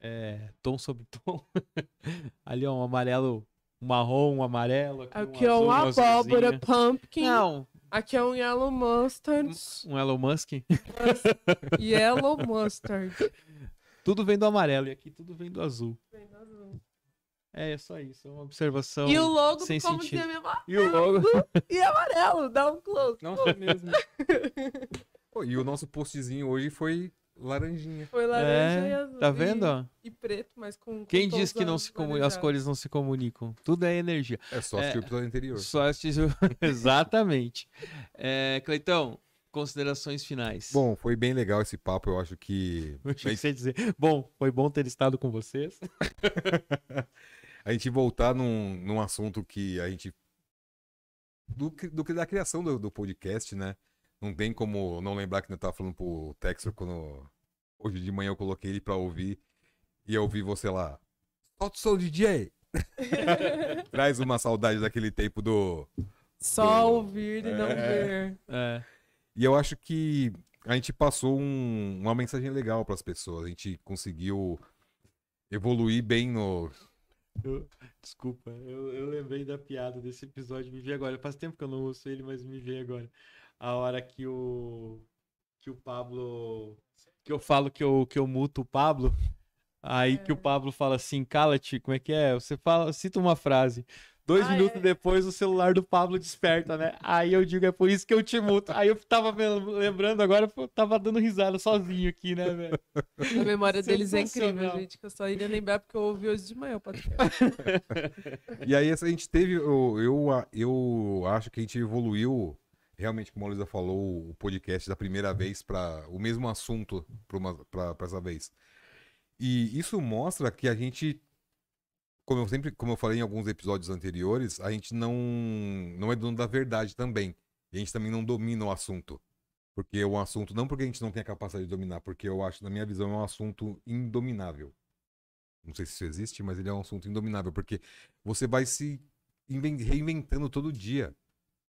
É, tom sobre tom. (laughs) Ali, ó, um amarelo, um marrom, um amarelo. Aqui, Aqui é azul, uma um abóbora azulzinho. pumpkin. Não, Aqui é um yellow mustard. um Elon Musk. (laughs) yellow mustard. Tudo vem do amarelo e aqui tudo vem do azul. É, é só isso, é uma observação. E o logo, sem como sentido. mãe, E o logo. (laughs) e amarelo, dá um close. Não foi mesmo. (laughs) Pô, e o nosso postzinho hoje foi laranjinha. Foi laranja e É, azul. tá e- vendo? ó? E, preto, mas com. Quem diz que não se comu- as cores não se comunicam? Tudo é energia. É só É. assistir o episódio anterior. Só assistir- (laughs) Exatamente. É, Cleitão, considerações finais. Bom, foi bem legal esse papo. Eu acho que (laughs) Eu ia dizer. Bom, foi bom ter estado com vocês. (laughs) a gente voltar num, num assunto que a gente. Do, que- do da criação do, do podcast, né? Não tem como não lembrar que eu tava falando pro Texor quando. Hoje de manhã eu coloquei ele pra ouvir. E eu ouvi você lá. Solta o som, DJ! (laughs) Traz uma saudade daquele tempo do. Só ouvir e não É. ver. É, E eu acho que a gente passou um- uma mensagem legal pras pessoas. A gente conseguiu evoluir bem no. Eu- desculpa, eu, eu lembrei da piada desse episódio, me veio agora. Faz tempo que eu não ouço ele, mas me veio agora. A hora que o que o Pablo que eu falo que eu que eu muto o Pablo, aí que o Pablo fala assim, cala-te, como é que é? Você fala, cita uma frase. Dois Ah, minutos é. depois o celular do Pablo desperta, né? Aí eu digo, é por isso que eu te muto. Aí eu tava me lembrando agora, eu tava dando risada sozinho aqui, né, velho? A memória (laughs) deles é incrível, gente. Que eu só iria lembrar porque eu ouvi hoje de manhã o podcast. (laughs) E aí a gente teve, eu, eu, eu acho que a gente evoluiu, realmente, como a Luísa falou, o podcast da primeira vez para o mesmo assunto para essa vez. E isso mostra que a gente, como eu sempre, como eu falei em alguns episódios anteriores, a gente não, não é dono da verdade também. E a gente também não domina o assunto. Porque é um assunto, não porque a gente não tem a capacidade de dominar, porque eu acho, na minha visão, é um assunto indominável. Não sei se isso existe, mas ele é um assunto indominável, porque você vai se inven- reinventando todo dia.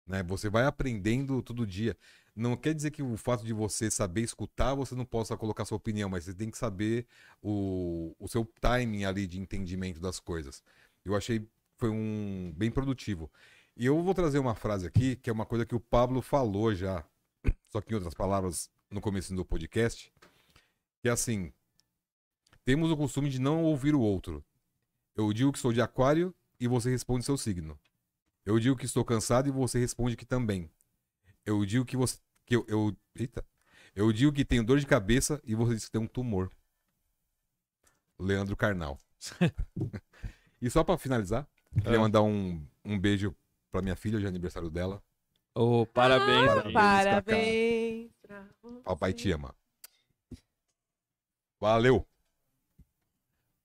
Né? Você vai aprendendo todo dia. Não quer dizer que o fato de você saber escutar, você não possa colocar sua opinião, mas você tem que saber o, o seu timing ali de entendimento das coisas. Eu achei foi um bem produtivo. E eu vou trazer uma frase aqui, que é uma coisa que o Pablo falou já, só que em outras palavras, no começo do podcast, que é assim, temos o costume de não ouvir o outro. Eu digo que sou de aquário e você responde seu signo. Eu digo que estou cansado e você responde que também. Eu digo que você. Que eu, eu, eita. Eu digo que tenho dor de cabeça e você diz que tem um tumor. Leandro Carnal. (laughs) e só pra finalizar, queria Ah. mandar um, um beijo pra minha filha, hoje é aniversário dela. Ô, parabéns. Ah. Parabéns você. Papai te ama. Valeu!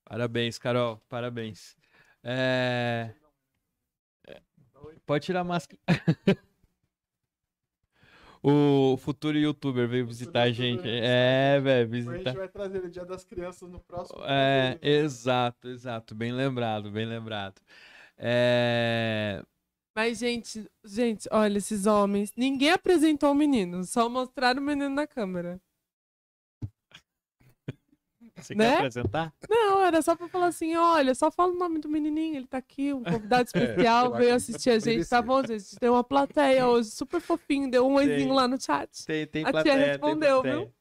Parabéns, Carol. Parabéns. É, Pode tirar a máscara. (laughs) o futuro youtuber veio visitar a gente. É, velho, A gente visitar. vai trazer ele dia das crianças no próximo. É, exato, exato. Bem lembrado, bem lembrado. É... Mas, gente, gente, olha, esses homens. Ninguém apresentou o menino, só mostraram o menino na câmera. Você Né? quer apresentar? Não, era só pra falar assim: olha, só fala o nome do menininho, ele tá aqui, um convidado (laughs) especial, eu veio assistir a gente. Tá bom, gente? Tem uma plateia (laughs) hoje, super fofinho, deu um oizinho lá no chat. Tem, tem A tia plateia, tem respondeu, plateia.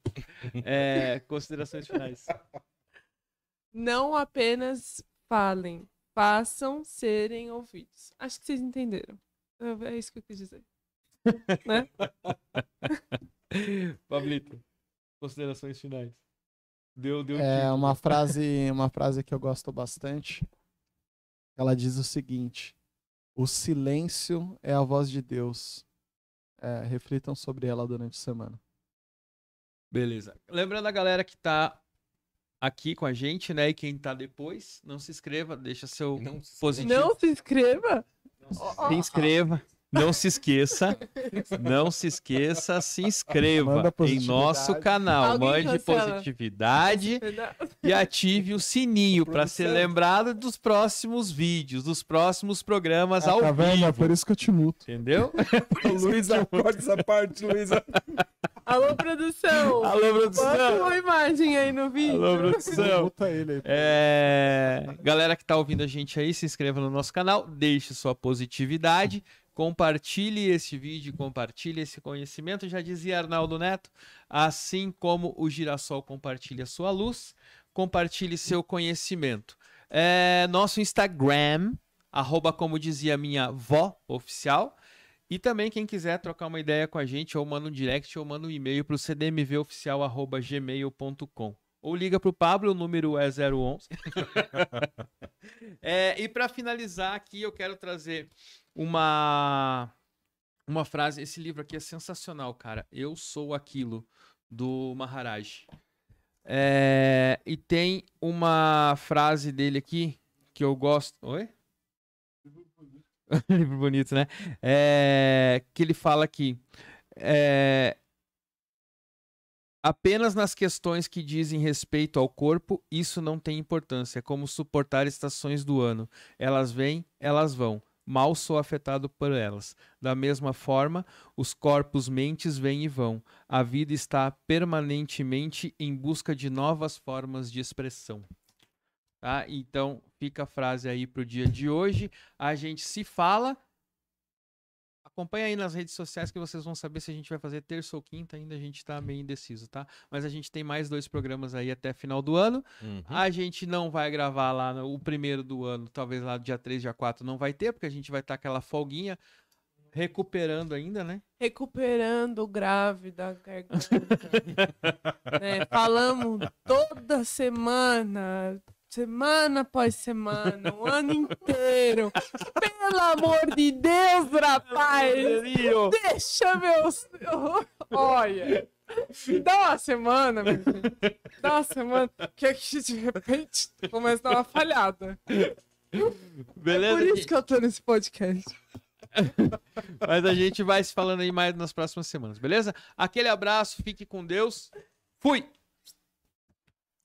É, considerações finais. Não apenas falem, façam serem ouvidos. Acho que vocês entenderam. É é isso que eu quis dizer. né? (laughs) Pablito, considerações finais. Deu, deu É título. uma frase, uma frase que eu gosto bastante. Ela diz o seguinte: O silêncio é a voz de Deus. É, reflitam sobre ela durante a semana. Beleza. Lembrando a galera que tá aqui com a gente, né? E quem tá depois, não se inscreva, deixa seu Não se positivo. Não se inscreva. Se inscreva. Não se esqueça, não se esqueça, se inscreva em nosso canal. Alguém Mande cancela. positividade (laughs) e ative o sininho para ser lembrado dos próximos vídeos, dos próximos programas Ah, ao tá vendo? É vivo. por isso que eu te muto. Entendeu? (laughs) Luísa, corta essa parte, Luísa. Alô, produção. Alô, Bota produção! uma imagem aí no vídeo. Alô, produção! Muta ele aí. É... Galera que tá ouvindo a gente aí, se inscreva no nosso canal, deixe sua positividade, compartilhe esse vídeo, compartilhe esse conhecimento. Já dizia Arnaldo Neto, assim como o girassol compartilha sua luz, compartilhe seu conhecimento. É... Nosso Instagram, arroba como dizia minha vó oficial. E também quem quiser trocar uma ideia com a gente, ou manda um direct, ou manda um e-mail para o cdmvoficial.gmail.com. Ou liga para o Pablo, o número é 011. (laughs) É, e para finalizar aqui, eu quero trazer uma, uma frase. Esse livro aqui é sensacional, cara. Eu sou aquilo, do Maharaj. É, e tem uma frase dele aqui que eu gosto. Oi? (laughs) livro bonito, né? É, que ele fala aqui. é, apenas nas questões que dizem respeito ao corpo, isso não tem importância. É como suportar estações do ano. Elas vêm, elas vão. Mal sou afetado por elas. Da mesma forma, os corpos mentes vêm e vão. A vida está permanentemente em busca de novas formas de expressão. Tá? Então, fica a frase aí pro dia de hoje. A gente se fala. Acompanha aí nas redes sociais que vocês vão saber se a gente vai fazer terça ou quinta. Ainda a gente tá meio indeciso, tá? Mas a gente tem mais dois programas aí até final do ano. Uhum. A gente não vai gravar lá no, o primeiro do ano, talvez lá dia 3, dia 4 não vai ter, porque a gente vai estar aquela folguinha recuperando ainda, né? Recuperando o grave da garganta. né? (laughs) Falamos toda semana, semana após semana, o ano inteiro. Pelo amor de Deus, rapaz! Deixa meus. Olha! Dá uma semana, meu filho. Dá uma semana. Que aqui de repente começa a dar uma falhada. Beleza? Por isso que eu tô nesse podcast. Mas a gente vai se falando aí mais nas próximas semanas, beleza? Aquele abraço, fique com Deus. Fui!